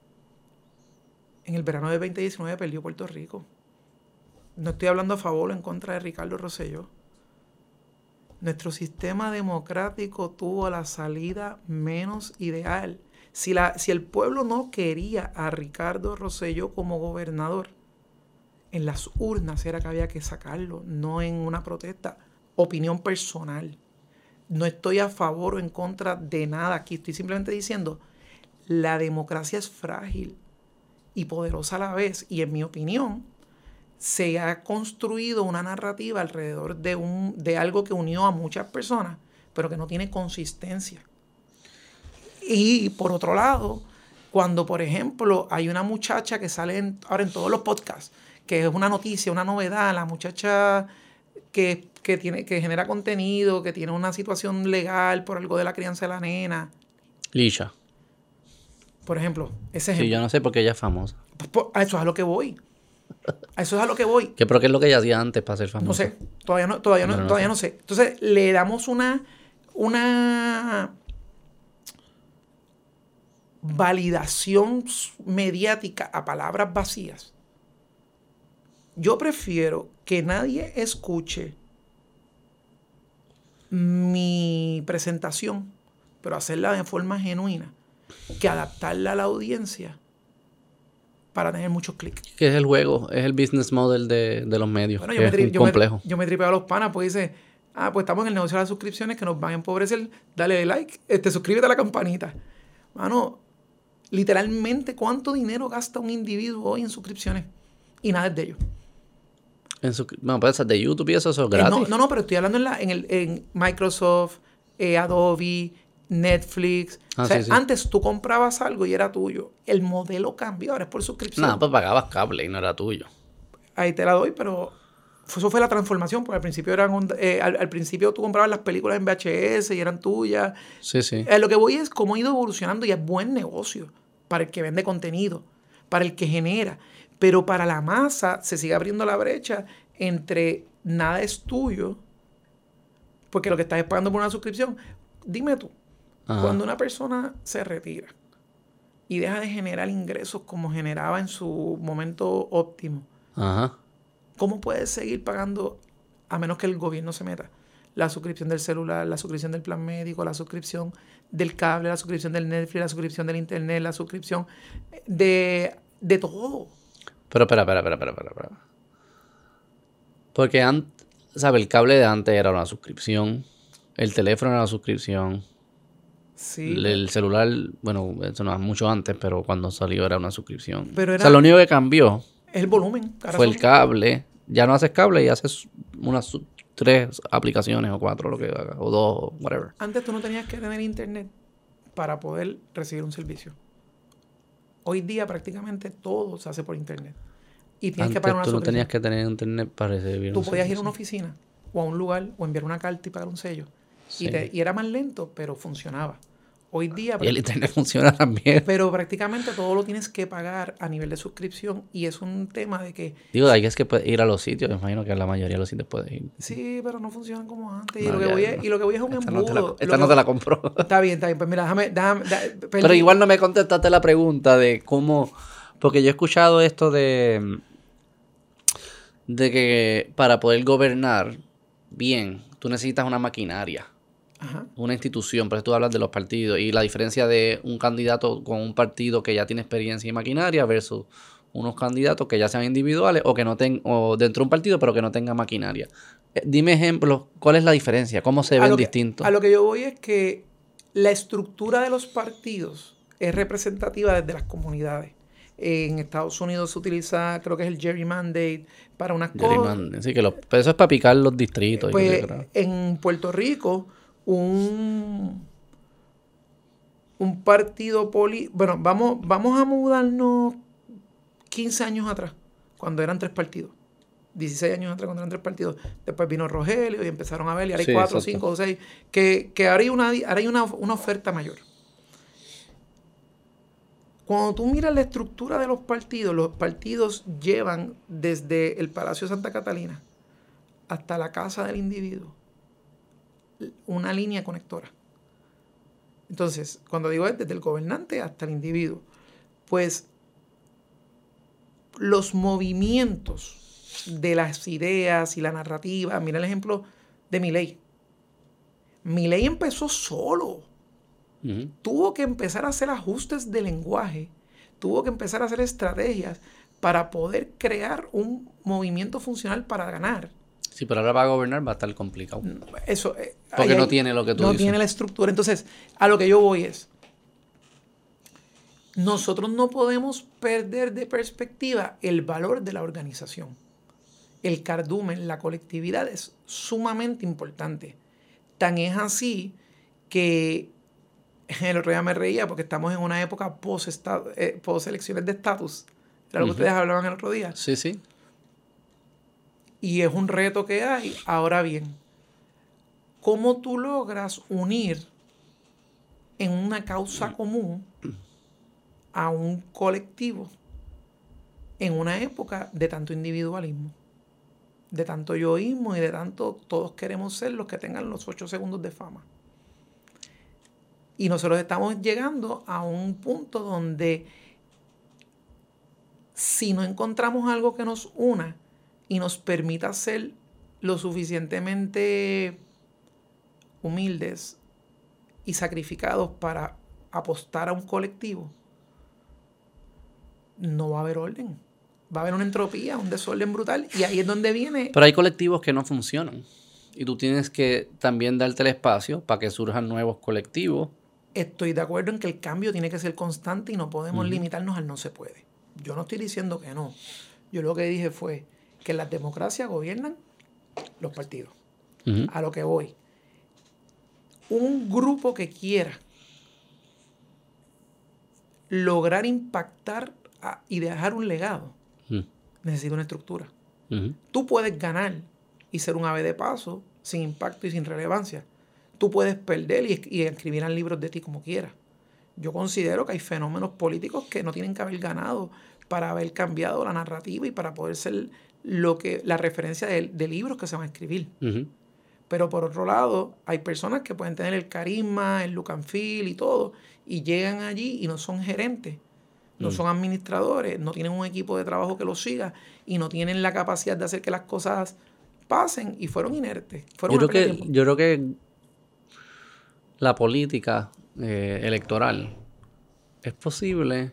en el verano del 2019 perdió Puerto Rico. No estoy hablando a favor o en contra de Ricardo Rosselló. Nuestro sistema democrático tuvo la salida menos ideal. Si, la, si el pueblo no quería a Ricardo Rosselló como gobernador, en las urnas era que había que sacarlo, no en una protesta. Opinión personal. No estoy a favor o en contra de nada aquí. Estoy simplemente diciendo, la democracia es frágil y poderosa a la vez. Y en mi opinión, se ha construido una narrativa alrededor de, un, de algo que unió a muchas personas, pero que no tiene consistencia. Y por otro lado, cuando, por ejemplo, hay una muchacha que sale ahora en todos los podcasts, que es una noticia, una novedad, la muchacha que, tiene, que genera contenido, que tiene una situación legal por algo de la crianza de la nena. Lisha. Por ejemplo, ese ejemplo. Sí, yo no sé por qué ella es famosa. Pues, a eso es a lo que voy. A eso es a lo que voy. ¿Qué, ¿Pero qué es lo que ella hacía antes para ser famosa? No sé. Todavía no, todavía no, todavía no sé. Entonces, le damos una, una validación mediática a palabras vacías. Yo prefiero que nadie escuche mi presentación, pero hacerla de forma genuina, que adaptarla a la audiencia para tener muchos clics. Que es el juego, es el business model de, los medios. Bueno, yo, me complejo. yo me tripeo a los panas, pues dice, ah, pues estamos en el negocio de las suscripciones que nos van a empobrecer, dale like, este, suscríbete a la campanita. Mano, literalmente cuánto dinero gasta un individuo hoy en suscripciones y nada es de ellos. En su, bueno, de YouTube y eso, eso es eh, gratis. no, no, pero estoy hablando en, la, en, el, en Microsoft, eh, Adobe, Netflix. Ah, antes tú comprabas algo y era tuyo. El modelo cambió, ahora es por suscripción. No, pues pagabas cable y no era tuyo. Ahí te la doy, pero eso fue la transformación, porque al principio eran eh, al, principio tú comprabas las películas en VHS y eran tuyas. Sí, sí. lo que voy es cómo ha ido evolucionando y es buen negocio para el que vende contenido, para el que genera. Pero para la masa se sigue abriendo la brecha entre nada es tuyo, porque lo que estás pagando por una suscripción. Dime tú, cuando una persona se retira y deja de generar ingresos como generaba en su momento óptimo, ¿cómo puedes seguir pagando a menos que el gobierno se meta? La suscripción del celular, la suscripción del plan médico, la suscripción del cable, la suscripción del Netflix, la suscripción del internet, la suscripción de, de todo. Pero espera, espera, espera, espera, espera. Porque antes, ¿sabes? El cable de antes era una suscripción, el teléfono era una suscripción. Sí. El, celular, bueno, eso no es mucho antes, pero cuando salió era una suscripción. Pero o sea, lo único que cambió. Es el volumen. Fue el cable. Ya no haces cable y haces una, tres aplicaciones o cuatro, lo que o dos, o whatever. Antes tú no tenías que tener internet para poder recibir un servicio. Hoy día prácticamente todo se hace por internet. Y tienes que pagar una tú no tenías que tener internet para recibir Tú podías ir a una oficina o a un lugar o enviar una carta y pagar un sello. Y, y era más lento, pero funcionaba. Hoy día... Y el internet funciona también. Pero prácticamente todo lo tienes que pagar a nivel de suscripción y es un tema de que... Digo, hay que es que ir a los sitios, me imagino que la mayoría de los sitios puedes ir. Sí, pero no funcionan como antes. y, lo que voy es, y, lo que voy es, un embudo. esta no te la compró. Está bien, está bien. Pues mira, déjame... déjame, pero igual no me contestaste la pregunta de cómo... Porque yo he escuchado esto de... De que para poder gobernar bien, tú necesitas una maquinaria una institución, pero tú hablas de los partidos y la diferencia de un candidato con un partido que ya tiene experiencia y maquinaria versus unos candidatos que ya sean individuales o que no tengan, o dentro de un partido pero que no tengan maquinaria. Eh, dime ejemplos, ¿cuál es la diferencia? ¿Cómo se ven distintos? A lo que yo voy es que la estructura de los partidos es representativa desde las comunidades. En Estados Unidos se utiliza, creo que es el gerrymandate para unas cosas. Sí, que eso es para picar los distritos. Pues, en Puerto Rico un, un partido político. Bueno, vamos, vamos a mudarnos 15 años atrás, cuando eran tres partidos. 16 años atrás cuando eran tres partidos. Después vino Rogelio y empezaron a ver, y ahora hay cuatro, cinco o seis. Que, que ahora hay, una, ahora hay una, una oferta mayor. Cuando tú miras la estructura de los partidos, los partidos llevan desde el Palacio de Santa Catalina hasta la casa del individuo una línea conectora. Entonces, cuando digo desde el gobernante hasta el individuo, pues los movimientos de las ideas y la narrativa, mira el ejemplo de mi ley. Mi ley empezó solo. Tuvo que empezar a hacer ajustes de lenguaje, tuvo que empezar a hacer estrategias para poder crear un movimiento funcional para ganar. Sí, pero ahora va a gobernar va a estar complicado. Eso. Eh, Porque no tiene lo que tú no tiene la estructura. Entonces, a lo que yo voy es. Nosotros no podemos perder de perspectiva el valor de la organización. El cardumen, la colectividad es sumamente importante. Tan es así que el otro día me reía porque estamos en una época post, eh, post elecciones de estatus. Era lo que ustedes hablaban el otro día. Sí, sí. Y es un reto que hay. Ahora bien, ¿cómo tú logras unir en una causa común a un colectivo en una época de tanto individualismo? De tanto yoísmo y de tanto todos queremos ser los que tengan los ocho segundos de fama. Y nosotros estamos llegando a un punto donde si no encontramos algo que nos una y nos permita ser lo suficientemente humildes y sacrificados para apostar a un colectivo, no va a haber orden. Va a haber una entropía, un desorden brutal y ahí es donde viene... Pero hay colectivos que no funcionan y tú tienes que también darte el espacio para que surjan nuevos colectivos estoy de acuerdo en que el cambio tiene que ser constante y no podemos limitarnos al no se puede. Yo no estoy diciendo que no. Yo lo que dije fue que las democracias gobiernan los partidos. A lo que voy. Un grupo que quiera lograr impactar y dejar un legado necesita una estructura. Tú puedes ganar y ser un ave de paso sin impacto y sin relevancia tú puedes perder y, y escribirán libros de ti como quieras. Yo considero que hay fenómenos políticos que no tienen que haber ganado para haber cambiado la narrativa y para poder ser lo que la referencia de, libros que se van a escribir. Pero por otro lado, hay personas que pueden tener el carisma, el look and feel y todo, y llegan allí y no son gerentes, no mm. son administradores, no tienen un equipo de trabajo que los siga y no tienen la capacidad de hacer que las cosas pasen y fueron inertes. yo, creo que, yo creo que la política eh, electoral, es posible,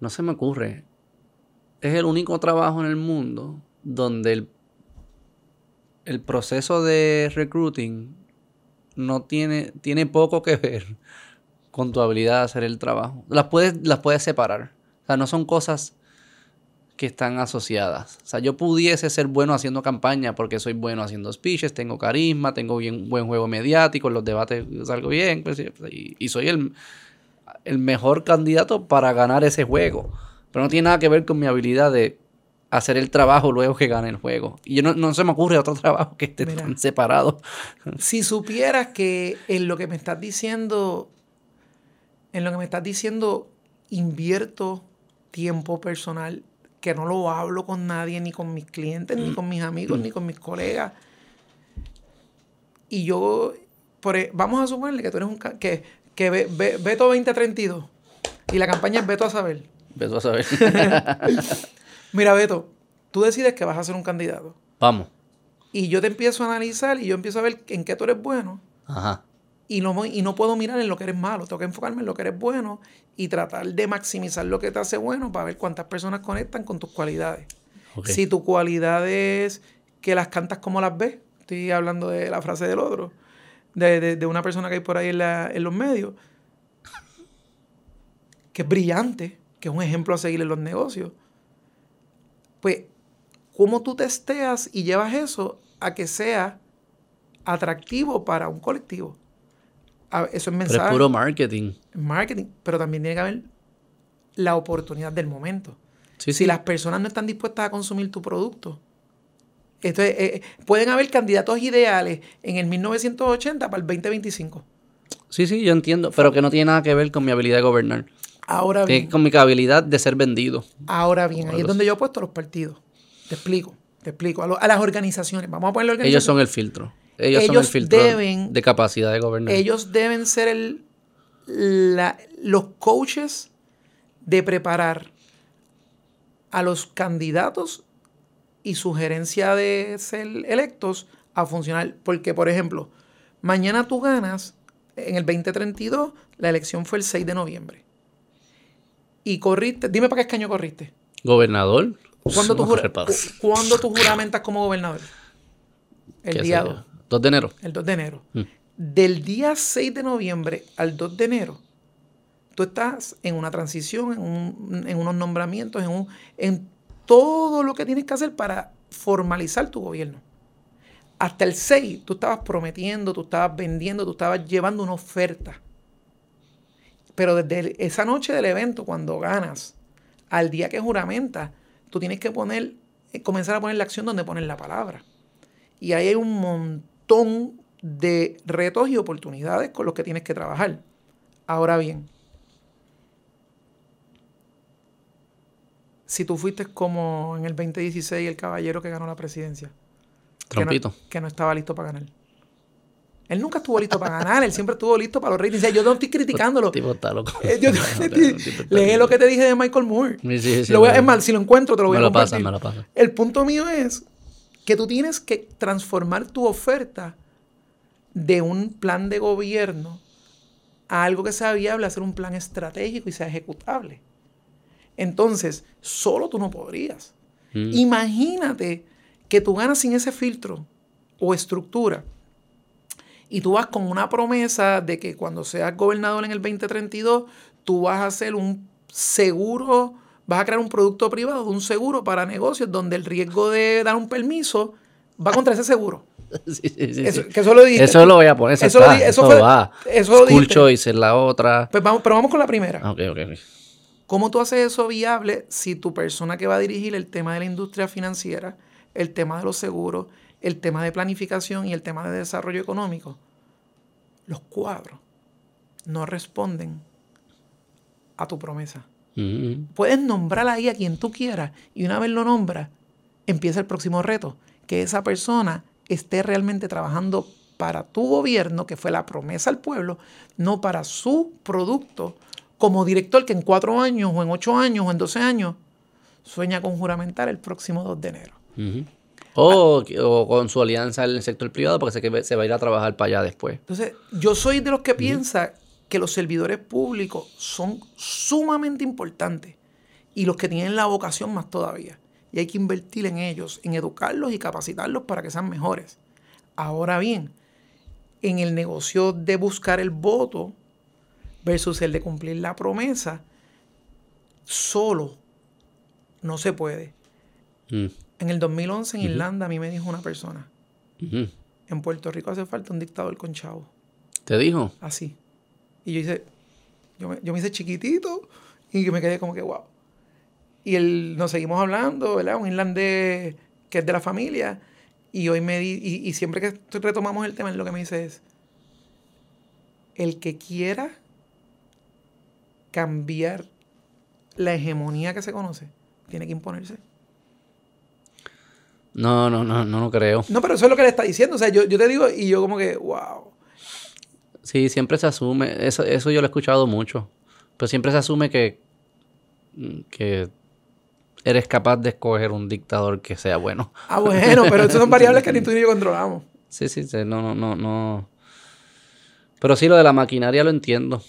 no se me ocurre, es el único trabajo en el mundo donde el, proceso de recruiting no tiene, tiene poco que ver con tu habilidad de hacer el trabajo. Las puedes, las puedes separar. O sea, no son cosas que están asociadas. O sea, yo pudiese ser bueno haciendo campaña porque soy bueno haciendo speeches, tengo carisma, tengo bien, buen juego mediático, en los debates salgo bien, pues, y, soy el, el mejor candidato para ganar ese juego. Pero no tiene nada que ver con mi habilidad de hacer el trabajo luego que gane el juego. Y yo no, no se me ocurre otro trabajo que esté tan separado. Si supieras que en lo que me estás diciendo, en lo que me estás diciendo, invierto tiempo personal que no lo hablo con nadie, ni con mis clientes, ni con mis amigos, ni con mis colegas. Y yo, por, e, vamos a suponerle que tú eres un... que, que Beto 2032 y la campaña es Beto a saber. Beto a saber. Mira, Beto, tú decides que vas a ser un candidato. Vamos. Y yo te empiezo a analizar y yo empiezo a ver en qué tú eres bueno. Ajá y no, y no puedo mirar en lo que eres malo, tengo que enfocarme en lo que eres bueno y tratar de maximizar lo que te hace bueno para ver cuántas personas conectan con tus cualidades. Si tu cualidad es que las cantas como las ves, estoy hablando de la frase del otro, de, una persona que hay por ahí en, en los medios, que es brillante, que es un ejemplo a seguir en los negocios, pues, ¿cómo tú testeas y llevas eso a que sea atractivo para un colectivo? eso es mensaje. Pero es puro marketing. Marketing, pero también tiene que haber la oportunidad del momento. si las personas no están dispuestas a consumir tu producto, entonces, eh, pueden haber candidatos ideales en el 1980 para el 2025. Sí, sí, yo entiendo, pero que no tiene nada que ver con mi habilidad de gobernar. Ahora bien. con mi habilidad de ser vendido. Ahora bien, ahí es donde yo he puesto los partidos. Te explico, te explico. A, las organizaciones, vamos a poner organizaciones. Ellos son el filtro. Ellos, son el filtro deben, de capacidad de gobernar. Ellos deben ser el, los coaches de preparar a los candidatos y sugerencia de ser electos a funcionar. Porque, por ejemplo, mañana tú ganas, en el 2032, la elección fue el 6 de noviembre. Y corriste, dime para qué año corriste. ¿Gobernador? ¿Cuándo tú, tú juramentas como gobernador? El día 2. 2 de enero. El 2 de enero. Mm. Del día 6 de noviembre al 2 de enero, tú estás en una transición, en, unos nombramientos, en, un, en todo lo que tienes que hacer para formalizar tu gobierno. Hasta el 6 tú estabas prometiendo, tú estabas vendiendo, tú estabas llevando una oferta. Pero desde esa noche del evento, cuando ganas, al día que juramentas, tú tienes que poner, eh, comenzar a poner la acción donde pones la palabra. Y ahí hay un montón de retos y oportunidades con los que tienes que trabajar. Ahora bien, si tú fuiste como en el 2016 el caballero que ganó la presidencia. Que no, estaba listo para ganar. Él nunca estuvo listo para ganar, él siempre estuvo listo para los ratings. yo no estoy criticándolo. Tipo está loco. Eh, lee lo que te dije de Michael Moore. Sí, sí, lo voy a, es mal, si lo encuentro te lo voy a lo compartir. Pasa, me lo pasa. El punto mío es que tú tienes que transformar tu oferta de un plan de gobierno a algo que sea viable, hacer un plan estratégico y sea ejecutable. Entonces, solo tú no podrías. Mm. Imagínate que tú ganas sin ese filtro o estructura y tú vas con una promesa de que cuando seas gobernador en el 2032, tú vas a hacer un seguro, vas a crear un producto privado, un seguro para negocios donde el riesgo de dar un permiso va contra ese seguro. Sí, sí, sí, eso, Que eso, lo eso lo voy a poner. Eso, eso, lo, eso, va. Eso lo Choice es la otra. Pues vamos, pero vamos con la primera. Ok, ok, ok. ¿Cómo tú haces eso viable si tu persona que va a dirigir el tema de la industria financiera, el tema de los seguros, el tema de planificación y el tema de desarrollo económico, los cuadros no responden a tu promesa? Mm-hmm. Puedes nombrar ahí a quien tú quieras y una vez lo nombras, empieza el próximo reto, que esa persona esté realmente trabajando para tu gobierno, que fue la promesa al pueblo, no para su producto como director que en cuatro años o en ocho años o en doce años sueña con juramentar el próximo 2 de enero. O, con su alianza en el sector privado porque sé que se va a ir a trabajar para allá después. Entonces, yo soy de los que piensa que los servidores públicos son sumamente importantes y los que tienen la vocación más todavía. Y hay que invertir en ellos, en educarlos y capacitarlos para que sean mejores. Ahora bien, en el negocio de buscar el voto, versus el de cumplir la promesa, solo no se puede. Mm. En el 2011 en Irlanda a mí me dijo una persona, en Puerto Rico hace falta un dictador con chavo. ¿Te dijo? Así. Y yo hice, yo me, yo me hice chiquitito y me quedé como que wow. Y él, nos seguimos hablando, ¿verdad? Un irlandés que es de la familia. Y hoy me di, y, y siempre que retomamos el tema, lo que me dice es, el que quiera cambiar la hegemonía que se conoce, tiene que imponerse. No, no, no, no lo creo. No, pero eso es lo que le está diciendo. O sea, yo, te digo y yo como que, wow. Sí, siempre se asume, eso, eso yo lo he escuchado mucho, pero siempre se asume que, que eres capaz de escoger un dictador que sea bueno. Ah, bueno, pero esas son variables que ni tú ni yo controlamos. Sí, sí, sí, no, no, no, no. Pero sí, lo de la maquinaria lo entiendo.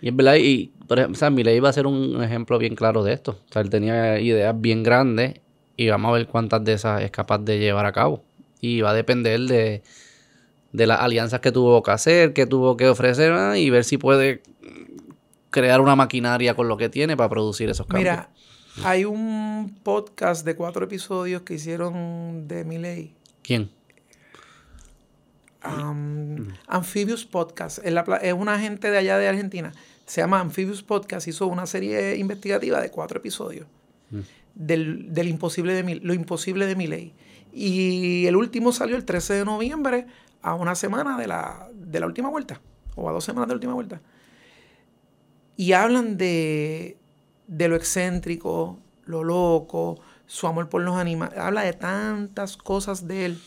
Y es verdad, y por ejemplo, o sea, Milei iba a ser un ejemplo bien claro de esto. O sea, él tenía ideas bien grandes y vamos a ver cuántas de esas es capaz de llevar a cabo. Y va a depender de, las alianzas que tuvo que hacer, que tuvo que ofrecer ah, y ver si puede crear una maquinaria con lo que tiene para producir esos cambios. Mira, hay un podcast de cuatro episodios que hicieron de Miley. ¿Quién? Um, Amphibious Podcast. Es, una gente de allá de Argentina. Se llama Amphibious Podcast. Hizo una serie investigativa de cuatro episodios mm. Del, imposible de lo imposible de mi ley. Y el último salió el 13 de noviembre a una semana de la, de la última vuelta. O a dos semanas de la última vuelta. Y hablan de, de lo excéntrico, lo loco, su amor por los animales. Habla de tantas cosas de él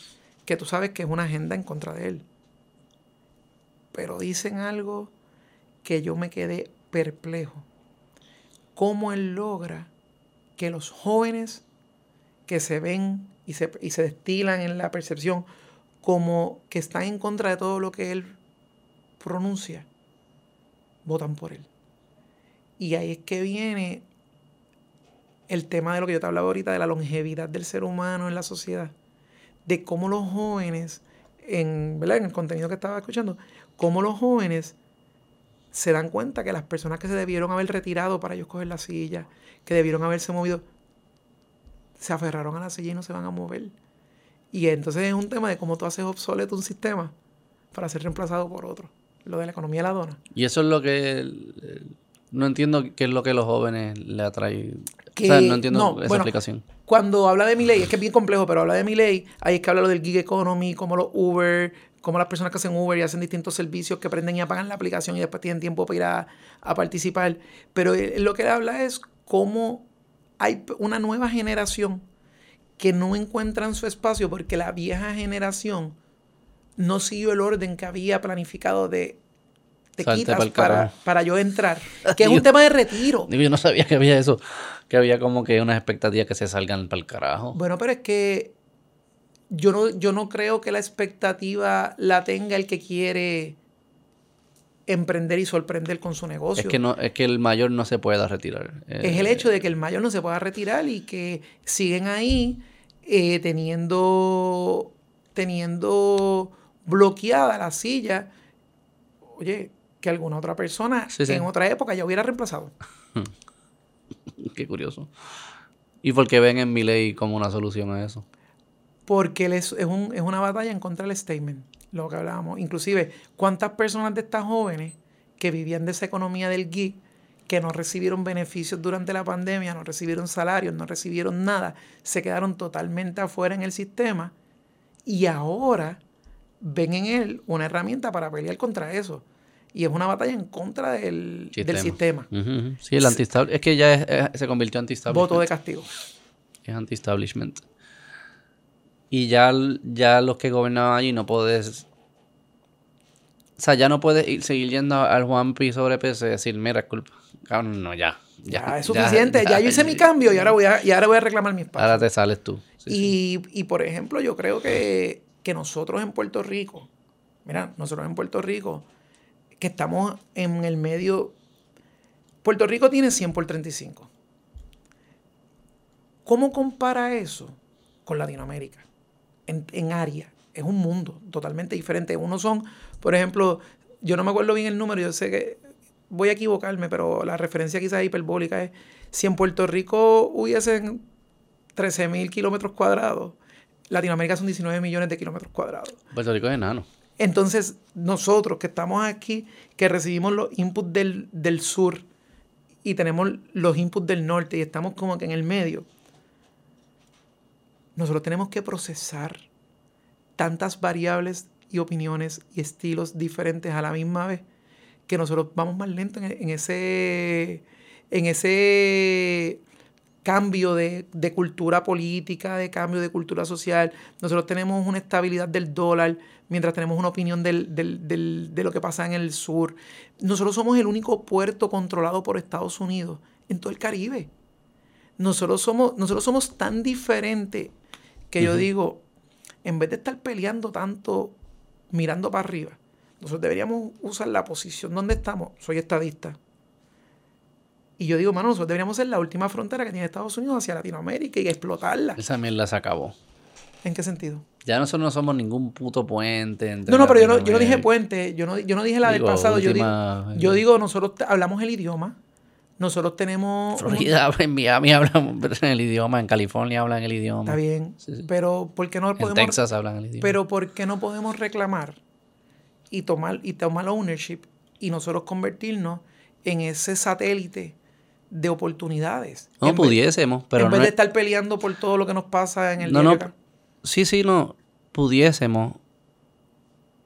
que tú sabes que es una agenda en contra de él. Pero dicen algo que yo me quedé perplejo. ¿Cómo él logra que los jóvenes que se ven y se, y se destilan en la percepción como que están en contra de todo lo que él pronuncia, votan por él? Y ahí es que viene el tema de lo que yo te hablaba ahorita, de la longevidad del ser humano en la sociedad, de cómo los jóvenes, en, en el contenido que estaba escuchando, cómo los jóvenes se dan cuenta que las personas que se debieron haber retirado para ellos coger la silla, que debieron haberse movido, se aferraron a la silla y no se van a mover. Y entonces es un tema de cómo tú haces obsoleto un sistema para ser reemplazado por otro. Lo de la economía de la dona. Y eso es lo que... No entiendo qué es lo que los jóvenes le atrae. o sea, no entiendo esa explicación. Cuando habla de mi ley, es que es bien complejo, pero habla de mi ley, ahí es que habla lo del gig economy, como los Uber, como las personas que hacen Uber y hacen distintos servicios que prenden y apagan la aplicación y después tienen tiempo para ir a, a participar. Pero lo que habla es cómo hay una nueva generación que no encuentran su espacio porque la vieja generación no siguió el orden que había planificado de te quitas para, para, yo entrar, que es un tema de retiro. yo no sabía que había eso, que había como que unas expectativas que se salgan para el carajo. Bueno, pero es que yo no, yo no creo que la expectativa la tenga el que quiere emprender y sorprender con su negocio. Es que, no, es que el mayor no se pueda retirar. es el hecho de que el mayor no se pueda retirar y que siguen ahí eh, teniendo, teniendo bloqueada la silla. Oye, que alguna otra persona en otra época ya hubiera reemplazado. Qué curioso. ¿Y por qué ven en mi ley como una solución a eso? Porque es, es, un, es una batalla en contra del statement, lo que hablábamos. Inclusive, ¿cuántas personas de estas jóvenes que vivían de esa economía del geek, que no recibieron beneficios durante la pandemia, no recibieron salarios, no recibieron nada, se quedaron totalmente afuera en el sistema y ahora ven en él una herramienta para pelear contra eso? y es una batalla en contra del sistema. Sí, el anti es que ya se convirtió en anti Voto de castigo. Es anti-establishment. Y ya, ya los que gobernaban allí no puedes... O sea, ya no puedes ir, seguir yendo al Juan P sobre PC y decir, mira, culpa. no, ya. Ya, es suficiente. Ya, yo hice mi cambio y ahora voy a, y ahora voy a reclamar mi espacio. Ahora te sales tú. y, y, por ejemplo, yo creo que, que nosotros en Puerto Rico, mira, nosotros en Puerto Rico que estamos en el medio. Puerto Rico tiene 100 por 35. ¿Cómo compara eso con Latinoamérica? En, área. Es un mundo totalmente diferente. Unos son, por ejemplo, yo no me acuerdo bien el número, yo sé que voy a equivocarme, pero la referencia quizás hiperbólica es, si en Puerto Rico hubiesen 13 mil kilómetros cuadrados, Latinoamérica son 19 millones de kilómetros cuadrados. Puerto Rico es enano. Entonces, nosotros que estamos aquí, que recibimos los inputs del, sur y tenemos los inputs del norte y estamos como que en el medio, nosotros tenemos que procesar tantas variables y opiniones y estilos diferentes a la misma vez que nosotros vamos más lento en, ese en ese cambio de, cultura política, de cambio de cultura social. Nosotros tenemos una estabilidad del dólar, mientras tenemos una opinión de lo que pasa en el sur. Nosotros somos el único puerto controlado por Estados Unidos en todo el Caribe. Nosotros somos, nosotros somos tan diferentes que yo digo, en vez de estar peleando tanto mirando para arriba, nosotros deberíamos usar la posición donde estamos. Soy estadista y yo digo, mano, nosotros deberíamos ser la última frontera que tiene Estados Unidos hacia Latinoamérica y explotarla. Esa mierda se acabó. ¿En qué sentido? Ya nosotros no somos ningún puto puente. no, no, pero yo no, yo no dije puente. Yo no, yo no dije la del pasado. yo, digo, yo digo, nosotros hablamos el idioma. Nosotros tenemos. Florida, en Miami hablan el idioma, en California hablan el idioma. Está bien. Pero ¿por qué no podemos. En Texas hablan el idioma. Pero ¿por qué no podemos reclamar y tomar, y tomar ownership y nosotros convertirnos en ese satélite de oportunidades. No pudiésemos, pero en vez de estar peleando por todo lo que nos pasa en el no, no, Sí, sí, no, pudiésemos,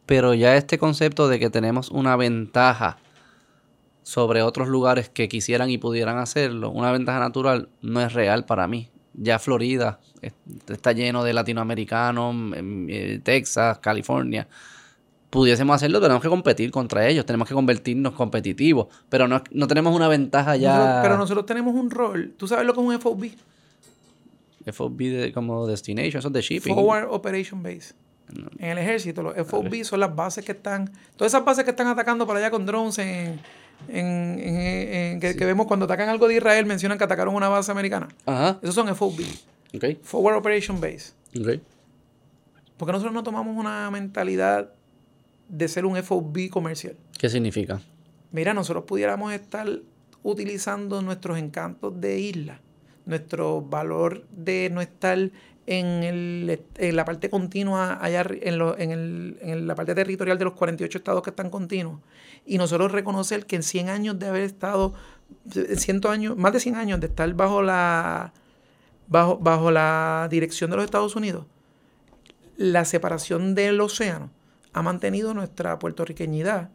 pero ya este concepto de que tenemos una ventaja sobre otros lugares que quisieran y pudieran hacerlo, una ventaja natural, no es real para mí. Ya Florida está lleno de latinoamericanos, eh, Texas, California pudiésemos hacerlo, tenemos que competir contra ellos, tenemos que convertirnos competitivos, pero no, tenemos una ventaja ya. pero nosotros tenemos un rol. ¿Tú sabes lo que es un FOB? FOB de, como destination, eso es de shipping. Forward Operation Base. En el ejército, los FOB son las bases que están, todas esas bases que están atacando para allá con drones en, En, que, vemos cuando atacan algo de Israel, mencionan que atacaron una base americana. Ajá. Esos son FOB. Okay. Forward Operation Base. Okay. Porque nosotros no tomamos una mentalidad de ser un FOB comercial. ¿Qué significa? Mira, nosotros pudiéramos estar utilizando nuestros encantos de isla, nuestro valor de no estar en, la parte continua, allá en, la parte territorial de los 48 estados que están continuos, y nosotros reconocer que en 100 años de haber estado, 100 años, más de 100 años de estar bajo la, bajo, bajo la dirección de los Estados Unidos, la separación del océano ha mantenido nuestra puertorriqueñidad.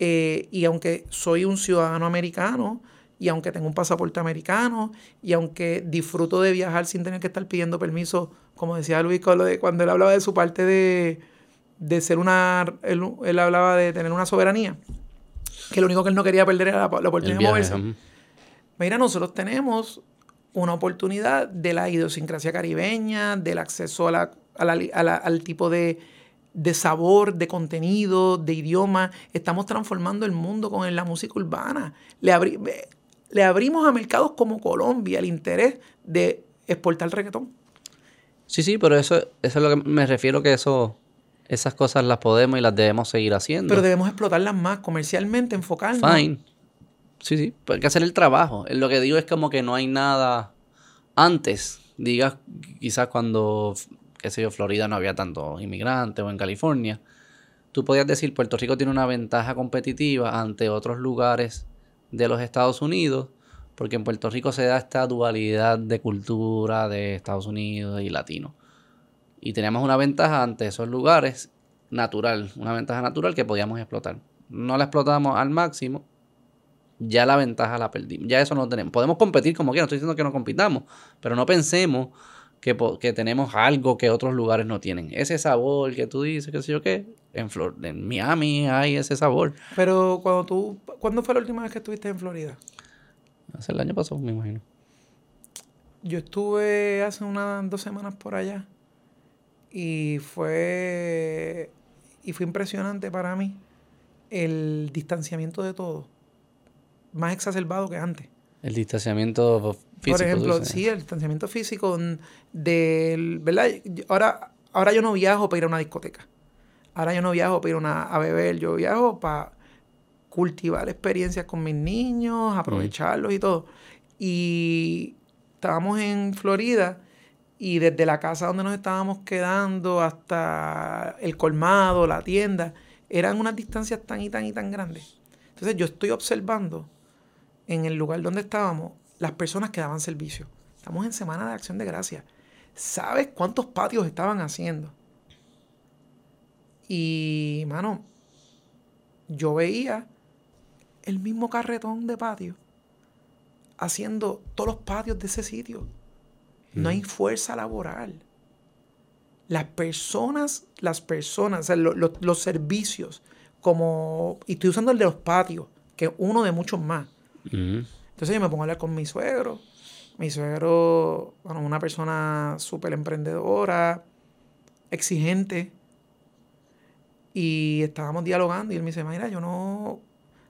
Eh, y aunque soy un ciudadano americano, y aunque tengo un pasaporte americano, y aunque disfruto de viajar sin tener que estar pidiendo permiso, como decía Luis cuando él hablaba de su parte de, ser una, él, hablaba de tener una soberanía, que lo único que él no quería perder era la, oportunidad de moverse. Mira, nosotros tenemos una oportunidad de la idiosincrasia caribeña, del acceso al tipo de, de sabor, de contenido, de idioma. Estamos transformando el mundo con la música urbana. Le, le abrimos a mercados como Colombia el interés de exportar reggaetón. Sí, sí, pero eso, eso es lo que me refiero que eso, esas cosas las podemos y las debemos seguir haciendo. Pero debemos explotarlas más comercialmente, enfocarnos. Fine. Sí, sí, hay que hacer el trabajo. Lo que digo es como que no hay nada antes. Digas, quizás cuando, qué sé yo, Florida no había tantos inmigrantes o en California. Tú podías decir, Puerto Rico tiene una ventaja competitiva ante otros lugares de los Estados Unidos, porque en Puerto Rico se da esta dualidad de cultura de Estados Unidos y latino. Y teníamos una ventaja ante esos lugares natural, una ventaja natural que podíamos explotar. No la explotamos al máximo, ya la ventaja la perdimos. Ya eso no tenemos. Podemos competir como quieran, estoy diciendo que no compitamos, pero no pensemos que, que, tenemos algo que otros lugares no tienen. Ese sabor que tú dices, qué sé yo qué, en, Flor en Miami hay ese sabor. Pero cuando tú, ¿cuándo fue la última vez que estuviste en Florida? Hace el año pasado, me imagino. Yo estuve hace unas dos semanas por allá y fue y fue impresionante para mí el distanciamiento de todo, más exacerbado que antes. El distanciamiento físico. Por ejemplo, sí, el distanciamiento físico del, ¿verdad? Ahora, ahora yo no viajo para ir a una discoteca. Ahora yo no viajo para ir a beber, yo viajo para cultivar experiencias con mis niños, aprovecharlos y todo. Y estábamos en Florida y desde la casa donde nos estábamos quedando hasta el colmado, la tienda, eran unas distancias tan y tan y tan grandes. Entonces yo estoy observando en el lugar donde estábamos las personas que daban servicio. Estamos en Semana de Acción de Gracia. ¿Sabes cuántos patios estaban haciendo? Y, mano, yo veía el mismo carretón de patio haciendo todos los patios de ese sitio. No hay fuerza laboral. Las personas, las personas, los servicios, como, y estoy usando el de los patios, que es uno de muchos más. Entonces yo me pongo a hablar con mi suegro. Mi suegro, bueno, una persona súper emprendedora, exigente, y estábamos dialogando y él me dice, mira, yo no,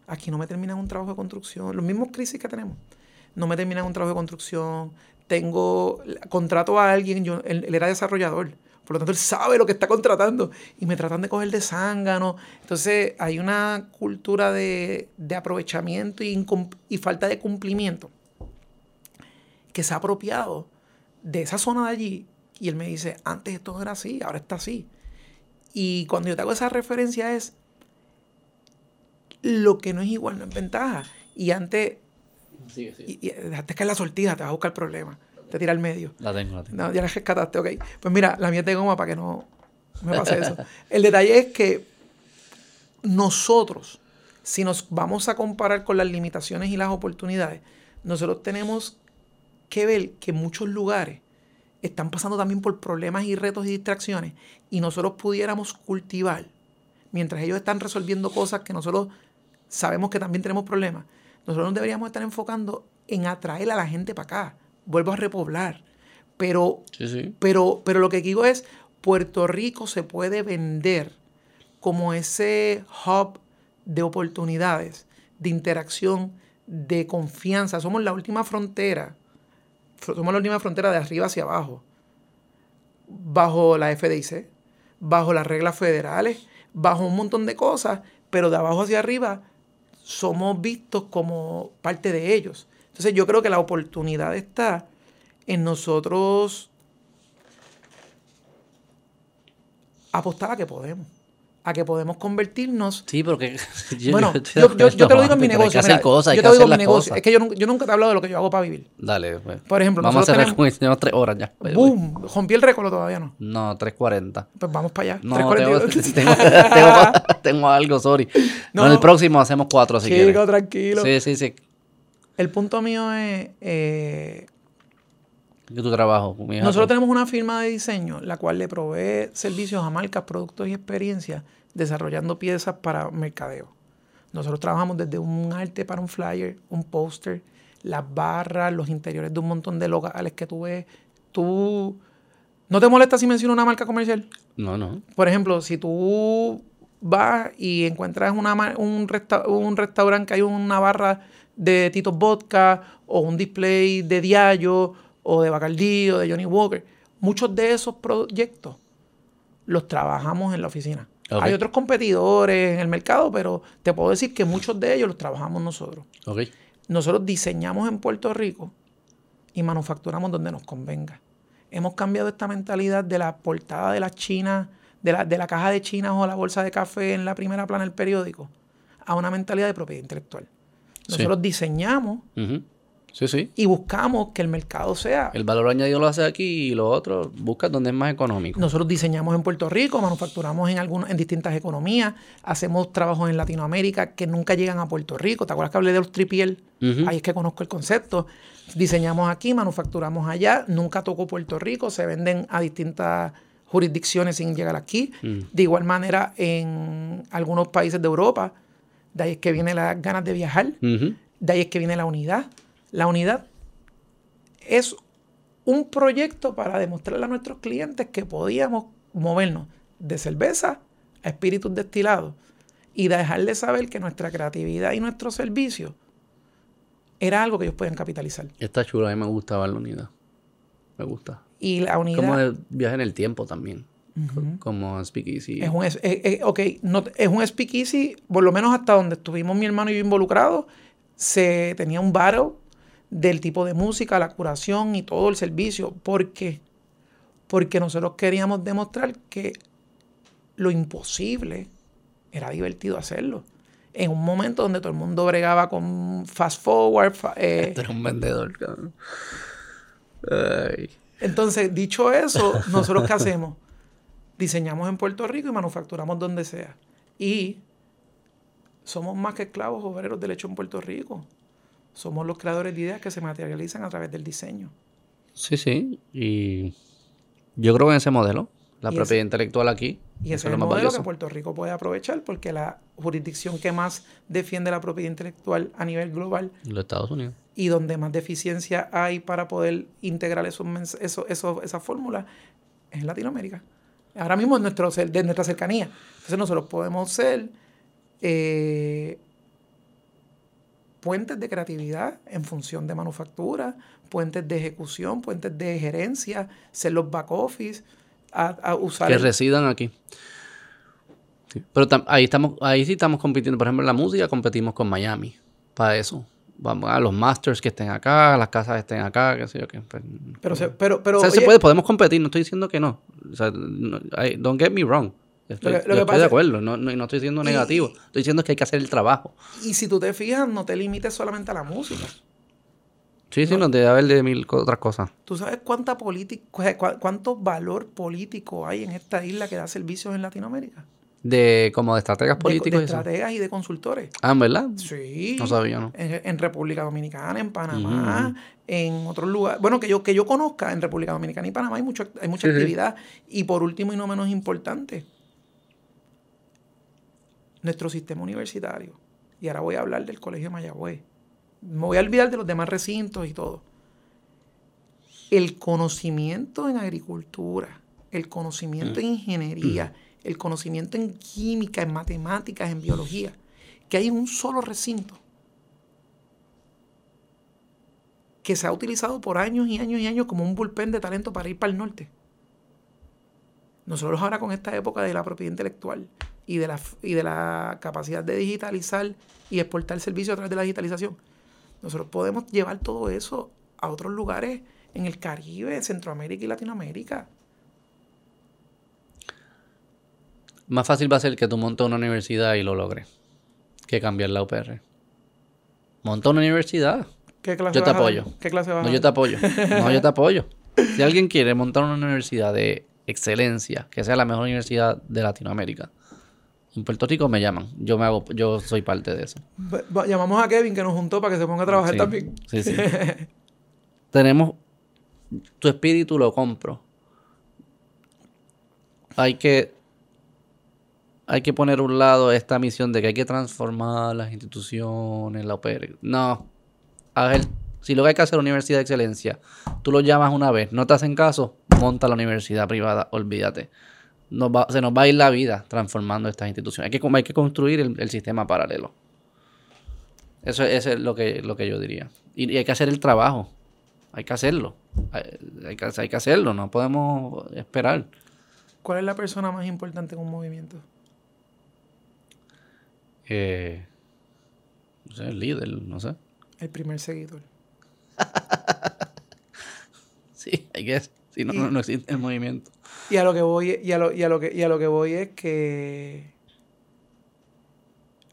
aquí no me terminan un trabajo de construcción, los mismos crisis que tenemos, no me terminan un trabajo de construcción, tengo, contrato a alguien, yo, él, era desarrollador, por lo tanto él sabe lo que está contratando y me tratan de coger de zángano. Entonces hay una cultura de, aprovechamiento y, y falta de cumplimiento que se ha apropiado de esa zona de allí y él me dice, antes esto era así, ahora está así. Y cuando yo te hago esa referencia es lo que no es igual no es ventaja. Y antes, sí. Y, dejaste caer la sortija, te va a buscar problema. Te tira al medio. La tengo, la tengo. No, ya la rescataste, ok. Pues mira, la mía es de goma para que no me pase eso. El detalle es que nosotros, si nos vamos a comparar con las limitaciones y las oportunidades, nosotros tenemos que ver que muchos lugares están pasando también por problemas y retos y distracciones y nosotros pudiéramos cultivar, mientras ellos están resolviendo cosas que nosotros sabemos que también tenemos problemas, nosotros nos deberíamos estar enfocando en atraer a la gente para acá. Vuelvo a repoblar. Pero, pero, pero lo que digo es, Puerto Rico se puede vender como ese hub de oportunidades de interacción, de confianza. Somos la última frontera. Somos la última frontera de arriba hacia abajo. Bajo la FDIC, bajo las reglas federales, bajo un montón de cosas, pero de abajo hacia arriba somos vistos como parte de ellos. Entonces yo creo que la oportunidad está en nosotros apostar a que podemos a que podemos convertirnos. Sí, porque. Yo, bueno, yo, te lo digo en mi negocio. Hay cosas, yo te lo digo en mi negocio. Es que yo, nunca te he hablado de lo que yo hago para vivir. Dale, pues. Por ejemplo, vamos a hacer tenemos, tres horas ya. ¡Boom! ¿Rompí el récord todavía no? No, 3.40. Pues vamos para allá. No, tengo, tengo, tengo, algo, sorry. No, en el próximo hacemos cuatro si Chico, tranquilo. Sí, sí, sí. El punto mío es. Eh, ¿Qué tu trabajo? Nosotros tenemos una firma de diseño, la cual le provee servicios a marcas, productos y experiencias desarrollando piezas para mercadeo. Nosotros trabajamos desde un arte para un flyer, un póster, las barras, los interiores de un montón de locales que tú ves. Tú. ¿No te molesta si menciono una marca comercial? No, no. Por ejemplo, si tú vas y encuentras una, un, un restaurante que hay una barra de Tito Vodka o un display de Diallo o de Bacardi o de Johnny Walker, muchos de esos proyectos los trabajamos en la oficina. Hay otros competidores en el mercado, pero te puedo decir que muchos de ellos los trabajamos nosotros. Nosotros diseñamos en Puerto Rico y manufacturamos donde nos convenga. Hemos cambiado esta mentalidad de la portada de la China, de la, de la caja de China o la bolsa de café en la primera plana del periódico, a una mentalidad de propiedad intelectual. Nosotros diseñamos Sí, sí. Y buscamos que el mercado sea. El valor añadido lo hace aquí y lo otro busca donde es más económico. Nosotros diseñamos en Puerto Rico, manufacturamos en algunos, en distintas economías, hacemos trabajos en Latinoamérica que nunca llegan a Puerto Rico. ¿Te acuerdas que hablé de los tripiel? Ahí es que conozco el concepto. Diseñamos aquí, manufacturamos allá, nunca tocó Puerto Rico, se venden a distintas jurisdicciones sin llegar aquí. Mm. De igual manera, en algunos países de Europa, de ahí es que viene las ganas de viajar, de ahí es que viene la unidad. La unidad es un proyecto para demostrarle a nuestros clientes que podíamos movernos de cerveza a espíritus destilados y dejarles saber que nuestra creatividad y nuestro servicio era algo que ellos podían capitalizar. Está chulo, a mí me gustaba la unidad. Me gusta. Y la unidad. Como el viaje en el tiempo también. Como Speakeasy. Es un, es, no, es un Speakeasy, por lo menos hasta donde estuvimos mi hermano y yo involucrados, se tenía un battle del tipo de música, la curación y todo el servicio. ¿Por qué? Porque nosotros queríamos demostrar que lo imposible era divertido hacerlo. En un momento donde todo el mundo bregaba con fast forward. Eh, este era un vendedor, cabrón. Entonces, dicho eso, nosotros qué hacemos? Diseñamos en Puerto Rico y manufacturamos donde sea. Y somos más que esclavos obreros del hecho en Puerto Rico somos los creadores de ideas que se materializan a través del diseño. Sí, sí. Y yo creo en ese modelo, la propiedad intelectual aquí. Y ese es el modelo que Puerto Rico puede aprovechar porque la jurisdicción que más defiende la propiedad intelectual a nivel global. Los Estados Unidos. Y donde más deficiencia hay para poder integrar esos, eso, esa fórmula es en Latinoamérica. Ahora mismo es nuestro, de nuestra cercanía. Entonces nosotros podemos ser eh, puentes de creatividad en función de manufactura, puentes de ejecución, puentes de gerencia, ser los back office, a, usar... Que residan aquí. Pero ahí, estamos, ahí sí estamos compitiendo. Por ejemplo, en la música competimos con Miami para eso. Vamos a los masters que estén acá, las casas que estén acá, qué sé yo qué. Pues, pero, se, pero, pero se puede, podemos competir, no estoy diciendo que no. O sea, don't get me wrong. Estoy, de acuerdo, no, no, estoy diciendo negativo. estoy diciendo que hay que hacer el trabajo. Y si tú te fijas, no te limites solamente a la música. Sí, sí, no, debe haber de mil otras cosas. ¿Tú sabes cuánta cuánto valor político hay en esta isla que da servicios en Latinoamérica? De como de estrategas políticos. De, estrategas y de consultores. Ah, ¿verdad? Sí. No sabía, ¿no? En, República Dominicana, en Panamá, en otros lugares. Bueno, que yo, que yo conozca, en República Dominicana y Panamá hay, mucho, hay mucha actividad. Y por último y no menos importante, nuestro sistema universitario. Y ahora voy a hablar del Colegio de Mayagüez. Me voy a olvidar de los demás recintos y todo. El conocimiento en agricultura, el conocimiento en mm. ingeniería, el conocimiento en química, en matemáticas, en biología, que hay un solo recinto. que se ha utilizado por años y años y años como un bullpen de talento para ir para el norte. Nosotros ahora con esta época de la propiedad intelectual, y de la, y de la capacidad de digitalizar y exportar servicios a través de la digitalización, nosotros podemos llevar todo eso a otros lugares en el Caribe, Centroamérica y Latinoamérica. Más fácil va a ser que tú montes una universidad y lo logres que cambiar la UPR. Monta una universidad. ¿Qué clase yo te apoyo. ¿Qué clase vas No, yo te apoyo. No, yo te apoyo. Si alguien quiere montar una universidad de excelencia, que sea la mejor universidad de Latinoamérica, en Puerto Rico me llaman. Yo me hago, yo soy parte de eso. Llamamos a Kevin que nos juntó para que se ponga a trabajar también. Sí, sí. Tenemos tu espíritu lo compro. Hay que hay que poner a un lado esta misión de que hay que transformar las instituciones, la OPR. No. A ver, si lo que hay que hacer es universidad de excelencia, tú lo llamas una vez, no te hacen caso, monta la universidad privada, olvídate. Se nos va a ir la vida transformando estas instituciones. Hay que, hay que construir el, sistema paralelo. Eso, es lo que, lo que yo diría. Y, hay que hacer el trabajo. Hay que hacerlo. Hay, que, hay que hacerlo, no podemos esperar. ¿Cuál es la persona más importante en un movimiento? Eh, no sé, el líder, no sé. El primer seguidor. sí, hay que si no, no, existe el movimiento. Y a lo que voy, y a lo, y a lo que, y a lo que voy es que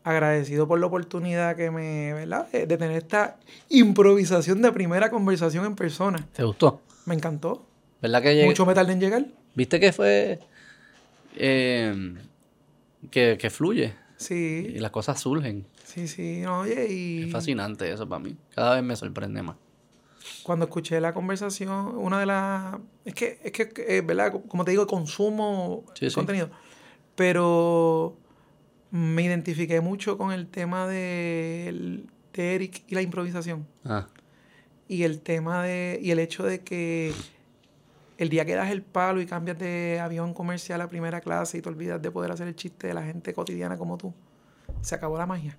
agradecido por la oportunidad que me, ¿verdad? De tener esta improvisación de primera conversación en persona. ¿Te gustó? Me encantó. ¿Verdad que llegué? Mucho me tardé en llegar. ¿Viste que fue eh, que, que fluye? Sí. Y las cosas surgen. Sí, sí, oye, y... Es fascinante eso para mí. Cada vez me sorprende más. Cuando escuché la conversación, una de las... Es que, es que, eh, ¿verdad? Como te digo, consumo contenido. Pero me identifiqué mucho con el tema de, de Eric y la improvisación. Ah. Y el tema de... Y el hecho de que el día que das el palo y cambias de avión comercial a primera clase y te olvidas de poder hacer el chiste de la gente cotidiana como tú, se acabó la magia.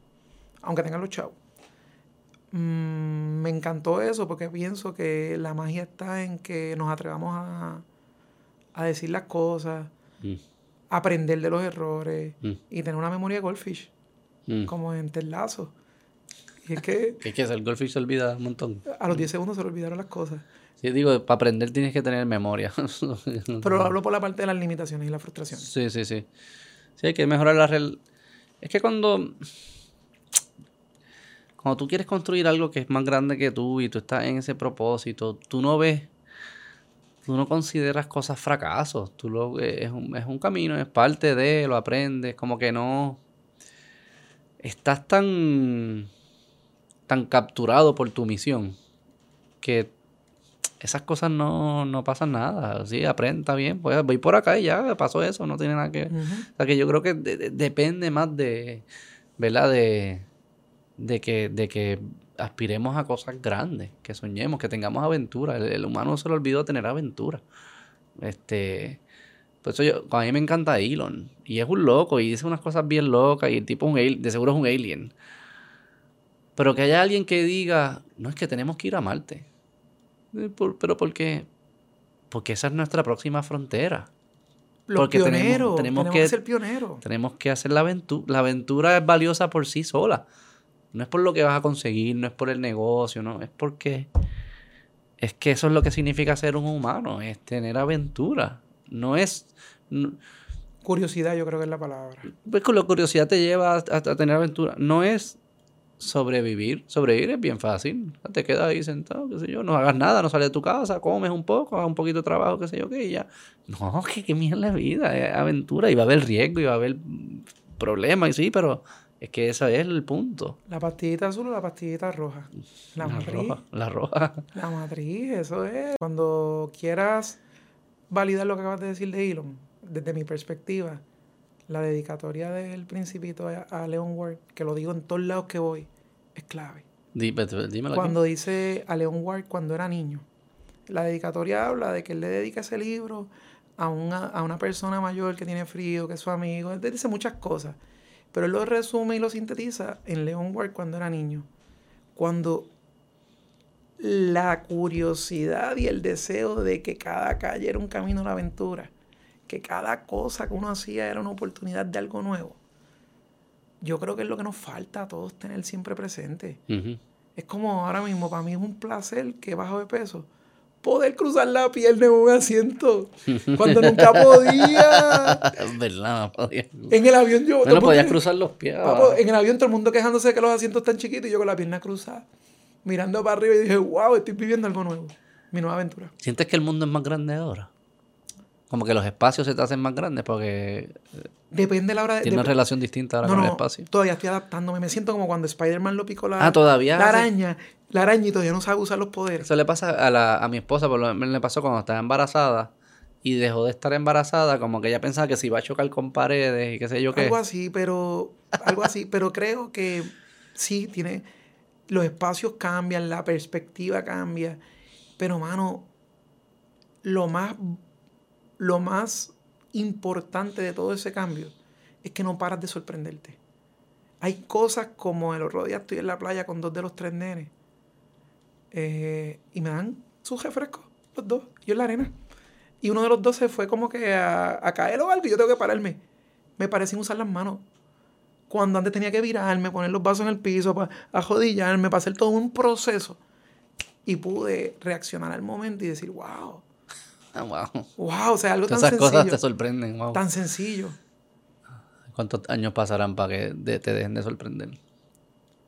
Aunque tengan los chavos. Mm, me encantó eso porque pienso que la magia está en que nos atrevamos a, a decir las cosas, mm. aprender de los errores mm. y tener una memoria de goldfish, como en Terlazo. Y es que... es que el goldfish se olvida un montón. A los 10 segundos se le olvidaron las cosas. Sí, digo, para aprender tienes que tener memoria. Pero hablo por la parte de las limitaciones y la frustración. Sí, sí, sí. Sí, hay que mejorar la... Rel... Es que cuando... Cuando tú quieres construir algo que es más grande que tú y tú estás en ese propósito, tú no ves... Tú no consideras cosas fracasos. Tú lo... Es un, es un camino, es parte de... Lo aprendes. Como que no... Estás tan... Tan capturado por tu misión que esas cosas no, no pasan nada. Sí, aprenda bien, pues voy por acá y ya pasó eso, no tiene nada que ver. O sea que yo creo que depende más de, ¿verdad? De, de, que, de que aspiremos a cosas grandes, que soñemos, que tengamos aventura. El, humano se le olvidó tener aventura. Este, por eso yo, a mí me encanta Elon. Y es un loco y dice unas cosas bien locas y el tipo un, de seguro es un alien. Pero que haya alguien que diga, no es que tenemos que ir a Marte eh, ¿Pero por qué? Porque esa es nuestra próxima frontera. Los Porque pioneros, tenemos, que, ser pioneros. Tenemos que hacer la aventura. La aventura es valiosa por sí sola. No es por lo que vas a conseguir, no es por el negocio, no. Es porque es que eso es lo que significa ser un humano, es tener aventura. No es. curiosidad, yo creo que es la palabra. Pues con la curiosidad te lleva a tener aventura. No es sobrevivir. Sobrevivir es bien fácil. Te quedas ahí sentado, qué sé yo, no hagas nada, no sales de tu casa, comes un poco, hagas un poquito de trabajo, qué sé yo, qué, y ya. No, que qué mierda la vida, es aventura, y va a haber riesgo, y va a haber problemas, y sí, pero es que ese es el punto. La pastillita azul o la pastillita roja. La, matriz. Roja, la roja. La matriz, eso es. Cuando quieras validar lo que acabas de decir de Elon, desde mi perspectiva, la dedicatoria del principito a, Leon Ward, que lo digo en todos lados que voy, es clave. dímelo cuando dice a Leon Ward cuando era niño. La dedicatoria habla de que él le dedica ese libro a una, a una persona mayor que tiene frío, que es su amigo. Él dice muchas cosas. Pero él lo resume y lo sintetiza en Leon Ward cuando era niño. Cuando la curiosidad y el deseo de que cada calle era un camino a la aventura, que cada cosa que uno hacía era una oportunidad de algo nuevo. Yo creo que es lo que nos falta a todos tener siempre presente. Es como ahora mismo, para mí es un placer que bajo de peso poder cruzar la pierna en un asiento cuando nunca podía. Es verdad, no podía. En el avión yo... No, podías cruzar los pies. en el avión todo el mundo quejándose de que los asientos están chiquitos y yo con la pierna cruzada, mirando para arriba y dije, wow, estoy viviendo algo nuevo. Mi nueva aventura. ¿Sientes que el mundo es más grande ahora? Como que los espacios se te hacen más grandes porque... Depende de la hora de... Tiene una relación distinta ahora con el espacio. Todavía estoy adaptándome. Me siento como cuando Spider-Man lo picó la, ah, ¿todavía la araña. La araña y todavía no sabe usar los poderes. Eso le pasa a, la, a mi esposa, por lo menos le pasó cuando estaba embarazada y dejó de estar embarazada, como que ella pensaba que se iba a chocar con paredes y qué sé yo qué. Algo así, pero... Algo así, pero creo que sí, tiene... Los espacios cambian, la perspectiva cambia. Pero, mano, lo más lo más importante de todo ese cambio es que no paras de sorprenderte. Hay cosas como el otro día estoy en la playa con dos de los tres nenes eh, y me dan su refresco, los dos, yo en la arena. Y uno de los dos se fue como que a, caer o algo y yo tengo que pararme. Me parece usar las manos. Cuando antes tenía que virarme, poner los vasos en el piso, para ajodillarme, para hacer todo un proceso. Y pude reaccionar al momento y decir, wow, wow. Wow, o sea, algo tan sencillo. Esas cosas te sorprenden, wow. Tan sencillo. ¿Cuántos años pasarán para que te dejen de sorprender?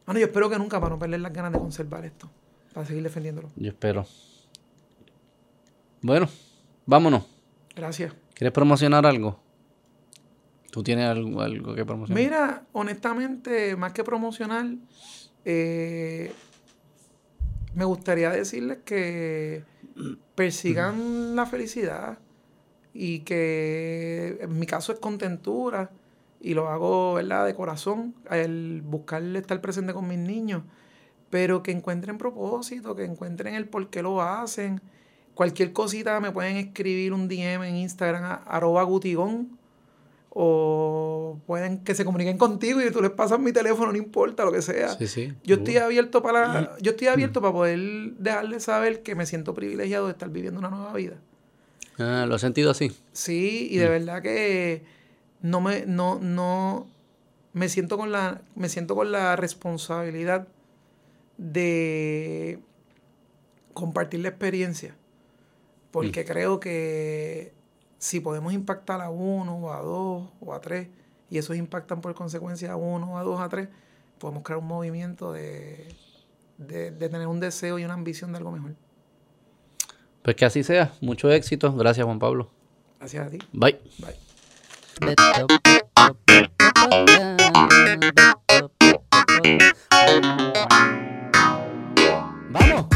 Bueno, yo espero que nunca para no perder las ganas de conservar esto. Para seguir defendiéndolo. Yo espero. Bueno, vámonos. Gracias. ¿Quieres promocionar algo? ¿Tú tienes algo, algo que promocionar? Mira, honestamente, más que promocionar, eh, me gustaría decirles que persigan la felicidad y que en mi caso es contentura y lo hago ¿verdad? de corazón, el buscarle estar presente con mis niños, pero que encuentren propósito, que encuentren el por qué lo hacen. Cualquier cosita me pueden escribir un DM en Instagram, arroba gutigón, o pueden que se comuniquen contigo y tú les pasas mi teléfono, no importa lo que sea. Yo estoy abierto para yo estoy abierto para poder dejarles saber que me siento privilegiado de estar viviendo una nueva vida. Ah, lo he sentido así. Sí, y de mm. verdad que no me no no me siento con la me siento con la responsabilidad de compartir la experiencia porque mm. creo que si podemos impactar a uno o a dos o a tres, y esos impactan por consecuencia a uno, a dos, a tres, podemos crear un movimiento de, de, de tener un deseo y una ambición de algo mejor. Pues que así sea. Mucho éxito. Gracias, Juan Pablo. Gracias a ti. Bye. Bye. Vamos.